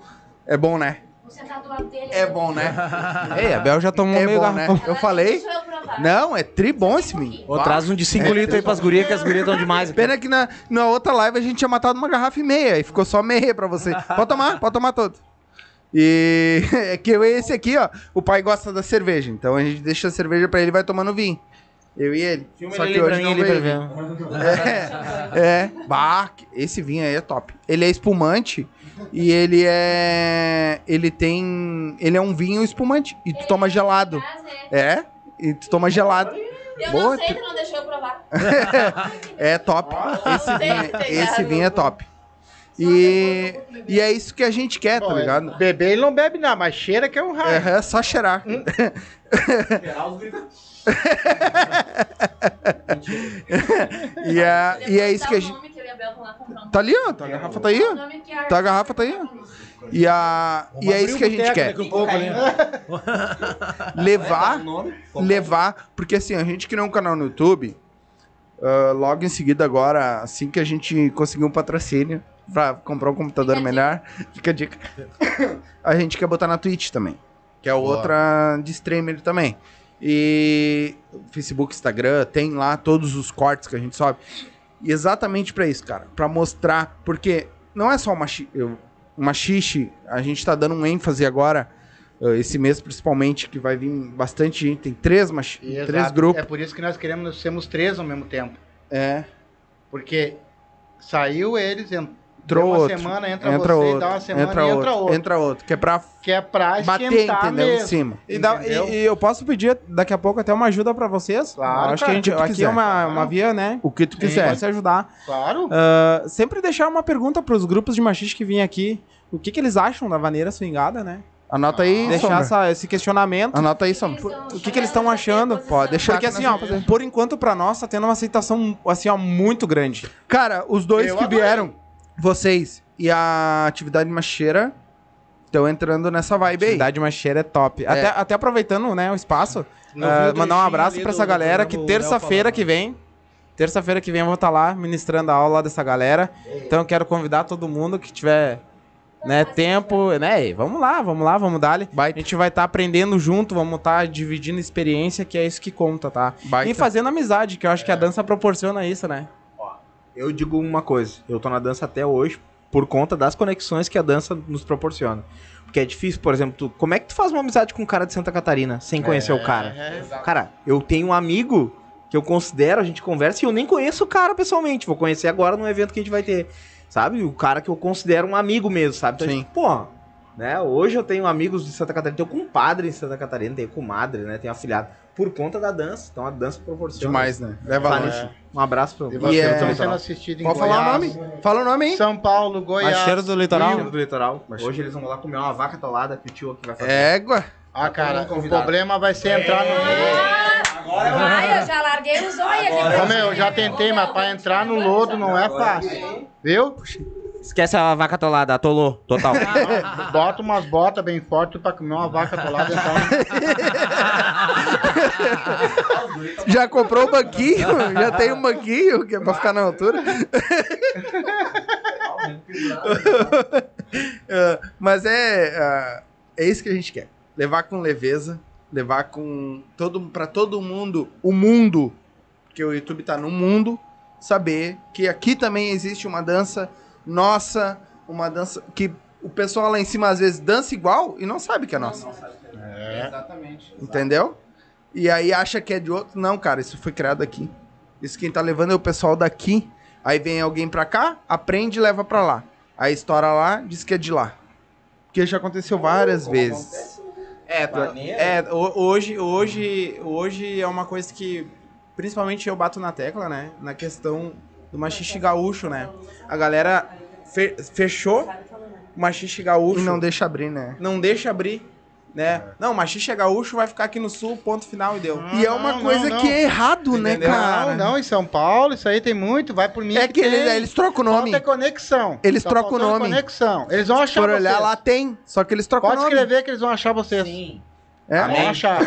é bom, né? Sentar do lado dele. É bom, né? Ei, a Bel já tomou É meio bom, né? garrafão. Eu falei. Deixa eu provar. Não, é tri bom esse vinho. Ô, traz um de 5 É, litros aí pras gurias, que as gurias estão demais. aqui. Pena que na, na outra live a gente tinha matado uma garrafa e meia e ficou só meia pra você. Pode tomar, pode tomar todo. E é que eu- esse aqui, ó, o pai gosta da cerveja, então a gente deixa a cerveja pra ele e vai tomando vinho. Eu e ele. Filma Só ele que hoje não veio. ver. É, é. Bah, esse vinho aí é top. Ele é espumante e ele é. Ele tem. Ele é um vinho espumante. E tu toma gelado. É? E tu toma gelado. Eu Boa, não sei, tu- não deixou eu provar. É top. Esse vinho, esse vinho é top. E, e é isso que a gente quer, tá Bom, ligado? Beber ele não bebe nada, mas cheira que é um raio. É, é só cheirar. e, é, e é isso que a gente. Tá ali, ó. Tá, a garrafa tá aí, ó. Tá, a garrafa tá aí. E, a, e é isso que a gente quer. Um pouco. Levar, levar, porque assim, a gente criou um canal no YouTube, ah, logo em seguida agora, assim que a gente conseguiu um patrocínio pra comprar um computador melhor, fica a dica. A gente quer botar na Twitch também, que é outra de streamer também. E Facebook, Instagram, tem lá todos os cortes que a gente sobe. E exatamente pra isso, cara, Pra mostrar, porque não é só uma chi- eu- xixi, a gente tá dando um ênfase agora Uh, esse mês, principalmente, que vai vir bastante gente. Tem três, Exato. três grupos. É por isso que nós queremos sermos três ao mesmo tempo. É. Porque saiu eles, entrou Entrou uma outro. semana, entra, entra você, outro. dá uma semana entra e outro. entra outro. Entra outro. Que é pra Que é pra bater, entendeu? mesmo. Em cima. E, dá- e- e eu posso pedir daqui a pouco até uma ajuda pra vocês? Claro, Acho cara, que a gente, aqui quiser. é uma, uma via, né? O que tu Que quiser. pode se ajudar. Claro. Ah, sempre deixar uma pergunta pros grupos de machistas que vêm aqui. O que, que eles acham da vaneira swingada, né? Anota aí, Deixar Sombra. essa- esse questionamento. Anota aí, Sombra. O que, que eles estão achando? Pode deixar Porque que assim, nós ó, por enquanto pra nós tá tendo uma aceitação assim, ó, muito grande. Cara, os dois Eu que adorei. vieram, vocês e a atividade macheira, estão entrando nessa vibe aí. Atividade macheira é top. Até, até aproveitando, né, o espaço, o mandar um abraço do- essa galera que terça-feira que vem, terça-feira que vem eu vou estar lá ministrando a aula dessa galera. Então eu quero convidar todo mundo que tiver né, tempo, né? Vamos lá, vamos lá, vamos dar. A gente vai estar aprendendo junto, vamos estar dividindo experiência, que é isso que conta, tá? Baita. E fazendo amizade, que eu acho que a dança proporciona isso, né? Eu digo uma coisa, eu tô na dança até hoje por conta das conexões que a dança nos proporciona. Porque é difícil, por exemplo, tu- como é que tu faz uma amizade com um cara de Santa Catarina sem conhecer o cara? Cara, eu tenho um amigo que eu considero, a gente conversa e eu nem conheço o cara pessoalmente. Vou conhecer agora num evento que a gente vai ter. Sabe? O cara que eu considero um amigo mesmo, sabe? Então, Sim. tipo, pô, né? Hoje eu tenho amigos de Santa Catarina, tenho compadre em Santa Catarina, tenho comadre, né? Tenho afilhado. Por conta da dança. Então a dança proporciona. Demais, né? Leva Vale. longe. Um abraço pra E E você é- estão sendo assistido em Pode falar o Goiás, nome? Fala o nome aí. São Paulo, Goiás. Macheiro do litoral. Macheiro do litoral. Hoje eles vão lá comer uma vaca atolada que o tio aqui vai fazer. Égua. Ah, cara, Todo mundo o problema vai ser entrar no... Ai, eu já larguei os olhos aqui. Meu, eu já tentei, mas pra entrar no lodo não é fácil. Viu? Esquece a vaca atolada, atolou, total. Bota umas botas bem fortes pra comer uma vaca atolada e no... Já comprou o banquinho? Já tem um banquinho que é pra ficar na altura? É, Mas é, ah, é isso que a gente quer. Levar com leveza, levar com todo para todo mundo, o mundo, porque o YouTube tá no mundo, saber que aqui também existe uma dança nossa, uma dança que o pessoal lá em cima às vezes dança igual e não sabe que é nossa. Exatamente. Entendeu? E aí acha que é de outro. Não, cara, isso foi criado aqui. Isso quem tá levando é o pessoal daqui. Aí vem alguém pra cá, aprende e leva pra lá. Aí estoura lá, diz que é de lá. Porque já aconteceu várias vezes. É, tu- é ho- hoje, hoje, hoje é uma coisa que principalmente eu bato na tecla, né? Na questão do machixe gaúcho, né? A galera fe- fechou o machixe gaúcho. E não deixa abrir, né? não deixa abrir, né? Não, machixe gaúcho vai ficar aqui no sul, ponto final e deu. E é uma não, coisa não. que é errado, né, Entendeu? cara? Não, não, em São Paulo, isso aí tem muito, vai por mim. É que eles, eles trocam o nome. Falta conexão. Eles Tá trocam o nome. conexão. Eles vão achar olhar vocês. lá, tem. Só que eles trocam Pode o nome. escrever que eles vão achar vocês. Sim. É? Vão achar.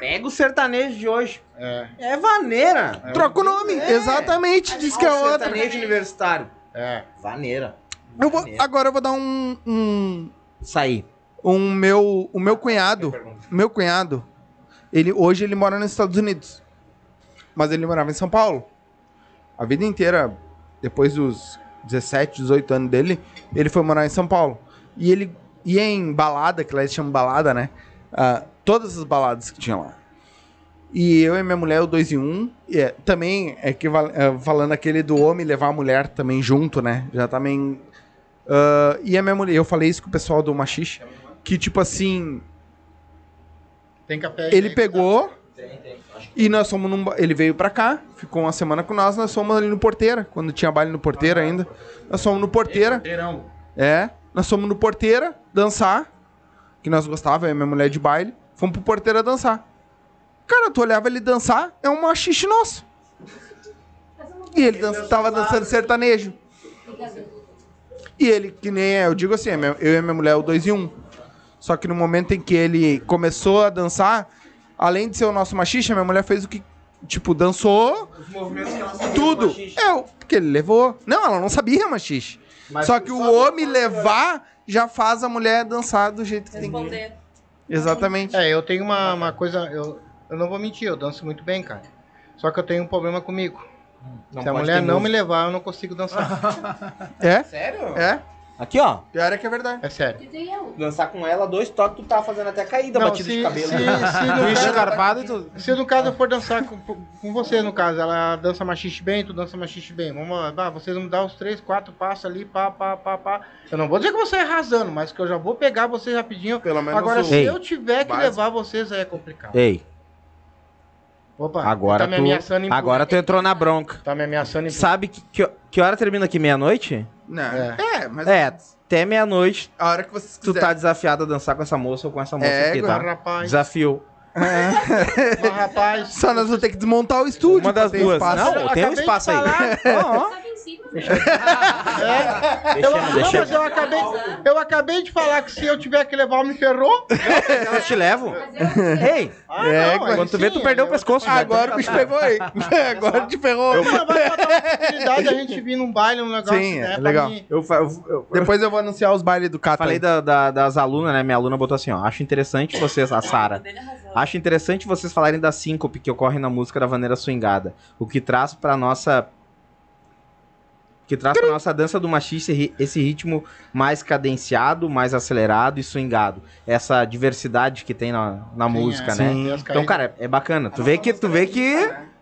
Pega o sertanejo de hoje. É. É vaneira. Troca o nome. Exatamente. Diz que é o outra. sertanejo universitário. É. Vaneira. Eu vou- agora eu vou dar um, um, Saí. um meu, o meu cunhado, meu cunhado, ele hoje ele mora nos Estados Unidos, mas ele morava em São Paulo. A vida inteira, depois dos 17, 18 anos dele, ele foi morar em São Paulo. E ele ia em balada, que lá eles chamam balada, né? Ah, todas as baladas que tinha lá. E eu e minha mulher, o 2 em 1. Um, e é, também, é que falando aquele do homem levar a mulher também junto, né? Já também. ah, e a minha mulher, eu falei isso com o pessoal do Machixe, que tipo assim, Tem café ele pegou e nós fomos num. Ele veio pra cá, ficou uma semana com nós, nós fomos ali no Porteira, quando tinha baile no Porteira ainda. Nós fomos no Porteira. É, nós fomos no Porteira dançar, que nós gostava, eu e minha mulher de baile. Fomos pro Porteira dançar. Cara, tu olhava ele dançar, é um machixe nosso. E ele dan tava dançando sertanejo. E ele, que nem é, eu digo assim, é eu e minha mulher, o dois em um. Só que no momento em que ele começou a dançar, além de ser o nosso machixe, a minha mulher fez o que, tipo, dançou Os movimentos que ela tudo. É, o que ele levou. Não, ela não sabia machixe. Mas Só que o homem levar já faz a mulher dançar do jeito que tem que. Responder. Exatamente. É, eu tenho uma, uma coisa. Eu, eu não vou mentir, eu danço muito bem, cara. Só que eu tenho um problema comigo. Não Se a mulher não música. me levar, eu não consigo dançar. É? Sério? É? Aqui, ó. Pior é que é verdade. É sério. Dançar com ela, dois toques, tu tá fazendo até caída, Não, batida se- de cabelo. se- se no caso- e tudo. Se no caso eu for dançar com, com você, no caso, ela dança machixe bem, tu dança machixe bem. Vamos lá, bah, vocês vão dar os três, quatro passos ali, pá, pá, pá, pá. Eu não vou dizer que você é arrasando, mas que eu já vou pegar vocês rapidinho. Pelo menos Agora, o- se Ei. eu tiver que Básico. levar vocês, aí é complicado. Ei, Opa, agora tá me ameaçando tu, agora tu entrou na bronca. Tá me ameaçando em Sabe que, que, que hora termina aqui? Meia-noite? Não. É. É, mas É, até meia-noite a hora que vocês tu tá desafiado a dançar com essa moça ou com essa moça É, aqui, tá? rapaz, Desafio. mas, rapaz. Só nós vamos ter que desmontar o estúdio. Uma das duas. espaço. Não, tem um espaço aí. Ó, ó. Eu, Deixa, não, mas eu acabei, eu acabei de falar que se eu tiver que levar, me ferrou. Eu te levo. Ei, Ah, É, não, quando tu vê, tu perdeu o eu- pescoço. Agora o bicho pegou aí. Agora te ferrou. Não, mas vai dar uma oportunidade a gente vir num baile, um negócio, Sim, né? é legal. mim- Eu, eu, eu, Depois eu vou anunciar os bailes do Cata. Falei da- da- das alunas, né? Minha aluna botou assim, ó. Acho interessante vocês, a Sara. Acho interessante vocês falarem da síncope que ocorre na música da vaneira swingada. O que traz pra nossa. Que traz pra nossa dança do machista esse ri- esse ritmo mais cadenciado, mais acelerado e swingado. Essa diversidade que tem na, na Sim, música, é. né? Sim, Então, cara, é bacana. Tu vê que, tu vê que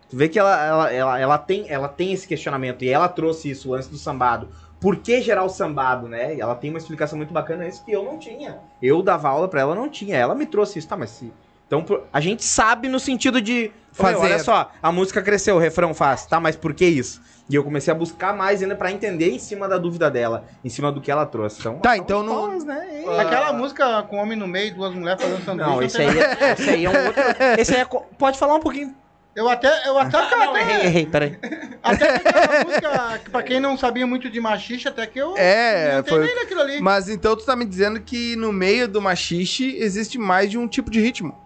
Tu vê que ela, ela, ela, ela, tem, ela tem esse questionamento e ela trouxe isso, lance do sambado. Por que gerar o sambado, né? Ela tem uma explicação muito bacana, isso que eu não tinha. Eu dava aula pra ela, não tinha. Ela me trouxe isso, tá, mas se... Então, a gente sabe no sentido de... Fazer. Fazer. Olha só, a música cresceu, o refrão faz, tá, mas por que isso? E eu comecei a buscar mais ainda pra entender em cima da dúvida dela, em cima do que ela trouxe. Então, Tá, então palmas, né? Aquela música com homem no meio e duas mulheres fazendo sanduíche. Não, esse aí, é, esse aí é um outro... Esse aí é... co- Pode falar um pouquinho. Eu até, eu até, Não, errei, errei, peraí. até aquela música, pra quem não sabia muito de machixe, até que eu É, não foi- entendi daquilo ali. Mas então tu tá me dizendo que no meio do machixe existe mais de um tipo de ritmo.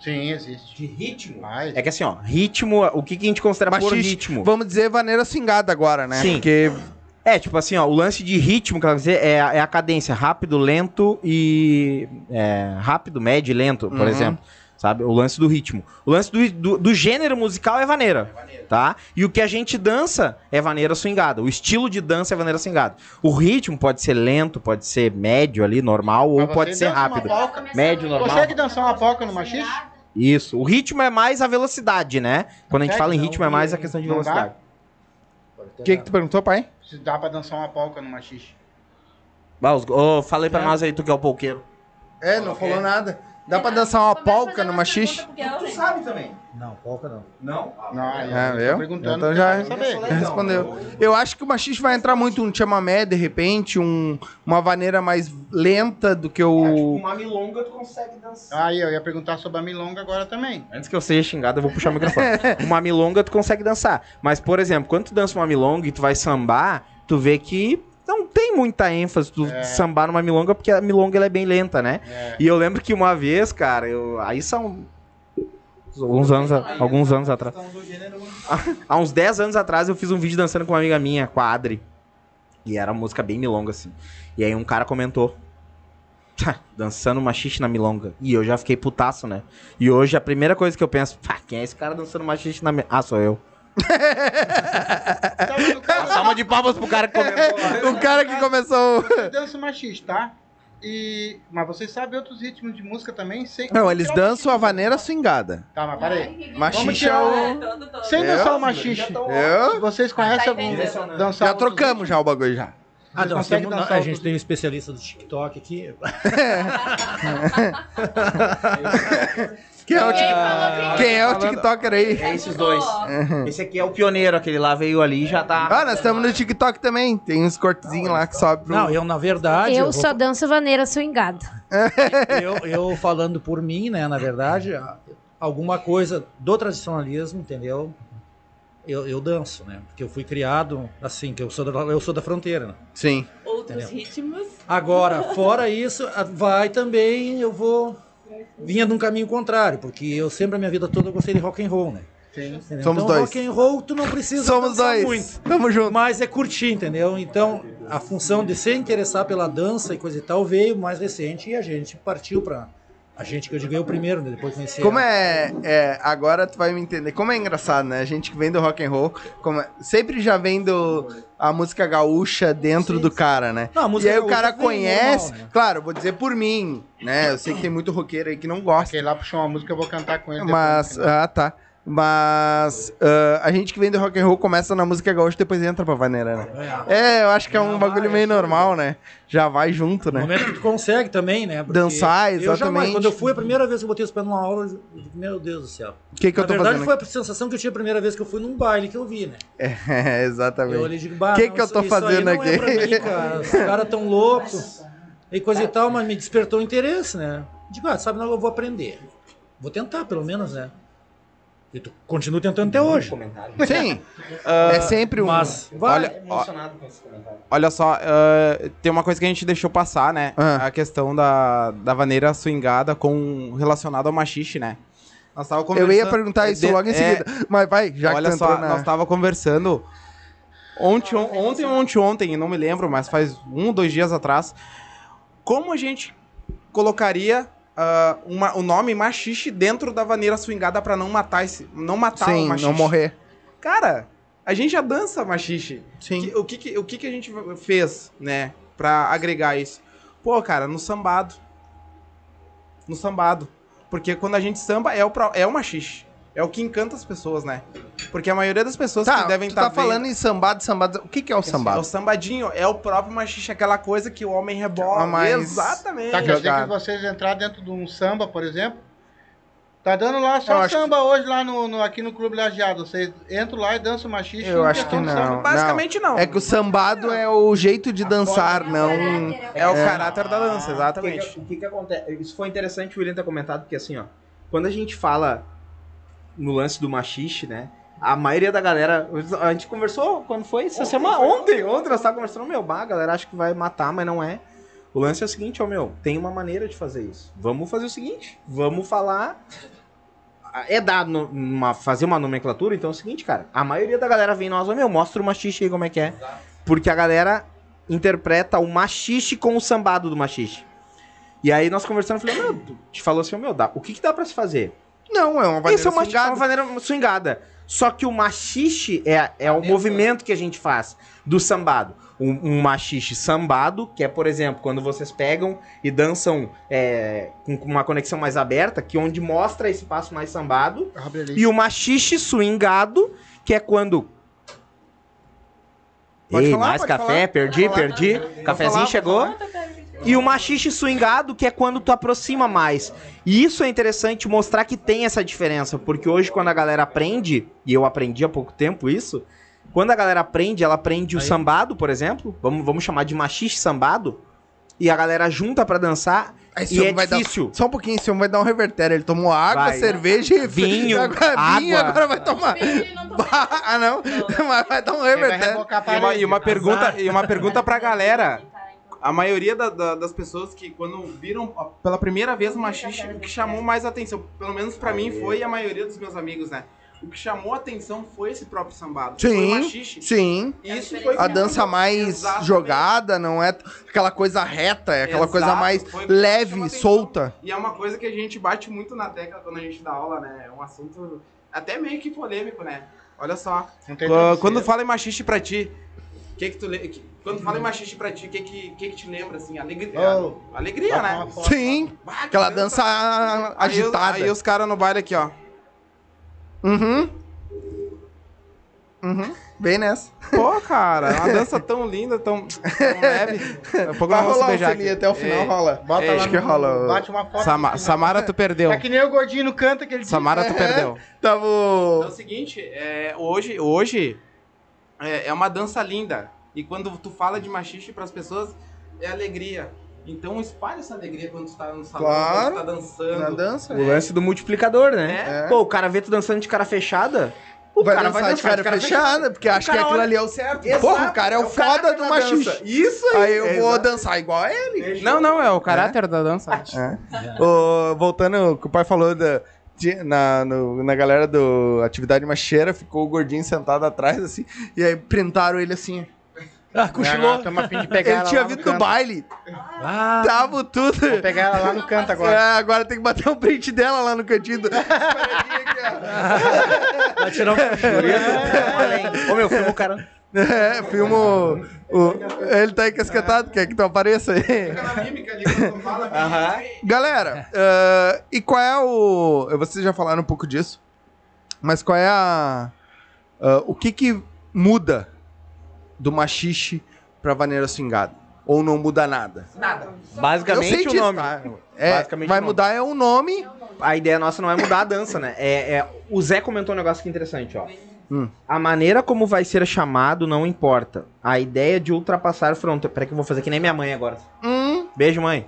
Sim, existe. De ritmo? Mas, É que assim, ó, ritmo, o que, que a gente considera por Machixe. ritmo? Vamos dizer vaneira swingada agora, né? Sim. Porque É, tipo assim, ó, o lance de ritmo, que ela quer dizer, é, a- é a cadência rápido, lento e. é, rápido, médio e lento, por Uhum. exemplo. Sabe? O lance do ritmo. O lance do, do, do gênero musical é vaneira, tá? E o que a gente dança é vaneira swingada. O estilo de dança é vaneira swingada. O ritmo pode ser lento, pode ser médio ali, normal, ou Mas você pode ser rápido. polca? Médio, normal. Consegue dançar uma polca no machixe? Isso. O ritmo é mais a velocidade, né? Quando a gente fala em Não, ritmo, é mais a questão de não dá? velocidade. o que, que tu perguntou, pai? Se dá pra dançar uma polca os- ô, fala aí pra nós aí, tu que é o polqueiro. É, não falou nada. Dá pra dançar uma polca no machixe? sabe também. Não, polca não. Não? Não, aí É, eu viu? tô perguntando. Então já respondeu. Eu acho que o machixe vai entrar muito um chamamé, de repente, um, uma vaneira mais lenta do que o... Uma milonga tu consegue dançar. Aí, eu ia perguntar sobre a milonga agora também. Antes que eu seja xingado, eu vou puxar o microfone. uma milonga tu consegue dançar. Mas, por exemplo, quando tu dança uma milonga e tu vai sambar, tu vê que não tem muita ênfase tu É. sambar numa milonga, porque a milonga ela é bem lenta, né? É. E eu lembro que uma vez, cara, eu. Aí são. Alguns anos, alguns anos atrás. Há uns 10 anos atrás eu fiz um vídeo dançando com uma amiga minha, com a Adri. E era uma música bem milonga, assim. E aí um cara comentou. "Tchá, Dançando machixe na milonga. E eu já fiquei putaço, né? E hoje a primeira coisa que eu penso, "Pá, quem é esse cara dançando machixe na milonga? Ah, sou eu. Salva de palmas pro cara que comentou. O cara que começou... Dança machixe, tá? E... Mas vocês sabem outros ritmos de música também? Sem... Não, eles dançam a vaneira swingada. Tá, mas peraí. Machixe é o... Sem dançar o machixe. Eu? Vocês conhecem Tá algum entendendo. dançar Já trocamos já o bagulho já. Ah, Vocês não, temos- a outros gente tem um especialista do TikTok aqui. Quem é o, falou quem é o TikToker aí? É esses dois. Esse aqui é o pioneiro, aquele lá veio ali e já tá. Ah, nós estamos no TikTok também. Tem uns cortezinhos lá que sobe pro... Não, eu, na verdade. Eu vou- só danço vaneira swingada. eu, eu falando por mim, né, na verdade, alguma coisa do tradicionalismo, entendeu? Eu, eu danço, né? Porque eu fui criado assim, que eu sou da, eu sou da fronteira. né? Sim. Outros Entendeu? ritmos. Agora, fora isso, vai também, eu vou vinha de um caminho contrário, porque eu sempre a minha vida toda gostei de rock and roll, né? Sim. Somos então, dois. rock and roll tu não precisa Somos dançar dois. muito. Tamo junto. Mas é curtir, entendeu? Então, a função de se interessar pela dança e coisa e tal veio mais recente e a gente partiu pra A gente que eu digo é o primeiro, né? Depois conheci Como é, é, agora tu vai me entender. Como é engraçado, né? A gente que vem do rock and roll, como é- sempre já vem do a música gaúcha dentro do cara, né? Não, a e aí o cara vem conhece, normal, né? claro, eu vou dizer por mim, né? Eu sei que tem muito roqueiro aí que não gosta. Aquele lá puxou uma música, eu vou cantar com ele Mas, final. ah, tá. Mas ah, a gente que vem do rock and roll começa na música gaúcha e depois entra pra vaneira, né? É, eu acho que é um bagulho meio normal, né? Já vai junto, No né? momento que tu consegue também, né? Porque Dançar, Eu jamais, exatamente. quando eu fui a primeira vez que eu botei os pés numa aula, meu Deus do céu. O que que eu Na tô verdade, fazendo foi a sensação que eu tinha a primeira vez que eu fui num baile que eu vi, né? É, exatamente. Eu olhei e digo, bah, que não, que eu isso- tô isso fazendo não aqui? É mim, cara. Os caras tão loucos. E coisa e tal, mas me despertou o interesse, né? Digo, ah, sabe, não, eu vou aprender. Vou tentar, pelo menos, né? E tu continua tentando até hoje. Sim. Ah, é sempre um. Mas, vai. Olha, ó, olha só, ah, tem uma coisa que a gente deixou passar, né? Ah. A questão da, da vaneira swingada com relacionado ao machixe, né? Nós tava eu conversando- ia perguntar isso de- logo em é, seguida. Mas vai, já que olha só, na... nós tava conversando ontem, on- ontem ou ontem, ontem, não me lembro, mas faz um, dois dias atrás, como a gente colocaria ah, uma- o nome machixe dentro da vaneira swingada pra não matar esse, não matar o Sim, machixe. não morrer. Cara, a gente já dança machixe. Sim. Que- o, que, que- o que, que a gente fez, né, pra agregar isso? Pô, cara, no sambado. No sambado. Porque quando a gente samba, é o, é o machixe. É o que encanta as pessoas, né? Porque a maioria das pessoas Tá, que devem estar tá falando em sambado, sambado. O que que é o É sambado? o sambadinho, é o próprio machixe, aquela coisa que o homem rebola. Ah, mas- Exatamente. Tá, quer dizer que vocês entrar dentro de um samba, por exemplo, tá dando lá só samba hoje lá no, no- aqui no Clube Lajeado. Vocês entram lá e dançam machixe. Eu acho que não. samba. Basicamente não. É que o sambado é o jeito de dançar, não. É o caráter da dança, O que, exatamente. que- o que que acontece? Isso foi interessante o William ter comentado, porque assim, ó, quando a gente fala no lance do machixe, né? A maioria da galera. A gente conversou quando foi? Essa semana? Ontem, ontem nós tava conversando, meu, bah, a galera acha que vai matar, mas não é. O lance é o seguinte, ó, meu, tem uma maneira de fazer isso. Vamos fazer o seguinte, vamos falar. É dado uma, fazer uma nomenclatura, então é o seguinte, cara. A maioria da galera vem nós, ó, meu, mostra o machixe aí como é que é. Porque a galera interpreta o machixe com o sambado do machixe. E aí nós conversando, eu falei, meu, te falou assim, meu, dá, o que que dá pra se fazer? Não, é uma vaneira Isso é uma, swingada. uma maneira swingada. Só que o machixe é, é o movimento que a gente faz do sambado. Um, um machixe sambado, que é, por exemplo, quando vocês pegam e dançam é, com, com uma conexão mais aberta, que é onde mostra esse passo mais sambado. E o machixe swingado, que é quando. Pode Ei, falar, mais pode café, falar. perdi, perdi. Cafezinho falar, chegou. E o machixe swingado, que é quando tu aproxima mais. E isso é interessante mostrar que tem essa diferença, porque hoje quando a galera aprende, e eu aprendi há pouco tempo isso, quando a galera aprende, ela aprende o sambado, por exemplo, vamos, vamos chamar de machixe sambado, e a galera junta pra dançar, Aí e é vai dar- difícil. Só um pouquinho, esse homem vai dar um revertério. Ele tomou água, Vai. cerveja e Vinho, agora, vinho, água. agora vai tomar. ah, não? Mas vai dar um revertério. E uma, e uma pergunta, e uma pergunta pra galera. A maioria da- da- das pessoas que, quando viram a- pela primeira vez o machixe, o que chamou mais atenção, pelo menos pra mim foi e a maioria dos meus amigos, né? O que chamou atenção foi esse próprio sambado. Foi o Sim, machixe. sim. Isso foi A dança mais Exatamente. jogada, não é aquela coisa reta, é aquela coisa Exato, mais o que leve, solta. E é uma coisa que a gente bate muito na tecla quando a gente dá aula, né? É um assunto até meio que polêmico, né? Olha só. Quando fala em machixe pra ti, que que tu le- que- quando fala em machixe pra ti, o que que, que que te lembra assim? Alegria. Oh. Alegria, né? Sim, Bah, que aquela dança Aí agitada. Aí os caras no baile aqui, ó. Uhum. Uhum. Bem nessa. Pô, cara, é uma dança tão linda, tão, tão leve. Daqui a pouco Vai rolar beijar aqui. até o final, É. rola. Bota É, lá acho no- que rola. Bate uma foto. Sama- final. Samara, tu perdeu. É que nem o gordinho no canto que ele. Samara, tu perdeu. Tava. É o seguinte, é, hoje, hoje é, é uma dança linda. E quando tu fala de machixe pras pessoas, é alegria. Então espalha essa alegria quando tu tá no salão, Claro. quando tu tá dançando. Na dança. O lance do multiplicador, né? É. Pô, o cara vê tu dançando de cara fechada, o vai cara dançar vai de dançar cara fechada, porque acha que cara aquilo olha- ali é o certo. Exato, Porra, o cara é o, é o cara foda do dança. Isso aí. Aí eu É, vou exato. dançar igual a ele. Não, não, é o caráter da dança. É. Ô, voltando ao que o pai falou da, de- na, no- na galera do Atividade Macheira, ficou o gordinho sentado atrás, assim, e aí printaram ele assim. Ah, cochilou. Estamos a fim de pegar Ele tinha vindo do baile. Ah, Tava tudo. Vou pegar ela lá no canto agora. É, agora tem que bater um print dela lá no cantinho. Do... vai tirar um Ô, meu, filme o cara. É, filma o, o- Ele tá encasquetado, quer que tu apareça aí. Galera, ah, e qual é o. Vocês já falaram um pouco disso, mas qual é a. ah, o que que muda do machixe pra vaneira swingada? Ou não muda nada? Basicamente Eu sei o disso, nome. tá? É, Basicamente vai o nome. mudar é um nome. A ideia nossa não é mudar a dança, né? É, é- o Zé comentou um negócio que é interessante, ó. Hum. A maneira como vai ser chamado não importa. A ideia de ultrapassar fronteiras. Peraí que eu vou fazer que nem minha mãe agora. Hum, Beijo, mãe.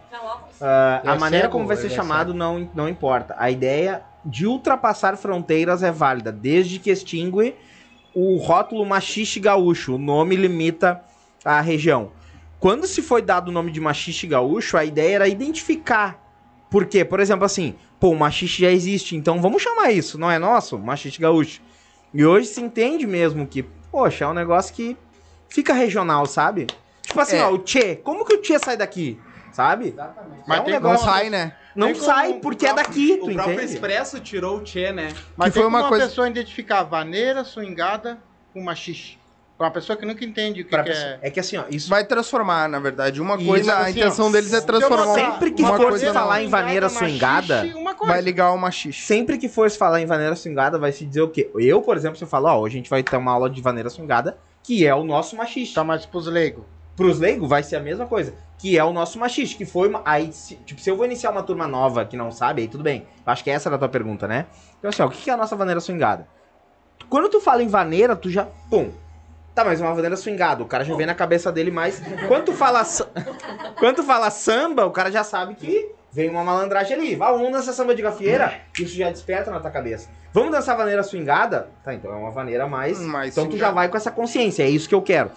Ele a é maneira como vai ser é chamado não, não importa. A ideia de ultrapassar fronteiras é válida, desde que extingue o rótulo machixe gaúcho. O nome limita a região. Quando se foi dado o nome de machixe gaúcho, a ideia era identificar. Por quê? Por exemplo, assim, pô, o machixe já existe, então vamos chamar isso, não é nosso? Machixe gaúcho. E hoje se entende mesmo que, poxa, é um negócio que fica regional, sabe? Tipo assim, É. ó, o Tchê, como que o Tchê sai daqui? Sabe? mas É um tem, não negócio- sai, né? Não Tem sai porque é próprio- daqui, tu O próprio entende? Expresso tirou o Tchê, né? Mas Que foi uma como coisa- uma pessoa identificar vaneira, swingada com machixe. Pra uma pessoa que nunca entende o que, que pessoa- é. É que assim, ó, isso Vai transformar, na verdade. Uma Isso, coisa, a assim, intenção ó, deles é transformar Sempre que uma for coisa falar em vaneira swingada, uma vai ligar o machixe. sempre que for se falar em vaneira swingada, vai se dizer o quê? Eu, por exemplo, se eu falo, ó, hoje a gente vai ter uma aula de vaneira swingada, que é o nosso machixe. Tá mais pros leigos. Pros leigos vai ser a mesma coisa, que é o nosso machixe, que foi uma, aí, se, tipo, se eu vou iniciar uma turma nova que não sabe, aí tudo bem. Eu acho que essa era a tua pergunta, né? Então assim, ó, o que é a nossa vaneira swingada? Quando tu fala em vaneira, tu já, pum. Tá, mas uma vaneira swingada, o cara já vem na cabeça dele mais. Quando tu fala, quando tu fala samba, o cara já sabe que vem uma malandragem ali. Vai, vamos dançar samba de gafieira, isso já desperta na tua cabeça. Vamos dançar vaneira swingada? Tá, então é uma vaneira mais. Mais então tu swingada. já vai com essa consciência, é isso que eu quero.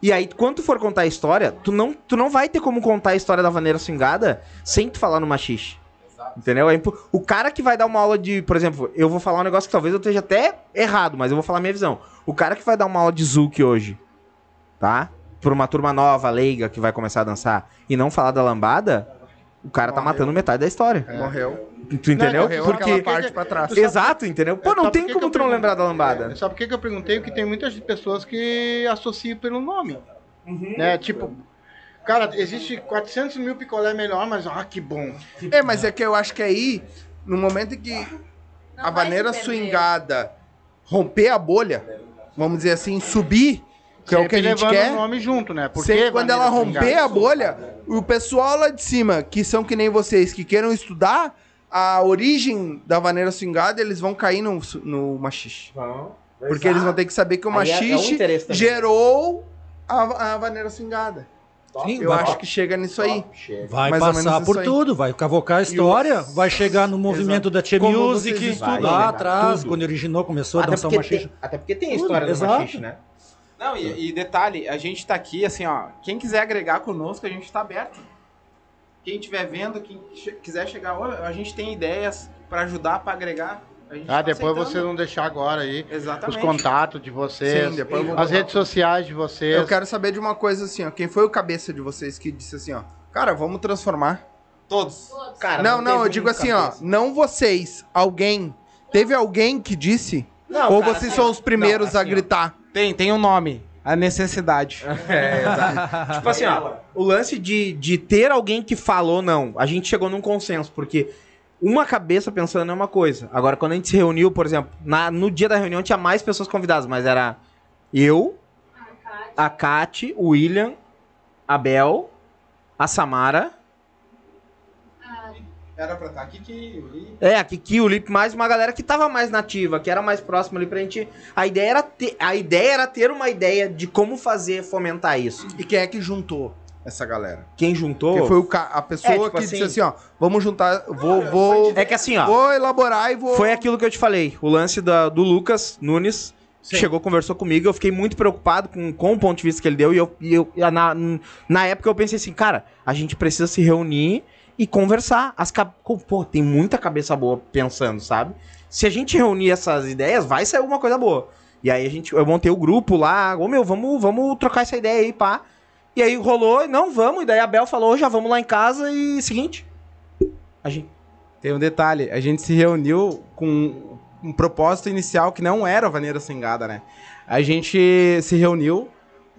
E aí, quando tu for contar a história, tu não, tu não vai ter como contar a história da vaneira swingada sem tu falar no machixe. Entendeu? É O cara que vai dar uma aula de, por exemplo, eu vou falar um negócio que talvez eu esteja até errado, mas eu vou falar a minha visão. O cara que vai dar uma aula de Zouk hoje, tá? Por uma turma nova, leiga, que vai começar a dançar, e não falar da lambada, o cara tá matando metade da história. Morreu. Tu entendeu? Morreu Porque. aquela parte pra trás. Exato, entendeu? Pô, não Sabe tem como tu não lembrar da lambada. É, Sabe por que, que eu perguntei? Porque tem muitas pessoas que associam pelo nome. Né? Tipo, cara, existe 400 mil picolé melhor, mas ah, que bom. É, mas é que eu acho que aí, no momento em que Não a perder. swingada romper a bolha, vamos dizer assim, subir, que é o que a Sempre gente levando quer. o nome junto, né? Porque Sempre quando ela romper swingada? a bolha, o pessoal lá de cima, que são que nem vocês, que queiram estudar a origem da vaneira swingada, eles vão cair no, no machixe. Porque eles vão ter que saber que o Aí é- é um machixe gerou a, a vaneira swingada. Sim, Eu vai, acho que chega nisso aí. vai mais passar por aí. tudo, vai cavocar a história, vai chegar no movimento da Tia Como Music, vocês estudam, lá atrás, Tudo. quando originou, começou a Até dançar o porque, machixe. tem, até porque tem a Tudo, história do exato. machixe, né? Não, e, e detalhe, a gente tá aqui, assim, ó. Quem quiser agregar conosco, a gente tá aberto. Quem estiver vendo, quem quiser chegar, ó, a gente tem ideias pra ajudar, pra agregar. A Ah, tá depois aceitando. vocês vão deixar agora aí Exatamente. os contatos de vocês, Sim, depois eu vou as redes sociais de vocês. Eu quero saber de uma coisa assim, ó. Quem foi o cabeça de vocês que disse assim, ó? Cara, vamos transformar. Todos. Cara, não, não, teve eu digo assim, ó. cabeça. Não vocês, alguém. Teve alguém que disse? Não, Ou cara, vocês assim, são ó. os primeiros Não, a assim, ó. gritar? Tem, tem um nome. A necessidade. É, exato. tipo assim, ó, o lance de, de ter alguém que falou não, a gente chegou num consenso, porque uma cabeça pensando é uma coisa. Agora, quando a gente se reuniu, por exemplo, na- no dia da reunião tinha mais pessoas convidadas, mas era eu, a Kate, o William, a Bel, a Samara, Era pra estar aqui que. é, a Kiki, o Lip, mais uma galera que tava mais nativa, que era mais próxima ali pra gente. A ideia era ter, a ideia era ter uma ideia de como fazer fomentar isso. E quem é que juntou essa galera? Quem juntou. Quem foi o ca- a pessoa É, tipo que assim- disse assim, ó, vamos juntar, vou, vou, É que assim, ó. vou elaborar e vou... Foi aquilo que eu te falei. O lance da- do Lucas Nunes chegou, conversou comigo. Eu fiquei muito preocupado com, com o ponto de vista que ele deu. E eu, e eu- na, na época eu pensei assim, cara, a gente precisa se reunir e conversar. As, pô, tem muita cabeça boa pensando, sabe? Se a gente reunir essas ideias, vai sair alguma coisa boa. E aí a gente, eu montei o grupo lá, ô meu, vamos, vamos trocar essa ideia aí, pá. E aí rolou, não, vamos, e daí a Bel falou, já vamos lá em casa e seguinte. A gente. Tem um detalhe, a gente se reuniu com um propósito inicial que não era a Vaneira Swingada, né? A gente se reuniu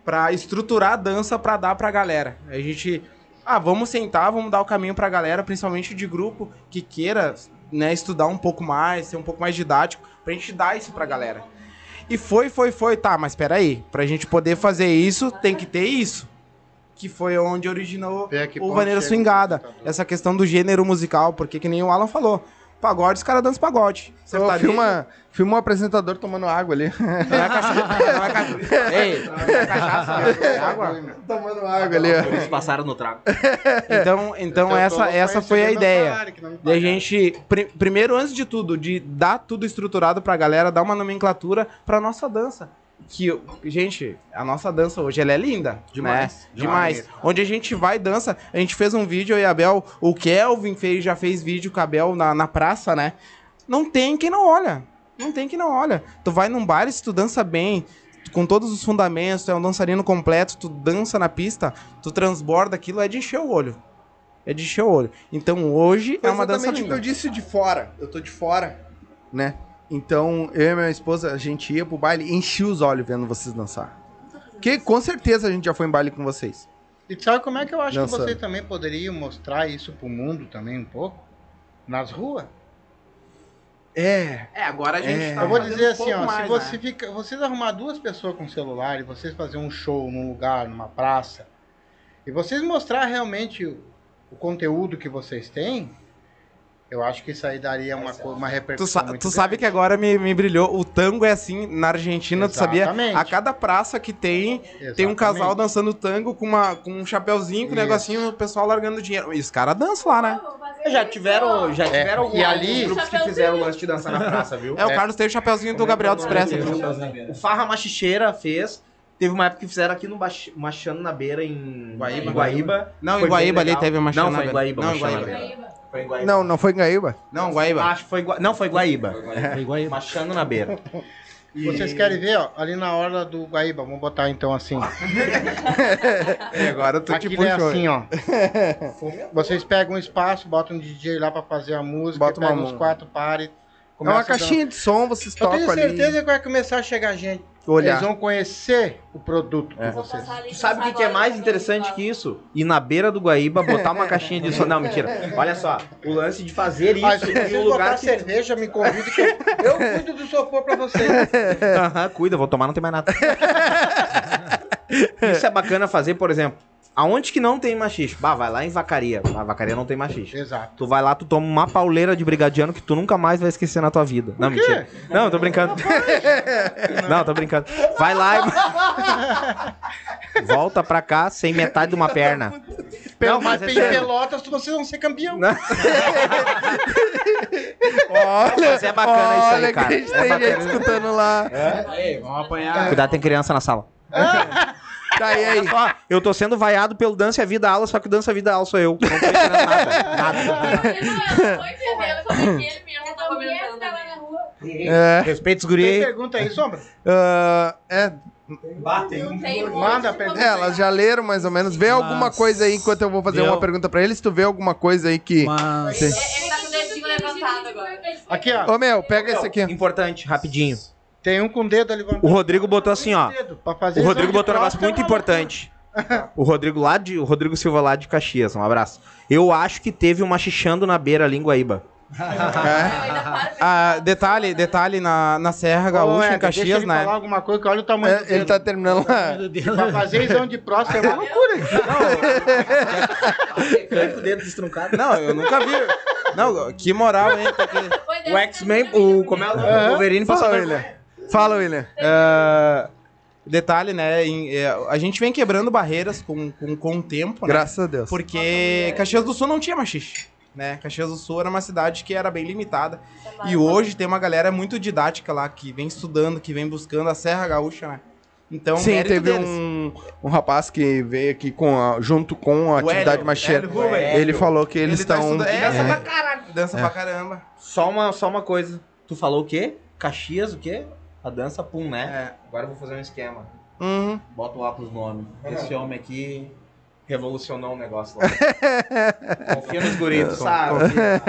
pra estruturar a dança pra dar pra galera. A gente, ah, vamos sentar, vamos dar o caminho pra galera, principalmente de grupo que queira, né, estudar um pouco mais, ser um pouco mais didático, pra gente dar isso pra galera. E foi, foi, foi, tá, mas peraí, pra gente poder fazer isso, tem que ter isso. Que foi onde originou o Vaneira Swingada. computador. Essa questão do gênero musical, porque que nem o Alan falou. Pagode, os caras dançam pagode. Ô, Sertanejo- filma, filma um apresentador tomando água ali. Não é cachaça. Não é cachaça. Ei, não é cachaça, é água. tomando água ali, ó. Eles passaram no trago. Então, então tô essa, essa foi a ideia. Da pagaram. gente, pri- primeiro, antes de tudo, de dar tudo estruturado pra galera, dar uma nomenclatura pra nossa dança. Que, gente, a nossa dança hoje, ela é linda. Demais. Né? Demais. Onde a gente vai dança, a gente fez um vídeo, eu e a Bel, o Kelvin fez, já fez vídeo com a Bel na, na praça, né? Não tem quem não olha. Não tem quem não olha. Tu vai num baile, se tu dança bem, com todos os fundamentos, tu é um dançarino completo, tu dança na pista, tu transborda aquilo, é de encher o olho. É de encher o olho. Então hoje é uma dança exatamente o que linda. eu disse de fora. Eu tô de fora, né? Então, eu e minha esposa, a gente ia pro baile e enchia os olhos vendo vocês dançar. Que com certeza a gente já foi em baile com vocês. E sabe como é que eu acho Dançando. que vocês também poderiam mostrar isso pro mundo também um pouco? Nas ruas? É. É, agora a gente É. tá eu vou dizer um assim, ó, mais, se né? você fica, vocês arrumar duas pessoas com celular e vocês fazer um show num lugar, numa praça, e vocês mostrar realmente o, o conteúdo que vocês têm, eu acho que isso aí daria uma, co- uma Tu, repercussão sa- muito tu sabe que agora me, me brilhou. O tango é assim, na Argentina, tu sabia? Exatamente. A cada praça que tem, grande. tem um casal Exatamente. dançando tango com, uma, com um chapeuzinho, com um negocinho, o pessoal largando dinheiro. E os caras dançam lá, né? Já tiveram, já tiveram É, alguns ali- grupos que fizeram o lance de dançar na praça, viu? É, o Carlos tem o chapeuzinho do Gabriel dos Pressa. O Farra Machicheira fez. Teve uma época que fizeram aqui no Machando na Beira em Guaíba. Guaíba. Não, em Guaíba ali teve uma Não, foi em Guaíba. Não, em Machando na Guaíba. Foi em Guaíba. Não, não foi em Gaíba? Não, Guaíba. Acho que foi Gua... Não, foi Guaíba. Foi igual aí. Machando na Beira. Vocês querem ver, ó, ali na hora do Guaíba, vamos botar então assim. E agora tu te Aquilo é assim, ó. Vocês pegam um espaço, botam um DJ lá pra fazer a música, Bota pegam uns quatro pares. É uma caixinha de som, vocês Eu tenho tocam ali. certeza que vai começar a chegar gente. Olhar. Eles vão conhecer o produto É. de vocês. Tu sabe o que, que é mais interessante que isso? Ir na beira do Guaíba, botar uma caixinha de som. Não, mentira. Olha só, o lance de fazer isso Ah, se vocês botar lugar que. cerveja, me convide que eu, eu cuido do sopor pra vocês. Aham, cuida, vou tomar, não tem mais nada. Isso é bacana fazer, por exemplo. Aonde que não tem machixe? Bah, vai lá em Vacaria. A Vacaria não tem machixe. Exato. Tu vai lá, tu toma uma pauleira de brigadiano que tu nunca mais vai esquecer na tua vida. Não, quê? mentira. Não, eu tô brincando. não, tô brincando. Vai lá e... Volta pra cá sem metade de uma perna. Pelo Não, mas mais é em sério. Pelotas, vocês vão ser campeão. Olha, Mas é bacana isso aí, olha cara. que a gente É tem gente escutando lá. Ei, vamos apanhar. Cuidado, tem criança na sala. Tá, e aí? Só, eu tô sendo vaiado pelo Dança a Vida Aula, só que o Dança a Vida Aula sou eu. Não tô entendendo nada. Nada. Eu não tô entendendo como é que ele mesmo tá comentando. tava na rua. É, Respeita os Tem guri. pergunta aí, Sombra? ah, é, Não tem um Manda de pergunta. é, elas já leram mais ou menos. Vê alguma Mas- coisa aí enquanto eu vou fazer Deu. uma pergunta pra eles. Tu vê alguma coisa aí que. Mas. Ele tá com o dedinho levantado agora. Aqui, ó. Ô meu, pega esse aqui. Importante, rapidinho. Tem um com o dedo ali. O Rodrigo botou assim, ó. O Rodrigo botou um negócio é muito uma importante. O Rodrigo lá de, o Rodrigo Silva lá de Caxias, um abraço. Eu acho que teve uma xixando na beira ali em Guaíba. É. Ah, detalhe, detalhe na, na Serra Ô, Gaúcha, Éder, em Caxias, deixa ele né? falar alguma coisa, que olha o tamanho do É, ele tá terminando lá. Pra fazer exame de próstata é uma loucura. Com o dedo destruncado. Não, eu nunca vi. Não, que moral, hein? Tá aqui. O X-Men, o. Como é o Wolverine passou William. Fala, William. Ah, detalhe, né? em- é, a gente vem quebrando barreiras com, com, com o tempo, né? Graças a Deus. Porque Caxias do Sul não tinha machixe. Né? Caxias do Sul era uma cidade que era bem limitada. E hoje tem uma galera muito didática lá, que vem estudando, que vem buscando a Serra Gaúcha, né? Então, Sim, mérito teve deles. um, um rapaz que veio aqui com a- junto com a O atividade Hélio, macheira. Hélio Huber. Ele falou que eles Ele tá estão. estudando- É, dança é. pra caralho. Dança pra caramba. Só uma, só uma coisa. Tu falou o quê? Caxias, o quê? A dança, pum, né? É. Agora eu vou fazer um esquema. Uhum. Bota lá pros nomes. Esse homem aqui revolucionou o negócio lá. Confia nos guris, sabe?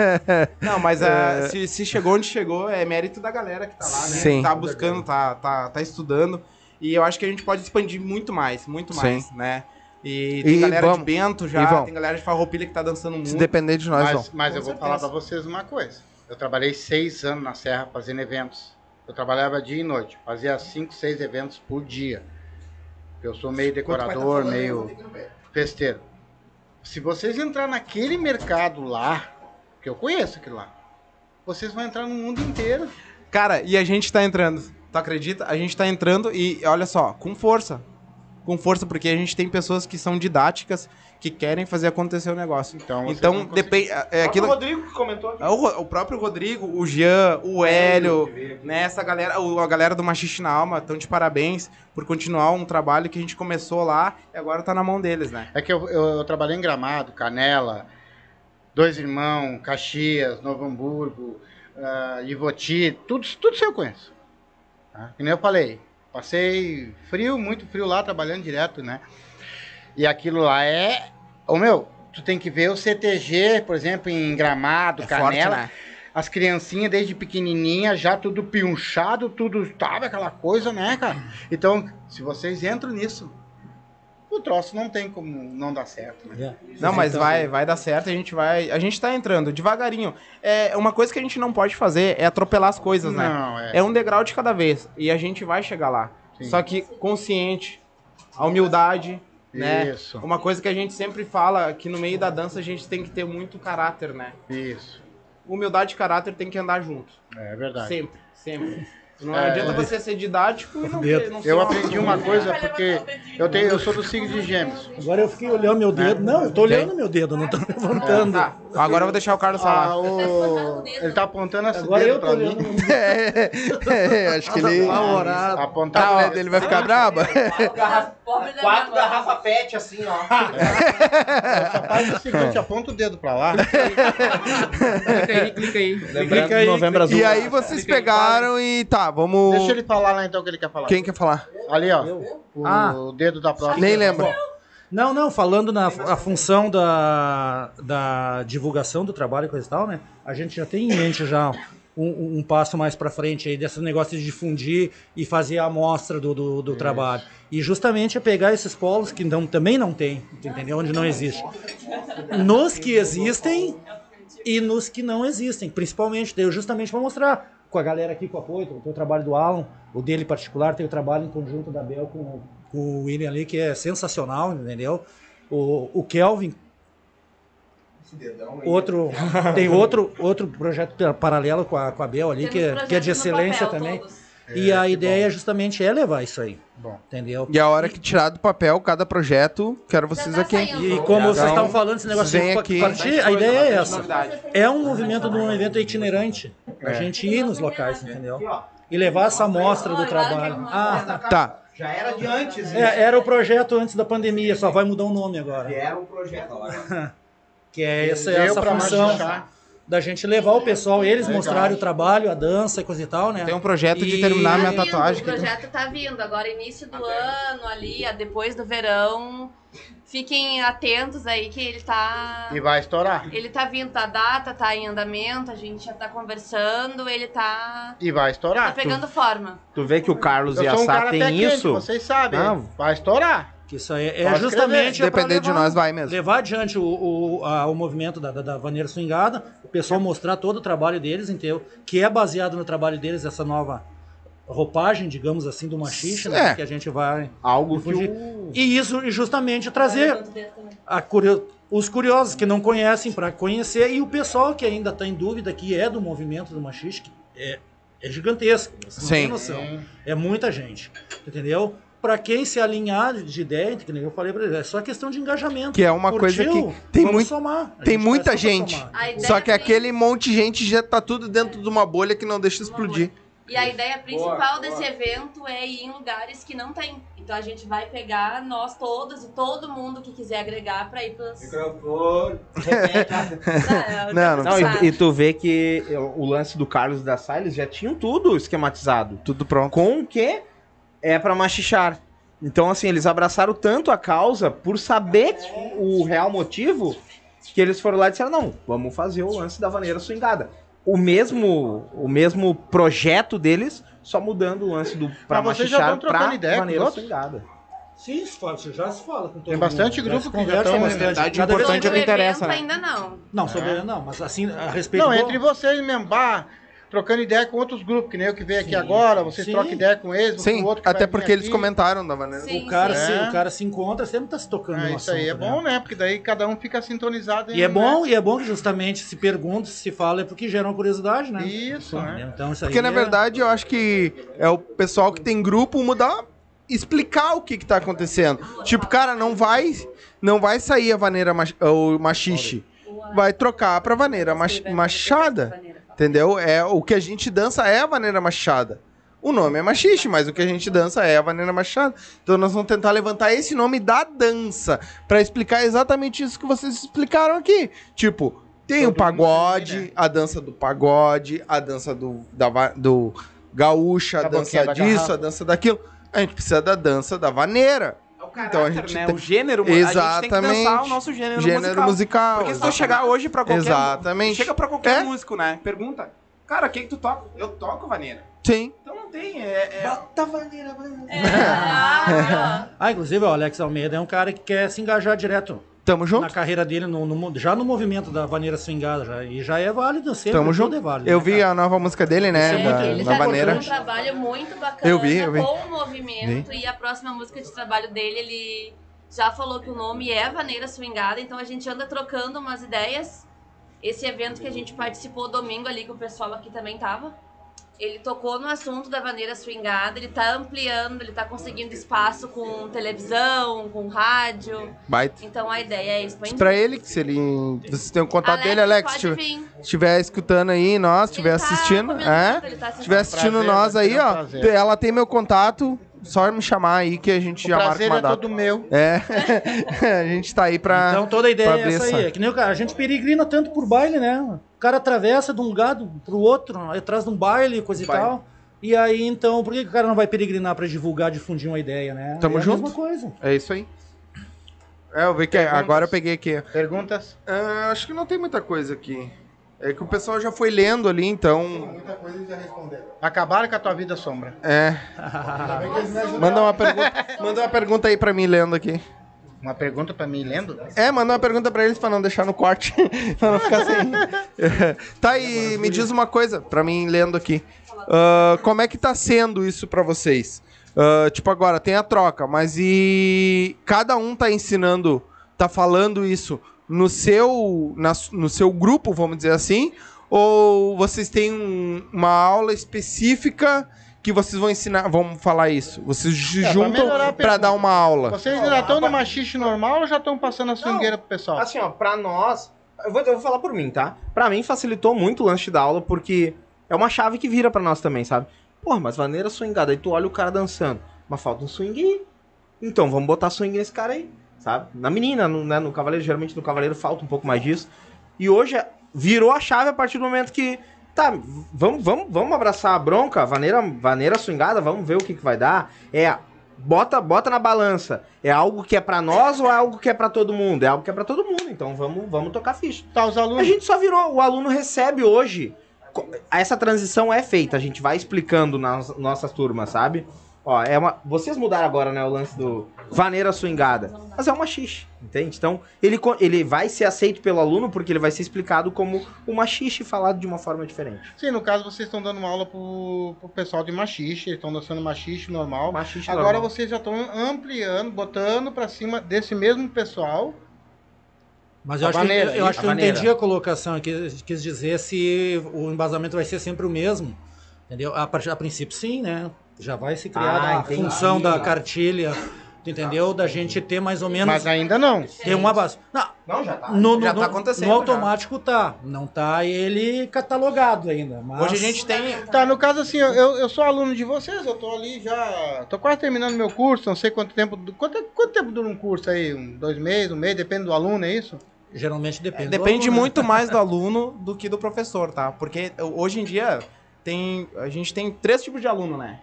Não, mas ah, se, se chegou onde chegou, é mérito da galera que tá lá, né? Sim. Tá buscando, tá, tá, tá estudando. E eu acho que a gente pode expandir muito mais, muito mais, né? E tem E galera vamos. de Bento já, tem galera de Farroupilha que tá dançando muito. Se depender de nós, Mas, mas eu Com vou certeza. falar pra vocês uma coisa. Eu trabalhei seis anos na Serra fazendo eventos. Eu trabalhava dia e noite. Fazia cinco, seis eventos por dia. Eu sou meio decorador, meio festeiro. Se vocês entrar naquele mercado lá, que eu conheço aquilo lá, vocês vão entrar no mundo inteiro. Cara, e a gente tá entrando. Tu acredita? A gente tá entrando e olha só, com força. Com força, porque a gente tem pessoas que são didáticas, que querem fazer acontecer o negócio. Então, Então, depende. É aquilo. O Rodrigo que comentou aqui. É O, o próprio Rodrigo, o Jean, o Hélio, né, essa galera, a galera do Machiste na Alma, estão de parabéns por continuar um trabalho que a gente começou lá e agora tá na mão deles, né? É que eu, eu- eu trabalhei em Gramado, Canela, Dois Irmãos, Caxias, Novo Hamburgo, uh, Ivoti, tudo, tudo isso eu conheço. Tá? Que nem eu falei, passei frio, muito frio lá, trabalhando direto, né? E aquilo lá é... Ô meu, tu tem que ver o CTG, por exemplo, em Gramado, É forte, Canela, né? as criancinhas desde pequenininha já tudo piunchado, tudo, sabe aquela coisa, né, cara? Então, se vocês entram nisso, o troço não tem como não dar certo, né? Não, mas vai, vai dar certo, a gente vai. A gente tá entrando devagarinho. É uma coisa que a gente não pode fazer é atropelar as coisas, né? Não, é. É um degrau de cada vez. E a gente vai chegar lá. Sim. Só que consciente, a humildade, né? Isso. Uma coisa que a gente sempre fala que no meio da dança a gente tem que ter muito caráter, né? Isso. Humildade e caráter tem que andar junto. É verdade. Sempre, sempre. Não É. adianta você ser didático e não, ter, não ser Eu aprendi uma coisa porque eu, tenho, eu sou do signo de gêmeos. Agora eu fiquei olhando meu dedo. Não, eu tô olhando meu dedo, não tô levantando. Tá, agora eu vou deixar o Carlos falar. Ah, o... Ele tá apontando esse Agora dedo eu tô pra olhando mim. É, acho que ele. Apontar A mulher dedo. dele vai ficar braba? Quatro minha mãe. garrafa pet, assim, ó. Faz o seguinte, aponta o dedo pra lá. Clica aí, clica aí. Clica aí, novembro azul. E aí vocês pegaram e tá, vamos. Deixa ele falar lá então o que ele quer falar. Quem quer falar? Ali, ó. O Ah. dedo da próxima. Nem lembro. Não, não, falando na a função da, da divulgação do trabalho e coisa e tal, né? A gente já tem em mente já um, um- passo mais pra frente aí desse negócio de difundir e fazer a amostra do, do, do trabalho. E justamente é pegar esses polos que não, também não tem, tu entendeu? Onde não existe. Nos que existem e nos que não existem, principalmente, daí justamente para mostrar com a galera aqui com o apoio, tem o trabalho do Alan, o dele em particular, tem o trabalho em conjunto da Bel com, com o William ali, que é sensacional, entendeu? O, o Kelvin, outro, tem outro, outro projeto pa- paralelo com a, com a Bel ali, que é, Temos que é de excelência também. todos. E a ideia justamente é levar isso aí, Bom. entendeu? E a hora que tirar do papel cada projeto, quero vocês tá aqui. saindo. E como vocês Então, estavam falando, esse negócio vem de aqui. partir, a ideia é essa. É um movimento de um evento itinerante. A gente ir nos locais, entendeu? E levar essa amostra do trabalho. Ah, Tá. Já era de antes, é, era o projeto antes da pandemia, só vai mudar o nome agora. Era um projeto lá. Que é essa, essa pra função machucar. Da gente levar o pessoal, eles mostrarem o trabalho, a dança e coisa e tal, né? Tem um projeto de E- terminar minha Tá vindo, tatuagem. O que- projeto tá vindo. Agora, início do ano ali, depois do verão. Fiquem atentos aí que ele tá. E vai estourar. Ele tá vindo, a data tá em andamento, a gente já tá conversando, ele tá. E vai Tá estourar. pegando forma. Tu vê que o Carlos Eu e a um Sá pé tem quente, isso. vocês sabem. Não. Vai estourar. Que isso aí é Pode justamente. é Depender de nós, vai mesmo. Levar adiante o, o, a- o movimento da, da, da Vaneira Swingada, o pessoal mostrar todo o trabalho deles, entendeu? Que é baseado no trabalho deles, essa nova roupagem, digamos assim, do machista, né? É. Que a gente vai. Algo que difundir. o... E isso e justamente trazer a curio- os curiosos que não conhecem para conhecer e o pessoal que ainda está em dúvida que é do movimento do machista, que é, é gigantesco. Você não Sim. tem noção. É muita gente. Entendeu? Para quem se alinhar de ideia, que nem eu falei para eles, é só questão de engajamento. Que é uma coisa que tem muito- somar. Tem gente muita gente. Só que pri- aquele monte de gente já tá tudo dentro de uma bolha que não deixa explodir. E a ideia principal desse evento é ir em lugares que não tem. Então a gente vai pegar nós todos e todo mundo que quiser agregar pra ir pros. Microfone. Não, não Não, e, e tu vê que o lance do Carlos da Salles já tinham tudo esquematizado. Tudo pronto. Com o que é pra machichar. Então, assim, eles abraçaram tanto a causa por saber o real motivo que eles foram lá e disseram: não, vamos fazer o lance da vaneira swingada. O mesmo, o mesmo projeto deles, só mudando o lance do pra Mas vocês já machichar estão trocando pra ideia vaneira swingada. Sim, se fala, já se fala com todo Tem mundo. bastante Já grupo que conversa bastante. Verdade, importante é o que interessa, né? ainda não. Não, sobre, É. não, mas assim, a respeito Não, do- entre vocês mesmo, bah, trocando ideia com outros grupos, que nem eu que veio aqui Sim, agora, vocês sim. trocam ideia com eles, Sim, com o outro que até vai vir porque eles aqui. comentaram da maneira. Sim, o, cara sim. se, É. o cara se encontra, sempre tá se tocando É, no isso aí é assunto, bom, né? Porque daí cada um fica sintonizado. E é bom, e é bom que justamente se pergunta, se fala, é porque gera uma curiosidade, né? Isso, né? Então, isso aí Porque na é- verdade eu acho que é o pessoal que tem grupo mudar, explicar o que que tá acontecendo. Tipo, cara, não vai, não vai sair a vaneira mach, o machixe. Vai trocar pra vaneira mach, machada. Entendeu? É o que a gente dança é a vaneira machada. O nome é machixe, mas o que a gente dança é a vaneira machada. Então nós vamos tentar levantar esse nome da dança pra explicar exatamente isso que vocês explicaram aqui. Tipo, tem o Todo mundo pagode, né? a dança do pagode, a dança do, da, do gaúcha, a Da dança disso, garrafa. a dança daquilo. A gente precisa da dança da vaneira. É o Então, a caráter, gente né? tem- O gênero, a gente tem que dançar Exatamente. o nosso gênero, Gênero musical. musical. Porque se tu chegar hoje pra qualquer... Exatamente. Chega pra qualquer É. músico, né? Pergunta, cara, o que que tu toca? Eu toco vaneira. Sim. Então não tem, é... é... Bota vaneira, vaneira. Ah, Ah, inclusive, o Alex Almeida é um cara que quer se engajar direto Tamo junto? na carreira dele, no, no- já no movimento da vaneira swingada, já, e já é válido, sempre Tamo junto. é válido. Eu né, vi cara? a nova música dele, né? Isso é da, ele da tá vaneira. um trabalho muito bacana Eu vi, eu vi. com o movimento e a próxima música de trabalho dele, ele já falou que o nome é Vaneira Swingada, então a gente anda trocando umas ideias. Esse evento que a gente participou domingo ali, que o pessoal aqui também tava, ele tocou no assunto da vaneira swingada, ele tá ampliando, ele tá conseguindo espaço com televisão, com rádio. Baita. Então a ideia é expandir. Pra ele, que se ele. Vocês têm o contato Alex, dele, Alex. pode Se vir. estiver escutando aí, nós, estiver tá assistindo. É? tá assistindo. estiver assistindo Prazer, nós vai aí, um ó. prazer. Ela tem meu contato. Só me chamar aí que a gente O já marca uma é data. todo meu. É. a gente tá aí pra. Então toda a ideia é essa aí. É que nem o cara, a gente peregrina tanto por baile, né? O cara atravessa de um lugar do- pro outro, atrás de um baile, coisa Baile. e tal. E aí, então, por que, que o cara não vai peregrinar pra divulgar, difundir uma ideia, né? Tamo é junto. a mesma coisa. É isso aí. É, eu vi que agora eu peguei aqui. Perguntas? Ah, acho que não tem muita coisa aqui. É que o pessoal já foi lendo ali, então. Muita coisa já responderam. Acabaram com a tua vida sombra. É. Manda uma pergunta, manda uma pergunta aí pra mim lendo aqui. Uma pergunta pra mim lendo? É, manda uma pergunta pra eles pra não deixar no corte. pra não ficar sem. tá aí, me diz uma coisa pra mim lendo aqui. Ah, como é que tá sendo isso pra vocês? Ah, tipo, agora tem a troca, mas e cada um tá ensinando, tá falando isso no seu, na no seu grupo, vamos dizer assim? Ou vocês têm um- uma aula específica que vocês vão ensinar, vão falar isso? Vocês se É, juntam melhorar a pra pergunta. dar uma aula? Vocês ainda estão no machixe normal ou já estão passando a swingueira pro pessoal? Assim, ó, pra nós. Eu vou, eu vou falar por mim, tá? Pra mim facilitou muito o lance da aula, porque é uma chave que vira pra nós também, sabe? Porra, mas vaneira swingada, aí tu olha o cara dançando. Mas falta um swing aí. Então, vamos botar swing nesse cara aí, sabe? Na menina, no, né, no cavaleiro, geralmente no cavaleiro falta um pouco mais disso. E hoje é- virou a chave a partir do momento que. Tá, vamos, vamos, vamos abraçar a bronca, vaneira, vaneira swingada, vamos ver o que, que vai dar. É, bota, bota na balança. É algo que é pra nós ou é algo que é pra todo mundo? É algo que é pra todo mundo, então vamos, vamos tocar ficha. Tá, os A alunos. gente só virou, o aluno recebe hoje. Essa transição é feita, a gente vai explicando nas nossas turmas, sabe? Ó, é uma, vocês mudaram agora, né, o lance do vaneira swingada, mas é uma xixi, entende? Então, ele, ele vai ser aceito pelo aluno porque ele vai ser explicado como uma xixi falado de uma forma diferente. Sim, no caso vocês estão dando uma aula pro, pro pessoal de machixe, eles estão dançando machixe normal. Xixi Agora normal. vocês já estão ampliando, botando pra cima desse mesmo pessoal. Mas eu A acho, vaneira, que, eu, acho que a eu entendi a colocação aqui, quis dizer se o embasamento vai ser sempre o mesmo. Entendeu? A, a princípio, sim, né? Já vai se criar Ah, a entendi. função da cartilha entendeu? Da gente ter mais ou menos. Mas ainda não. Ter uma base. Não, Não, já tá. no, no, já tá acontecendo. no automático tá. Não tá ele catalogado ainda. Mas... Hoje a gente tem. Tá, no caso assim, eu, eu sou aluno de vocês, eu tô ali já. tô quase terminando meu curso, não sei quanto tempo. Quanto, quanto tempo dura um curso aí? Um, dois meses, um mês, depende do aluno, é isso? Geralmente depende. do Depende aluno, né? muito mais do aluno do que do professor, tá? Porque hoje em dia tem, a gente tem três tipos de aluno, né?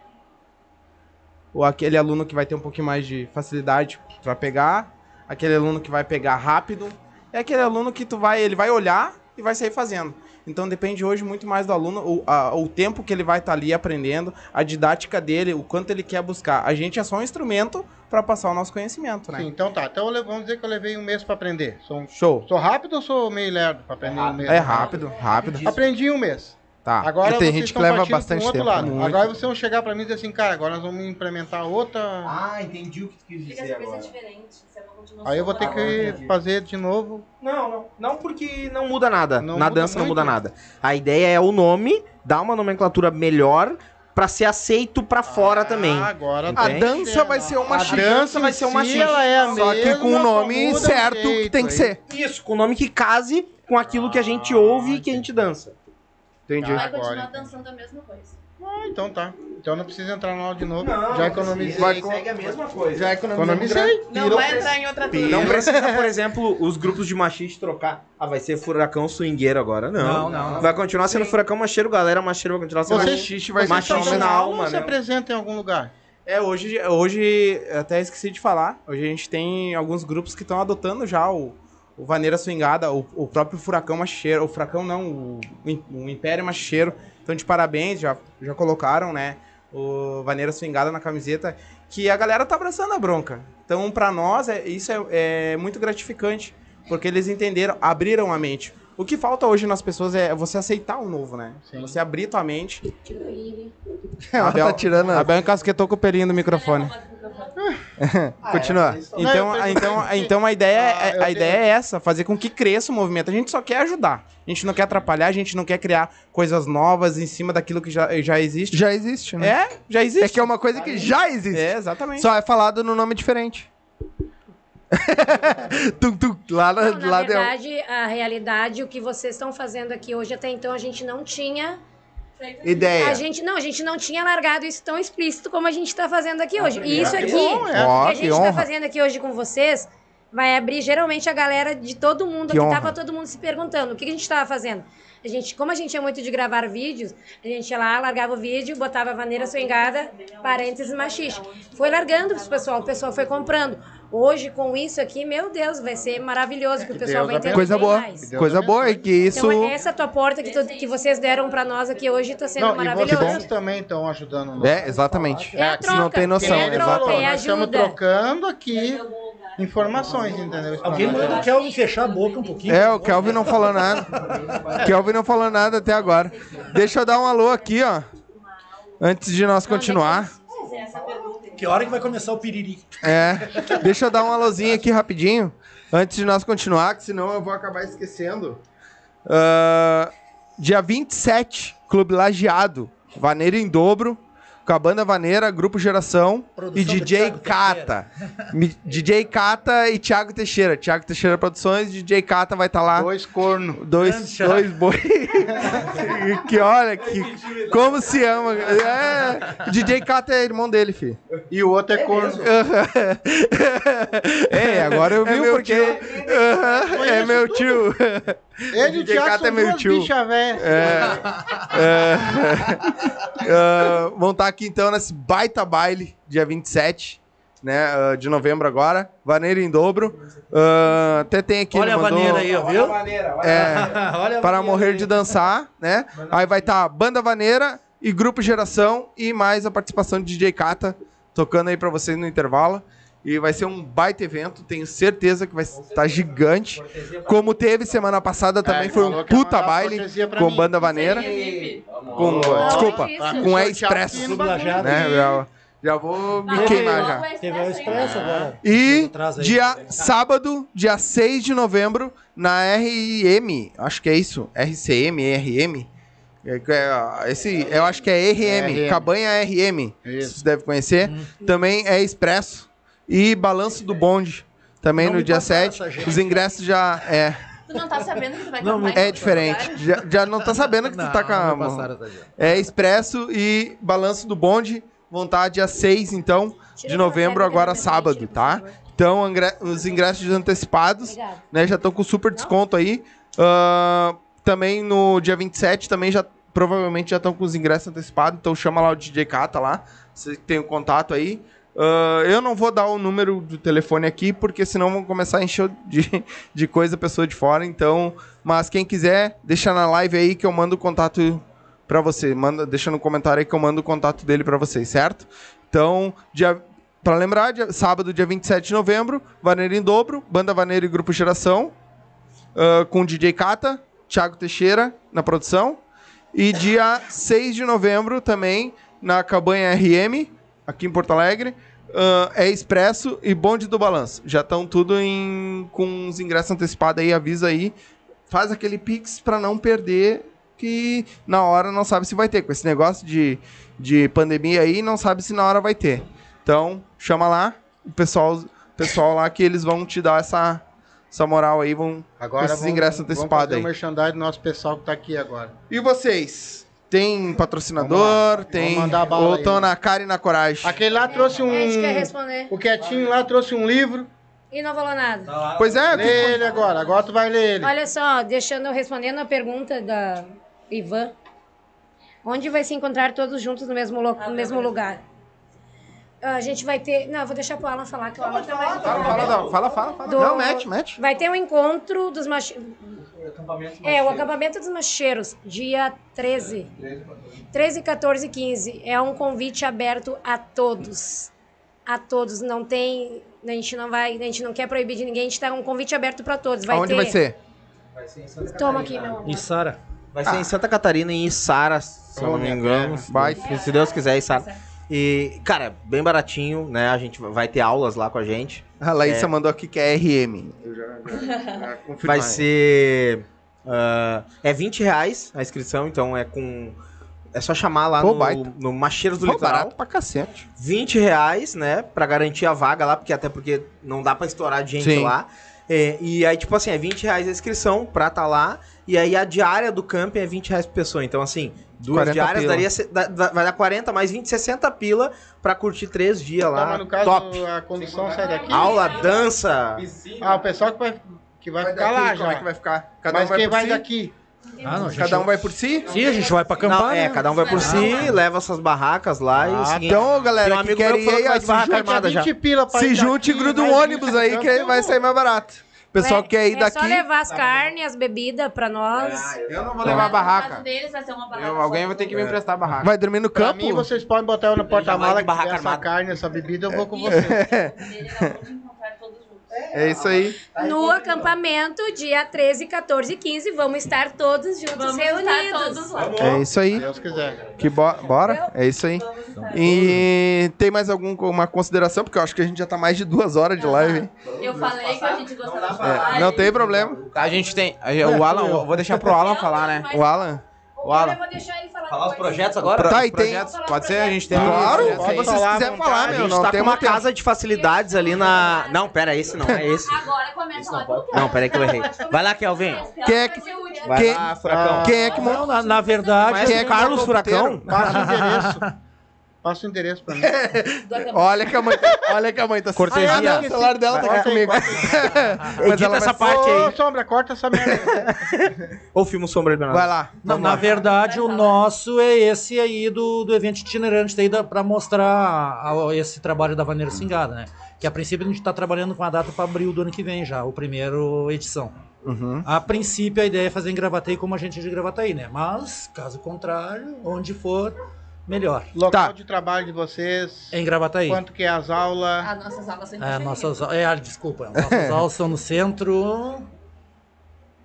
O aquele aluno que vai ter um pouquinho mais de facilidade pra pegar, aquele aluno que vai pegar rápido, é aquele aluno que tu vai, ele vai olhar e vai sair fazendo. Então depende hoje muito mais do aluno, o, a- o tempo que ele vai estar ali aprendendo, a didática dele, o quanto ele quer buscar. A gente é só um instrumento pra passar o nosso conhecimento, né? Sim, então tá. Então vamos dizer que eu levei um mês pra aprender. Sou, um- Show. sou rápido ou sou meio lerdo pra aprender um mês? É rápido, rápido. Aprendi um mês. Tá. Agora E tem gente que leva bastante outro tempo, lado. muito. Agora vocês vão chegar pra mim e dizer assim, cara, agora nós vamos implementar outra. Ah, entendi o que tu quis dizer coisa agora. Aí eu vou ter que fazer de novo. Não, não. Não porque não muda nada. Não Na muda dança não muito. muda nada. A ideia é o nome, dar uma nomenclatura melhor pra ser aceito pra fora também. Ah, agora A dança vai ser uma A dança vai ser uma si, xixi. ela é a Só que mesma, com o nome o certo que jeito tem que aí. ser. Isso, com nome que case com aquilo que a gente ouve e que a gente dança. Entendi. Vai Agora, continuar então. dançando a mesma coisa. Ah, então tá. Então não precisa entrar na aula de novo. Não, já economizei. vai segue a mesma coisa. Já economizei. Não vai entrar em outra turma. Não precisa, por exemplo, os grupos de machiste trocar. Ah, vai ser furacão swingueiro agora. Não. Não, não, não. Vai continuar sendo furacão macheiro, galera. Macheiro vai continuar sendo Vocês- Xixi vai ser estão na alma, aula ou se apresenta em algum lugar? É, hoje, hoje, até esqueci de falar, hoje a gente tem alguns grupos que estão adotando já o, o Vaneira Swingada, o, o próprio Furacão Macheiro, o Furacão não, o, o Im- o Império Macheiro. Então, de parabéns, já, já colocaram, né, o Vaneira Swingada na camiseta, que a galera tá abraçando a bronca. Então, pra nós, é, isso é, é muito gratificante, porque eles entenderam, abriram a mente. O que falta hoje nas pessoas é você aceitar o novo, né? Sim. Você abrir tua mente. Ela tá tirando a... A Bel encasquetou com o pelinho do microfone. Continua. Então, Não, eu então, então a ideia, Ah, é, eu a ideia é essa, fazer com que cresça o movimento. A gente só quer ajudar. A gente não quer atrapalhar, a gente não quer criar coisas novas em cima daquilo que já, já existe. Já existe, né? É, já existe. É que é uma coisa que já existe. É, exatamente. Só é falado no nome diferente. tum, tum, lá na, Não, na lá deu. verdade, a realidade, o que vocês estão fazendo aqui hoje, até então a gente não tinha. Ideia. A gente não, a gente não tinha largado isso tão explícito como a gente está fazendo aqui hoje. E isso aqui, bom, é. Que a gente está fazendo aqui hoje com vocês, vai abrir geralmente a galera de todo mundo Que aqui. honra. Tava todo mundo se perguntando o que a gente estava fazendo. A gente, como a gente é muito de gravar vídeos, a gente ia lá, largava o vídeo, botava a vaneira swingada, parênteses machixe. Foi largando pro pessoal, o pessoal foi comprando. Hoje, com isso aqui, meu Deus, vai ser maravilhoso, porque o pessoal Deus vai entender Coisa boa. mais. Coisa boa é que isso. Então, essa tua porta que, tu- que vocês deram pra nós aqui hoje tá sendo Não, e maravilhoso. vocês também estão ajudando. nós. É, exatamente. É a Se troca. não tem noção, É troca, exatamente. é Nós estamos trocando aqui informações, entendeu? Alguém manda o Kelvin fechar a boca um pouquinho. É, o Kelvin não falou nada. Kelvin não falou nada até agora. Deixa eu dar um alô aqui, ó. Antes de nós continuar. Que hora que vai começar o piriri? É. Deixa eu dar um alôzinho aqui rapidinho. Antes de nós continuar, que senão eu vou acabar esquecendo. Ah, dia 27, Clube Lajeado. Vaneira em dobro. Com a banda Vaneira, Grupo Geração Produção e DJ Cata. DJ Cata e Thiago Teixeira. Thiago Teixeira Produções, DJ Cata vai estar lá. Dois corno. Dois, Grande dois boi. que olha, que, como se ama. É, DJ Cata é irmão dele, filho. E o outro é corno. É, agora eu vi É o meu porquê. Aham, é meu tio. Ele e o DJ Thiago são é meu tio. velhas. É, é, vão estar aqui então nesse baita baile, dia 27 né, ah, de novembro agora. Vaneira em dobro. Ah, até tem aqui. Olha a mandou- vaneira aí, ó, viu? É, Olha a para vaneira morrer aí. de dançar, né? Aí vai estar Banda Vaneira e Grupo Geração e mais a participação de DJ Kata tocando aí pra vocês no intervalo. E vai ser um baita evento, tenho certeza que vai estar gigante. Como teve semana passada também, É, foi um puta baile com mim. Banda Vaneira. Com, desculpa, isso. com. Lajado. né? Já, já vou me queimar já. Teve o Expresso agora. E dia sábado, dia 6 de novembro, na RIM, acho que é isso, RCM, RM. É, é, Esse, eu acho que é RM, RM. Cabanha RM. Isso. Vocês devem conhecer. Também é Expresso. E Balanço do Bonde, também Não no dia passaram 7. essa gente. Os ingressos já é, Tu não tá sabendo que tu vai não, cantar em é diferente. Já, já não tá sabendo que tu tá com a passaram. É Expresso e Balanço do Bonde vão estar dia 6, então, de novembro, agora sábado, tá? Então, os ingressos antecipados, né, já estão com super desconto aí. Ah, também no dia 27, também já, provavelmente já estão com os ingressos antecipados, então chama lá o DJ Kata lá, você tem o contato aí. Ah, eu não vou dar o número do telefone aqui, porque senão vão começar a encher de, de coisa pessoa de fora, então... Mas quem quiser, deixa na live aí que eu mando o contato pra você. Manda, deixa no comentário aí que eu mando o contato dele pra vocês, certo? Então, dia, pra lembrar, dia- sábado, dia 27 de novembro, Vaneira em dobro, Banda Vaneira e Grupo Geração, ah, com DJ Kata, Thiago Teixeira na produção. E dia 6 de novembro também, na Cabanha RM, aqui em Porto Alegre, ah, é Expresso e Bonde do Balanço. Já estão tudo em, com os ingressos antecipados aí, avisa aí. Faz aquele pix pra não perder, que na hora não sabe se vai ter. Com esse negócio de, de pandemia aí, não sabe se na hora vai ter. Então, chama lá o pessoal, pessoal lá que eles vão te dar essa, essa moral aí, vão Agora esses vamos- ingressos vamos antecipados fazer aí. o merchandising do nosso pessoal que tá aqui agora. E vocês? Tem patrocinador? Tem. Mandar bala ou aí. estão na cara e na coragem? Aquele lá trouxe um. A gente quer responder. O Quietinho lá trouxe um livro. E não falou nada. Pois é, Lê ele agora. Agora tu vai ler ele. Olha só, deixando eu respondendo a pergunta da Ivan. Onde vai se encontrar todos juntos no mesmo, lo- no mesmo lugar? A gente vai ter. Não, eu vou deixar pro Alan falar, que o Alan tá mais. Fala, fala, fala, fala. fala. Do- Não, mete, mete. Vai ter um encontro dos macheiros. É, o acampamento dos macheiros, dia 13. 13, 14 e 15. É um convite aberto a todos. A todos. Não tem. A gente não vai. A gente não quer proibir de ninguém. A gente tá um convite aberto para todos. Vai Aonde ter... vai ser? Toma aqui, meu amor. E Sara? Vai ser em Santa Catarina e em Sara, se eu não me engano. Vai. Se- Deus quiser, em Sara. E, cara, bem baratinho, né? A gente vai ter aulas lá com a gente. A Laísa É. mandou aqui que é RM. Eu já, já, já confirmei. Vai ser. ah, é 20 reais a inscrição, então é com. É só chamar lá Pô, no, baita. no Macheiros do Pô, Litoral. barato pra cacete. 20 reais, né? Pra garantir a vaga lá, porque até porque não dá pra estourar de gente Sim. lá. É, e aí, tipo assim, é 20 reais a inscrição pra tá lá. E aí a diária do camping é 20 reais por pessoa. Então, assim, duas 40 diárias pila. daria, dá- vai dar 40 mais 20, 60 pila pra curtir três dias lá. Mas no caso, Top. a condução sai daqui. Aula, dança. Ah, o pessoal que vai, que vai, Vai ficar daqui, lá como já. é que vai ficar? Cada Mas um vai quem vai si? daqui? Ah, não, Cada um vai por si? Sim, a gente vai pra acampar, Não, é, né? cada um vai por si, leva suas barracas lá e o Ah, seguinte. Então, galera, um que amigo quer que falou ir aí, se junte, armada já. 20 pila se junte e gruda um ônibus 20 aí que vai sair mais barato. Pessoal É- quer ir é daqui. só levar as carnes, as bebidas pra nós. Eu não vou levar a barraca. deles vai ser uma barraca Eu- alguém vai ter que me pro- emprestar a barraca. Vai dormir no Pra campo? mim, vocês podem botar eu no porta-mala essa carne, essa bebida, eu vou com vocês. Dele, nós vamos encontrar todos juntos. É isso aí. No acampamento, dia 13, 14 e 15, vamos estar todos juntos Vamos reunidos. estar todos lá. É isso aí. Se Deus quiser. Que bo- bora? É isso aí. E tem mais alguma consideração? Porque eu acho que a gente já tá mais de duas horas de live. Eu falei que a gente gostava de É, falar. não e- tem problema. A gente tem. O Alan, vou deixar pro Alan falar, né? O Alan? O Alan, eu vou deixar ele falar Falar os projetos agora? Tá, e tem. Projetos, pode ser? A gente tem. Claro, se vocês quiserem falar, vontade. A meu. gente tá tem com uma casa de facilidades ali na. Não, pera, esse não, é esse. Agora começa lá. Não, pera aí que eu errei. Vai lá, Kelvin. Quem é que, Vai lá, furacão. quem é que montou? na, verdade, Quem é Carlos Furacão? Passa o endereço. Passa o endereço pra mim. Olha que a mãe, olha que a mãe tá Cortesia. Ah, não, o celular dela tá aqui comigo. Mas Edita ela essa vai... parte Ô, aí. Sombra, corta essa merda. aí. Ou filma o Sombra. Vai lá. na, vamos na lá. verdade, o nosso é esse aí do, do evento itinerante daí da, pra mostrar a- a- esse trabalho da Vaneira Singada, né? Que a princípio a gente tá trabalhando com a data para abril do ano que vem já, o primeiro edição. Uhum. A princípio a ideia é fazer em Gravataí como a gente é de Gravataí, né? Mas, caso contrário, onde for, melhor. Local Tá. de trabalho de vocês. É em Gravataí. Quanto que é as aulas. As nossas aulas sempre É, cheias. nossas, é, ah, desculpa, nossas aulas são no centro.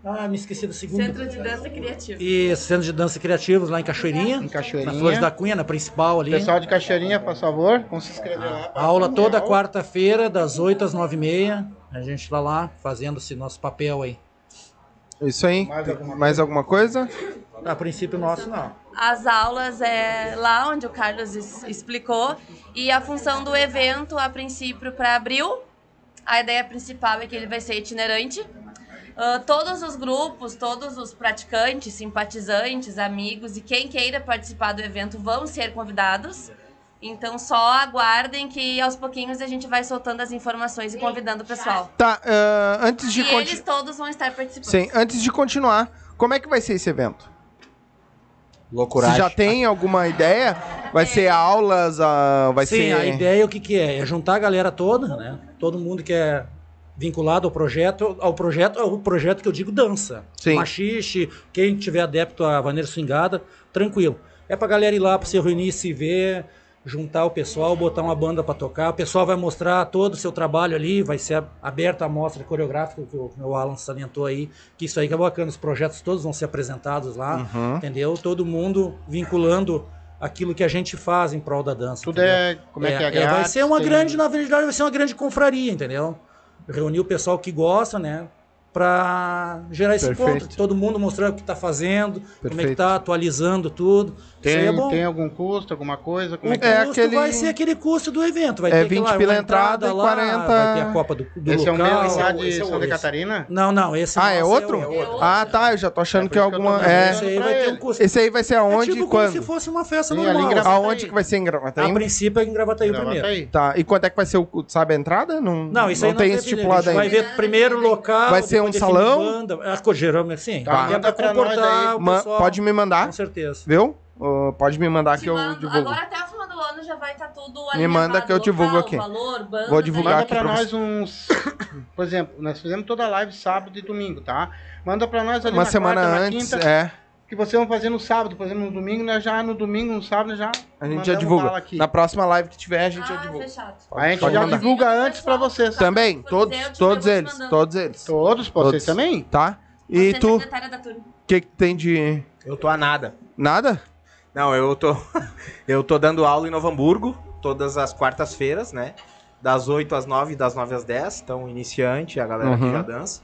Ah, me esqueci do segundo. Centro de Dança Criativa. E Centro de Dança Criativos lá em Cachoeirinha. Em Cachoeirinha. Na Flores da Cunha, na principal ali. Pessoal de Caixeirinha, por favor, vamos se inscrever lá. A aula toda quarta-feira, das 8 às 9 e meia. A gente tá lá fazendo esse nosso papel aí. Isso aí. Mais alguma Mais alguma coisa? A princípio nosso não. As aulas é lá onde o Carlos explicou. E a função do evento, a princípio, para abril, a ideia principal é que ele vai ser itinerante. Ah, todos os grupos, todos os praticantes, simpatizantes, amigos e quem queira participar do evento vão ser convidados. Então só aguardem que aos pouquinhos a gente vai soltando as informações e convidando o pessoal. Tá, ah, antes de E eles todos vão estar participando. Sim, antes de continuar, como é que vai ser esse evento? Loucuragem. Você já tem alguma ideia? Vai ser aulas, ah, vai Sim, ser... a ideia o que, que é? É juntar a galera toda, né? Todo mundo que é vinculado ao projeto, ao projeto, ao projeto que eu digo dança. Sim. Machixe, quem tiver adepto à vaneira swingada, tranquilo. É pra galera ir lá pra se reunir, se ver, juntar o pessoal, botar uma banda pra tocar. O pessoal vai mostrar todo o seu trabalho ali, vai ser aberta a mostra coreográfica que o, o Alan salientou aí, que isso aí que é bacana, os projetos todos vão ser apresentados lá, Uhum. entendeu? Todo mundo vinculando aquilo que a gente faz em prol da dança. Tudo entendeu? é. Como é, que é? vai grátis, ser uma tem- grande, na verdade, vai ser uma grande confraria, entendeu? Reunir o pessoal que gosta, né? Pra gerar esse Perfeito. encontro. Todo mundo mostrando o que tá fazendo, como é que Perfeito. tá atualizando tudo. É Tem, bom. tem algum custo, alguma coisa? Como O é que É custo aquele- vai ser aquele custo do evento. Vai É ter 20 aquela- pila uma entrada e lá, 40 Vai ter a Copa do, do Esse é o local. mesmo esse lá é o- de esse é Santa. Catarina? Não, não, esse Ah, é outro? outro. Ah, tá, eu já tô achando É que é alguma... É, Esse aí vai ter um custo. esse aí vai ser É aonde tipo e como quando? se fosse uma festa Sim, normal. Aonde que vai ser em Gravataí? A princípio é em Gravataí o primeiro. Tá, e quanto é que vai ser o... Sabe a entrada? Não, Não, isso aí não tem estipulado A gente vai ainda. ver primeiro local. Vai ser um salão? Banda, a Cogerama, sim. Tá, é pra comportar o pessoal. pode me mandar, Com certeza. viu? Uh, pode me mandar Te que eu mando- divulgo. Agora até o final do ano já vai estar tudo Me manda que eu divulgo local, aqui. Valor, banda, Vou divulgar Manda aqui pra pra nós uns. Por exemplo, nós fizemos toda a live sábado e domingo, tá? Manda pra nós ali Uma na semana quarta, na antes, quinta, é. que vocês vão fazer no sábado, por exemplo, no domingo, nós já no domingo, no sábado já. A gente já divulga. Na próxima live que tiver, a gente já Ah, divulga. fechado. A gente Pode já mandar. divulga antes pra vocês. Também, todos, eu te todos eles, mandando. todos eles. Todos, vocês também? Tá? E é tu, o secretária da turma. que que tem de... Eu tô a nada. Nada? Não, eu tô, eu tô dando aula em Novo Hamburgo, todas as quartas-feiras, né? Das 8 às 9 e das 9 às 10. Então, iniciante, a galera que Uhum. já dança.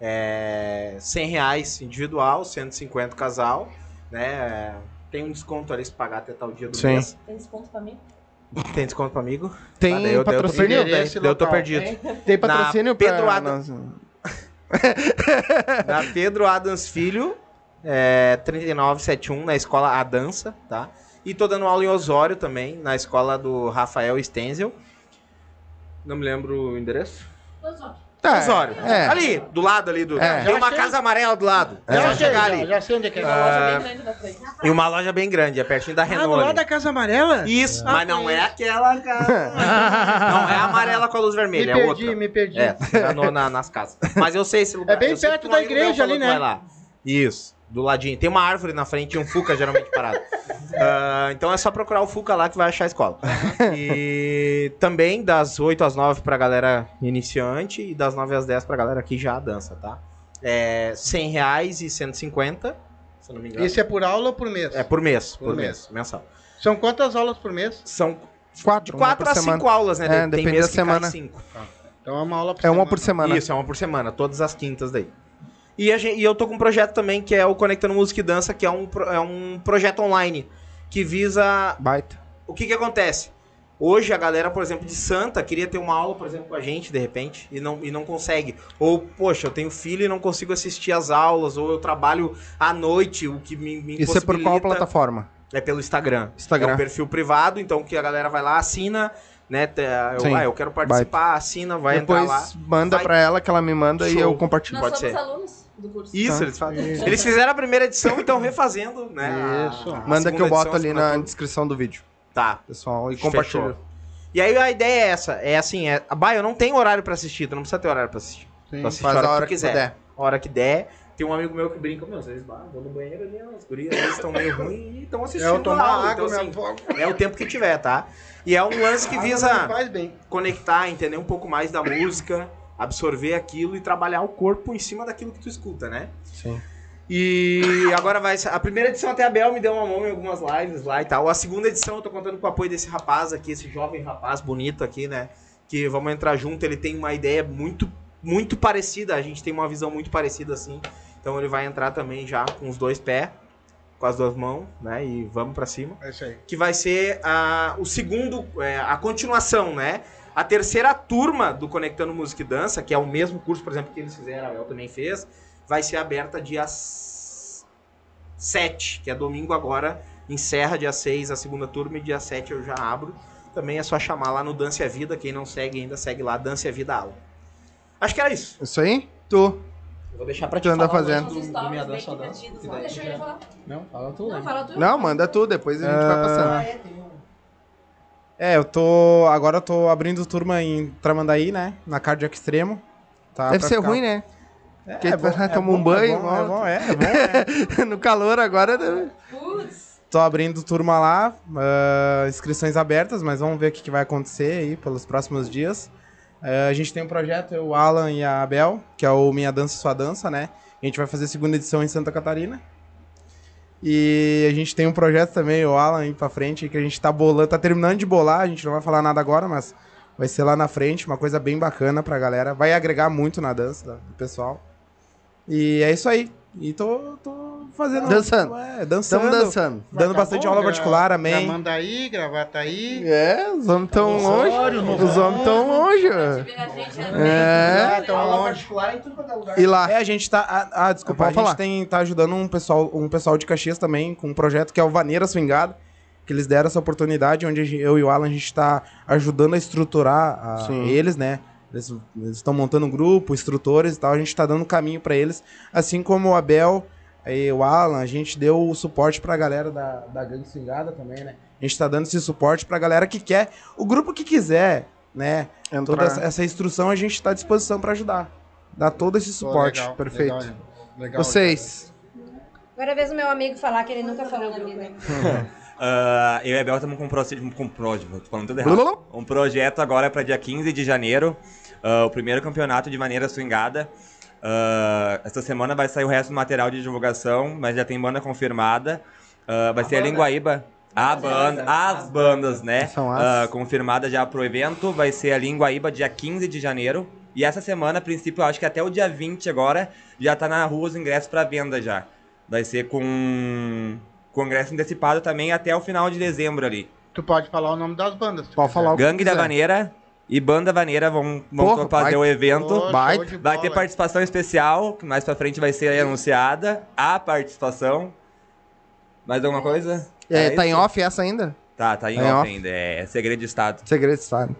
É, 100 reais individual, 150 casal, né? Tem um desconto ali se pagar até tal dia do Sim. mês. Tem desconto pra mim? Tem desconto pra amigo? Tem Ah, daí eu- daí eu tô patrocínio? perdido, daí- Endereço daí eu tô local. perdido. Tem patrocínio Na pra... Pedro Adam- nós- Da Pedro Adams Filho, é, 3971, na escola A Dança, tá? E tô dando aula em Osório também, na escola do Rafael Stenzel. Não me lembro o endereço. Tá, Osório. É. Ali, do lado ali do. É. Tem uma casa amarela do lado. É, Já sei, chegar já, ali. já sei onde é que é. Uma loja Ah, bem grande da frente. E uma loja bem grande, é pertinho da Ah, do Renault. lado ali. da Casa Amarela? Isso, Ah, mas não é aquela casa. não é a amarela com a luz Me vermelha, é perdi, outra. me perdi. É, na- no- na- nas casas. Mas eu sei esse lugar. É bem perto da igreja ali, né? vai lá. Isso, do ladinho. Tem uma árvore na frente e um Fuca geralmente parado. Ah, então é só procurar o Fuca lá que vai achar a escola. E também das 8 às 9 pra galera iniciante e das 9 às 10 pra galera que já dança, tá? É 100 reais e 150, se eu não me engano. Esse é por aula ou por mês? É por mês, Por por, mês. mês, mensal. São quantas aulas por mês? São Quatro. de uma 4 por a semana. 5 aulas, né? É, Tem depende mês da que cai semana. cinco. Então é uma aula por É uma semana. por semana. Isso, é uma por semana, todas as quintas daí. E, a gen- e eu tô com um projeto também que é o Conectando Música e Dança, que é um, é um projeto online que visa. Baita. O que que acontece? Hoje a galera, por exemplo, de Santa queria ter uma aula, por exemplo, com a gente, de repente, e não, e não consegue. Ou, poxa, eu tenho filho e não consigo assistir as aulas, ou eu trabalho à noite, o que me, me Isso é por qual plataforma? é pelo Instagram. Instagram. É um perfil privado, então que a galera vai lá, assina, né? te- Eu, Sim. ah, eu quero participar, assina, vai Depois entrar lá. manda vai- pra ela que ela me manda e Show. eu compartilho. Nós Pode somos ser. alunos do curso. Isso, Tá. eles fazem. Eles fizeram a primeira edição e estão refazendo, né? a- Isso. a Manda que eu boto edição, ali a na segunda descrição do vídeo. Tá. pessoal, e Fechou. compartilho. E aí a ideia é essa, é assim, é, bah, eu não tenho horário pra assistir, tu não precisa ter horário pra assistir. Sim. Tu assiste Faz a hora, a hora que que quiser. puder. A hora que der. Tem um amigo meu que brinca, meu, vocês bah, vão no banheiro ali, as gurias eles estão meio ruins e estão assistindo É eu tomar a aula, água, então, assim, é o tempo que tiver, tá? E é um lance que visa não faz bem. conectar, entender um pouco mais da música, absorver aquilo e trabalhar o corpo em cima daquilo que tu escuta, né? Sim. E agora vai ser. A primeira edição até a Bel me deu uma mão em algumas lives lá e tal. A segunda edição eu tô contando com o apoio desse rapaz aqui, esse jovem rapaz bonito aqui, né? Que vamos entrar junto. Ele tem uma ideia muito, muito parecida. A gente tem uma visão muito parecida assim. Então ele vai entrar também já com os dois pés. com as duas mãos, né? E vamos pra cima. É isso aí. Que vai ser a, o segundo, é, a continuação, né? A terceira turma do Conectando Música e Dança, que é o mesmo curso, por exemplo, que eles fizeram, a El também fez, vai ser aberta dia s- 7, que é domingo agora. Encerra dia 6 a segunda turma e dia 7 eu já abro. Também é só chamar lá no Dance a Vida. Quem não segue ainda, segue lá, Dance a Vida Aula. Acho que era isso. Isso aí? Tu. Eu vou deixar pra Tu anda fazendo. do, do Minha Dança Dança. Deixa ele falar. Não, fala tu. Não, fala tu. Não, manda tu, depois a gente vai passando. É, eu tô. Agora eu tô abrindo turma em Tramandaí, né? Na Cardiac Extremo. Tá, Deve ser ficar- ruim, né? É, Porque é tu bom, vai é tomar bom, um banho, É bom, é bom, é, é bom, é. no calor agora. deve- Tô abrindo turma lá, ah, inscrições abertas, mas vamos ver o que, que vai acontecer aí pelos próximos dias. Ah, a gente tem um projeto, eu, o Alan e a Abel, que é o Minha Dança Sua Dança, né? A gente vai fazer a segunda edição em Santa Catarina. E a gente tem um projeto também, o Alan, aí pra frente, que a gente tá bolando, tá terminando de bolar, a gente não vai falar nada agora, mas vai ser lá na frente, uma coisa bem bacana pra galera. Vai agregar muito na dança da- do pessoal. E é isso aí. E tô, tô fazendo. Dançando. É, dançando. Tamo dançando. Dando bastante aula particular, amém. Tramandaí, Gravataí. É, os homens tão longe. Os homens tão longe, velho. É, tão Aula longe. particular em tudo quanto é lugar. E lá? É, a gente tá. Ah, ah, desculpa, a gente tem, tá ajudando um pessoal, um pessoal de Caxias também, com um projeto que é o Vaneira Swingada, que eles deram essa oportunidade, onde eu e o Alan, a gente tá ajudando a estruturar a- eles, né? Eles estão montando um grupo, instrutores e tal, a gente tá dando caminho pra eles, assim como o Abel e o Alan, a gente deu o suporte pra galera da, da Gangue Swingada também, né? A gente tá dando esse suporte pra galera que quer, o grupo que quiser, né? Entrar. Toda essa, essa instrução a gente tá à disposição pra ajudar. Dar todo esse suporte. legal, perfeito. legal, legal, Vocês. Agora é vez do meu amigo falar que ele nunca falou do grupo. Ah, eu e a Bel estamos com um projeto, com um projeto, tô falando tudo errado. Um projeto agora para dia 15 de janeiro, ah, o primeiro campeonato de maneira swingada. Ah, essa semana vai sair o resto do material de divulgação, mas já tem banda confirmada. Ah, vai ser a Linguaíba. A banda, as bandas, né? São as. Ah, confirmada já pro evento, vai ser a Linguaíba dia 15 de janeiro. E essa semana, a princípio, eu acho que até o dia 20 agora, já tá na rua os ingressos para venda já. Vai ser com congresso antecipado também até o final de dezembro ali. Tu pode falar o nome das bandas. Pode quiser. falar o que Gangue da. Vaneira e Banda Vaneira vão, vão Porra, fazer vai- o evento. Vai bola. ter participação especial, que mais pra frente vai ser anunciada. A participação. Mais alguma coisa? É, tá em isso? off essa ainda? Tá, tá em Tá em off off. ainda. É segredo de estado. Segredo de Estado.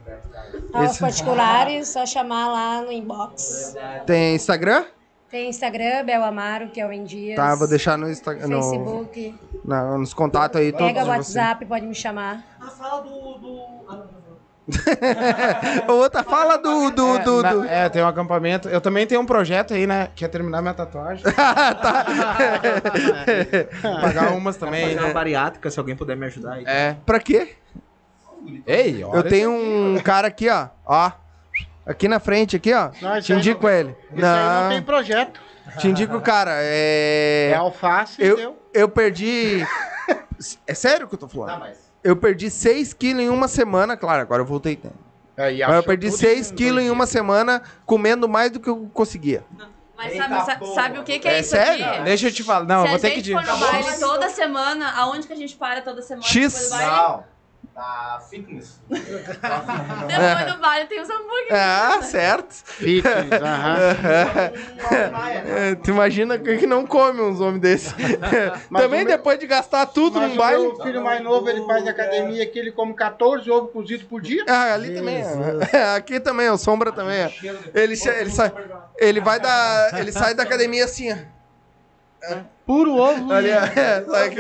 Aos Esse- particulares, só chamar lá no inbox. Tem Instagram? Tem Instagram, Bel Amaro, que é o Endias. Tá, vou deixar no Instagram. No, Facebook. na- nos contatos aí todos Pega o. WhatsApp, pode me chamar. Ah, fala do. do... Ah, não, não, não. Outra fala do. do, É, do, na- do- é, tem um acampamento. Eu também tenho um projeto aí, né? Que é terminar minha tatuagem. Pagar umas também, Fazer uma né? bariátrica, se alguém puder me ajudar aí. É. Pra quê? Ei, olha Eu tenho um cara aqui, ó. Ó. Aqui na frente, aqui, ó. Não, Te indico não- ele. Isso aí não tem projeto. Te indico o cara. É. É alface Eu, deu. eu perdi. É sério que eu tô falando? Eu perdi 6 quilos em uma semana. Claro, agora eu voltei. Aí, Mas eu perdi tudo 6 em quilos em uma semana comendo mais do que eu conseguia. Mas sabe, sa- sabe o que, que é, É isso sério? aqui? Deixa eu te falar. Não, Se eu vou a ter que gente te. for no baile toda semana, aonde que a gente para toda semana? X. Depois do baile, Não. Tá fitness. depois do baile tem os hambúrgueres. Ah, certo. Fitness, aham. É, tu imagina que que não come uns homens desses. Também o meu- depois de gastar tudo Mas num o baile. meu filho mais novo, ele faz academia aqui, ele come 14 ovos cozidos por dia. Ah, ali também. é. Aqui também, o Sombra também. é. Ele, ele, sai, ele vai da. Ele sai da academia assim, ó. Puro ovo. Ali, é, aqui.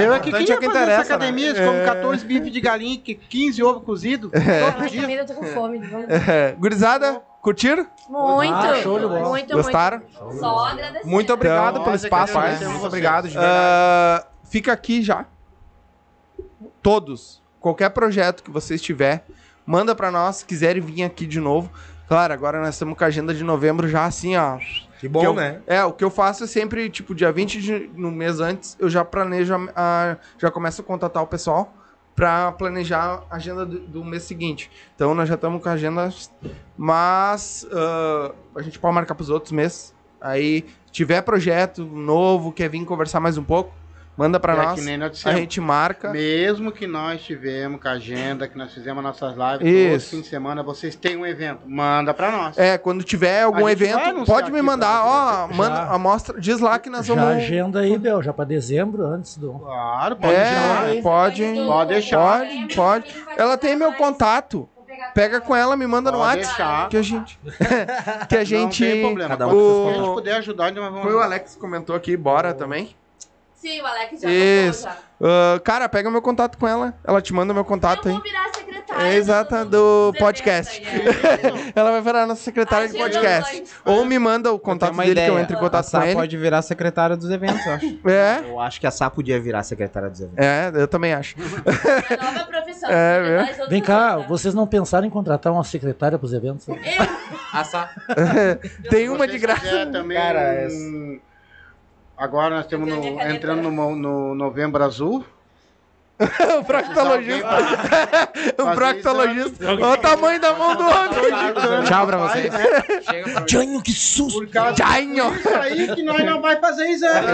Eu é que Importante queria é que fazer essa academia, eles comem 14 bifes de galinha, que 15 ovos cozidos todo Ai, dia. comida, eu tô com fome. Vamos. É, Gurizada, curtiram? Muito, Ah, show de bola. muito, Gostaram? muito. Só agradecer. Muito obrigado Então, pelo é espaço, né? Muito obrigado, de verdade. Ah, fica aqui já. Todos. Qualquer projeto que vocês tiver, manda pra nós. Se quiserem vir aqui de novo. Claro, agora nós estamos com a agenda de novembro já assim, ó. Que Que eu- É, o que eu faço é sempre, tipo, dia 20 de, no mês antes, eu já planejo, a, a- já começo a contatar o pessoal pra planejar a agenda do, do mês seguinte. Então nós já estamos com a agenda, mas ah, a gente pode marcar pros outros meses. Aí, tiver projeto novo, quer vir conversar mais um pouco, manda pra É nós. que nem nós A gente marca. Mesmo que nós tivemos com a agenda, que nós fizemos nossas lives todos fim de semana, vocês têm um evento, manda pra nós. É, quando tiver algum evento, pode me mandar, ó, manda, Já. amostra, diz lá que nós Já vamos... agenda aí, Bel, já pra dezembro, antes do. Claro, pode É, deixar. pode, Pode deixar. pode, pode. Ela tem meu contato. Pega com ela, me manda no Pode WhatsApp. deixar. Que a gente. que a gente. Não tem problema. Cada um Quando com a gente puder ajudar, nós vamos Foi o Alex que comentou aqui, bora também. Sim, o Alex já Isso. já. Ah, cara, pega meu contato com ela. Ela te manda meu contato Eu aí. vou virar secretária. É exata do podcast. ela vai virar nossa secretária de podcast. Ou me manda o contato dele que eu ideia. entre em A contato Sá com ele. pode virar secretária dos eventos, eu acho. É, Eu acho que a Sá podia virar secretária dos eventos. é, eu também acho. É a nova profissão. É, outros Vem cá, tá? vocês não pensaram em contratar uma secretária pros eventos? Eu, A Sá. Tem uma de graça. também Cara, um- Agora nós estamos no- entrando no, no novembro azul. o proctologista. o proctologista. Olha o tamanho da mão do homem. Tchau pra vocês. né? Janho, que susto! Janho. disso aí que nós não vai fazer exame.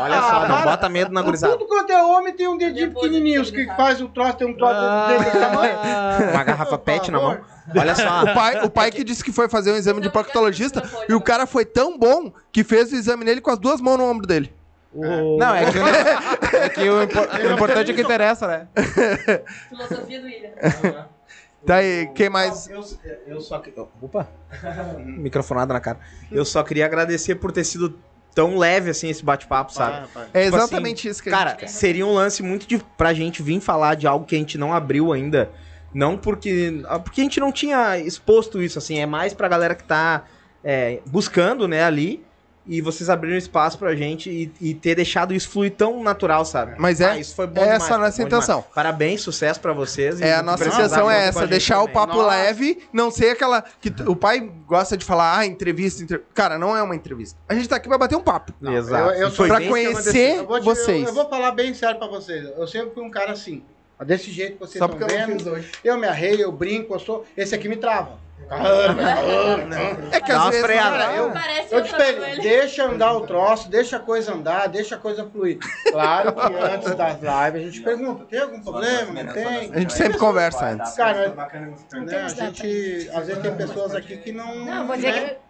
Olha só, não bota medo na gurizada. Tudo quanto é homem tem um dedinho pequenininho. Os que faz o troço tem um troço desse tamanho. Uma garrafa pet na mão. Olha só. O pai, o pai que disse que foi fazer um exame de proctologista e o cara foi tão bom que fez o exame nele com as duas mãos no ombro dele. Não, é que, o- é que o, impo- o importante é que interessa, né? filosofia do William. Tá aí, quem mais? Eu, eu só. que- Opa! Microfonada na cara. Eu só queria agradecer por ter sido tão leve assim esse bate-papo, sabe? É Tipo exatamente isso que a Cara, gente quer. seria um lance muito de, pra gente vir falar de algo que a gente não abriu ainda. Não porque. ah, Porque a gente não tinha exposto isso, assim. É mais pra galera que tá é, buscando, né, ali. E vocês abriram espaço pra gente e, e ter deixado isso fluir tão natural, sabe? Mas é- Ah, isso foi bom é demais, essa a nossa bom demais. intenção. Parabéns, sucesso pra vocês. e É, a nossa intenção é essa, deixar o papo Nossa. leve, não ser aquela que o pai gosta de falar, ah, entrevista, entre- cara, não é uma entrevista. A gente tá aqui pra bater um papo. Exato. Eu- eu foi pra conhecer Eu vou, te- vocês. Eu, eu vou falar bem sério pra vocês. Eu sempre fui um cara assim. Desse jeito que vocês Só estão eu não vendo. hoje. Eu me arreio, eu brinco, eu sou. Esse aqui me trava. É que às vezes, freadas. cara, eu- Parece Eu eu te ele. deixa andar o troço, deixa a coisa andar, deixa a coisa fluir. Claro que antes das lives a gente pergunta, tem algum problema? Não tem? a gente sempre conversa antes. Cara, né, a gente, às vezes tem pessoas aqui que não... Não, vou dizer né? que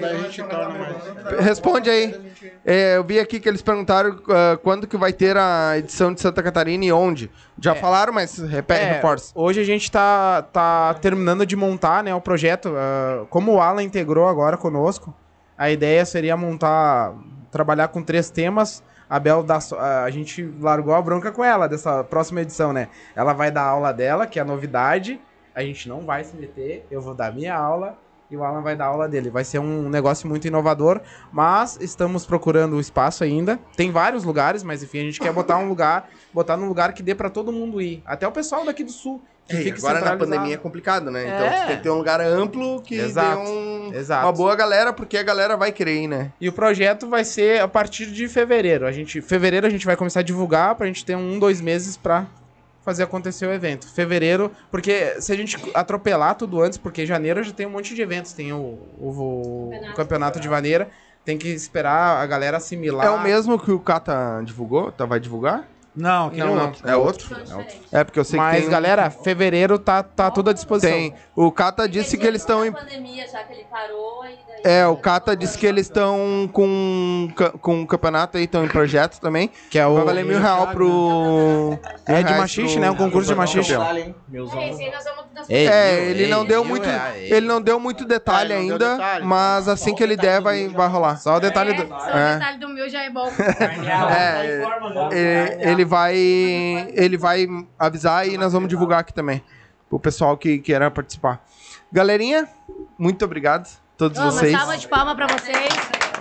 Daí a gente torna mais... Responde aí. É, eu vi aqui que eles perguntaram ah, quando que vai ter a edição de Santa Catarina e onde. Já falaram, mas repete, É, reforça. Hoje a gente tá, tá terminando de montar né, o projeto. ah, como o Alan integrou agora conosco, a ideia seria montar, trabalhar com três temas. A Bel dá, so- a a gente largou a bronca com ela dessa próxima edição, né? Ela vai dar a aula dela, que é a novidade. A gente não vai se meter, eu vou dar minha aula e o Alan vai dar aula dele. Vai ser um negócio muito inovador, mas estamos procurando o espaço ainda. Tem vários lugares, mas enfim, a gente quer botar um lugar, botar num lugar que dê pra todo mundo ir. Até o pessoal daqui do sul. Que É, agora na pandemia é complicado, né? Então É. tem que ter um lugar amplo que Exato, dê um- exato. uma boa galera, porque a galera vai querer ir, né? E o projeto vai ser a partir de fevereiro. A gente, fevereiro a gente vai começar a divulgar pra gente ter um, dois meses pra fazer acontecer o evento. Fevereiro, porque se a gente atropelar tudo antes, porque janeiro já tem um monte de eventos. Tem o, o, o Campeonato. campeonato de vaneira. Tem que esperar a galera assimilar. É o mesmo que o Kata divulgou? Tá, vai divulgar? Não, aquele Não, é não. outro. É outro? São diferentes. É, porque eu sei Mas, que tem... galera, fevereiro tá, tá tudo à disposição. Tem. O Kata disse que eles estão em... Na pandemia, já que ele parou e daí... É, o Kata disse que eles estão com, com um campeonato aí, estão em projeto também. Que é o. Vai valer mil real pro... É de machixe, né? Um concurso de machixe. É, esse aí nós vamos nós Ei, É, mil, ele não deu muito, ele não deu muito detalhe não ainda, mas assim que ele der vai, vai rolar. Só o detalhe do. É, só É. o detalhe do meu já é bom. É, é, ele vai, ele vai avisar e nós vamos divulgar aqui também pro pessoal que queira participar. Galerinha, muito obrigado todos Ô, Uma vocês. salva de palma pra vocês.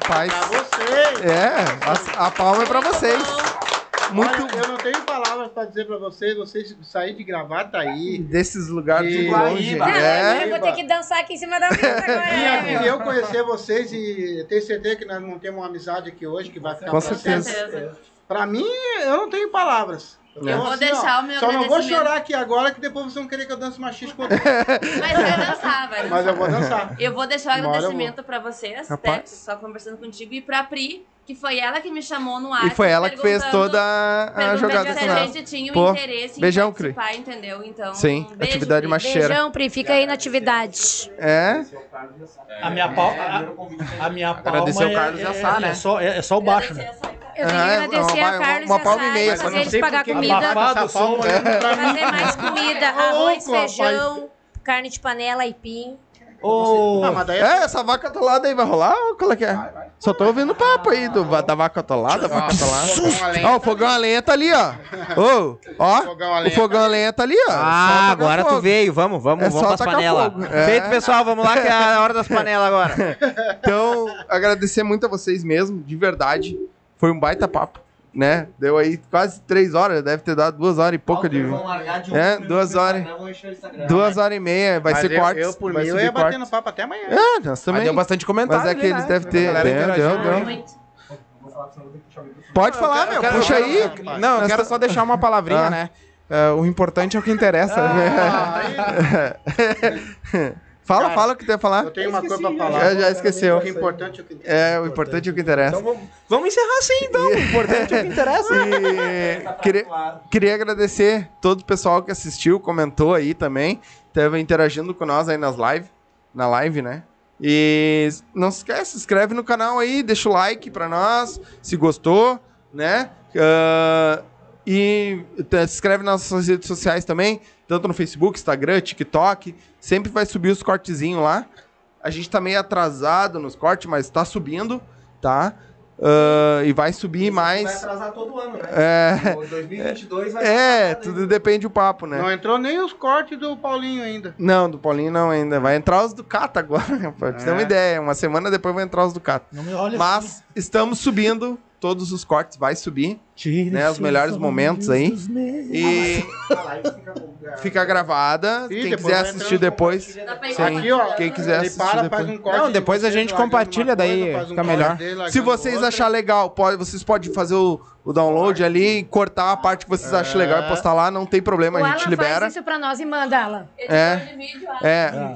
Paz. Pra você! É, a, a palma é pra vocês. Muito Olha, eu não tenho palavras pra dizer pra vocês, vocês sair de gravata aí. desses lugares de E- longe. Guaíba. É. Eu vou ter que dançar aqui em cima da mesa agora. Vim né, meu? eu conhecer vocês e tenho certeza que nós não temos uma amizade aqui hoje que vai ficar Com pra certeza. Pra mim, eu não tenho palavras. Eu vou deixar o meu Só não vou chorar aqui agora, que depois vocês vão querer que eu dance machista com. Mas vai dançar, vai dançar. Mas eu vou dançar. Eu vou deixar o Uma agradecimento pra vocês, Rapaz. né, só conversando contigo, e pra Pri, que foi ela que me chamou no ar. E foi ela que fez toda a- jogada se a gente tinha o Pô, interesse beijão, em Cri. participar, entendeu? Então, Sim, um beijo, atividade Pri. macheira. Beijão, Pri, fica aí na atividade. É? A minha palma, a, a minha palma Agradecer é- Carlos e a é, Sá, né? é só, é, é só o baixo, né? Eu tenho que é, agradecer uma- a Carlos uma e a palma e meia, fazer eles pagar comida, abafado palma olhando pra mim. fazer mais comida, arroz, feijão, carne de panela, aipim. Ô, Ah, mas daí É, essa vaca atolada aí vai rolar ou qual é que é? Só tô ouvindo papo aí do, da vaca atolada, vaca atolada. Ó, o fogão a lenha tá ali, ó. Ô, ó, o fogão a lenha tá ali, ó. Ah, agora tu fogo. veio. Vamos, vamos, É vamos pras panelas. É. Feito, pessoal, vamos lá que é a hora das panelas agora. Então, agradecer muito a vocês mesmo, de verdade. Foi um baita papo, né? Deu aí quase três horas, deve ter dado duas horas e pouca de. É, duas horas. Duas horas e meia, vai Mas ser eu, cortes. eu, por mim, eu ia cortes. batendo papo até amanhã. É, nós Mas também. deu bastante comentário. Mas é que ali, eles né? devem ter. A galera Deu, deu. Pode falar, meu, puxa aí. Não, eu quero tá- só deixar uma palavrinha, Ah. né? É, o importante é o que interessa. fala, Cara, fala o que tem a falar. Eu tenho uma coisa pra Já, falar. já esqueceu. O que é importante é o que interessa. É, o importante é o que interessa. Então vamos, vamos encerrar assim, então. O importante é o que interessa. E queria, queria agradecer todo o pessoal que assistiu, comentou aí também, esteve interagindo com nós aí nas lives, na live, né? E não se esquece, se inscreve no canal aí, deixa o like pra nós, se gostou, né? Ah, e te- se inscreve nas nossas redes sociais também, tanto no Facebook, Instagram, TikTok, sempre vai subir os cortezinhos lá. A gente tá meio atrasado nos cortes, mas tá subindo, tá? Ah, e vai subir mais. Vai atrasar todo ano, né? É, 2022 vai é, tudo depende do papo, né? Não entrou nem os cortes do Paulinho ainda. Não, do Paulinho não ainda. Vai entrar os do Cata agora, pra te ter uma É. ideia. Uma semana depois vai entrar os do Cata. não me olha Mas estamos subindo, todos os cortes vai subir, né? Os melhores momentos aí. E fica gravada. Ih, Quem quiser assistir depois. Sim. Aqui, ó. Quem quiser assistir para, depois. um corte. Não, de depois a gente compartilha, daí um fica melhor. Se vocês acharem legal, pode, vocês podem fazer o, o download ali, cortar a parte que vocês acham legal e postar lá, não tem problema, o a Alan gente libera. faz isso pra nós e manda, Alan. É. Vídeo, Alan. É.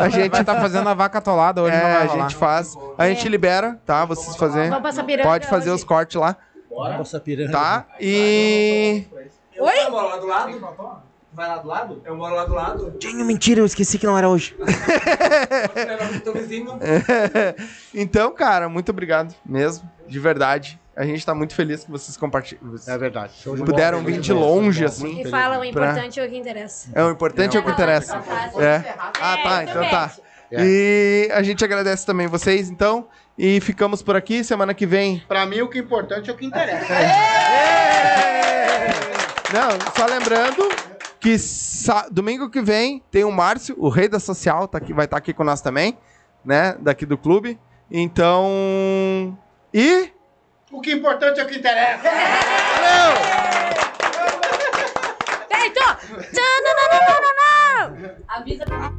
a gente estar fazendo a vaca atolada hoje, É, não vai a gente faz. A gente libera, tá? Vocês Sapiranga Pode fazer hoje. os cortes lá, Nossa, piranga. tá? E. Oi? Eu moro lá do lado. Vai lá do lado? Eu moro lá do lado. Tinha mentira, eu esqueci que não era hoje. Então, cara, muito obrigado mesmo, de verdade. A gente tá muito feliz que vocês compartilham. É verdade. Show de Puderam vir de longe, assim. E fala, o importante é o que interessa. É, o importante é o que interessa. É. Ah, tá, então tá. E a gente agradece também vocês, então. E ficamos por aqui. Semana que vem. Pra mim, o que é importante é o que interessa. Não, só lembrando que domingo que vem tem o Márcio, o rei da social, tá aqui, vai estar aqui com nós também, né? Daqui do clube. Então. E. O que é importante é o que interessa. Feito! Tchananana! Avisa pra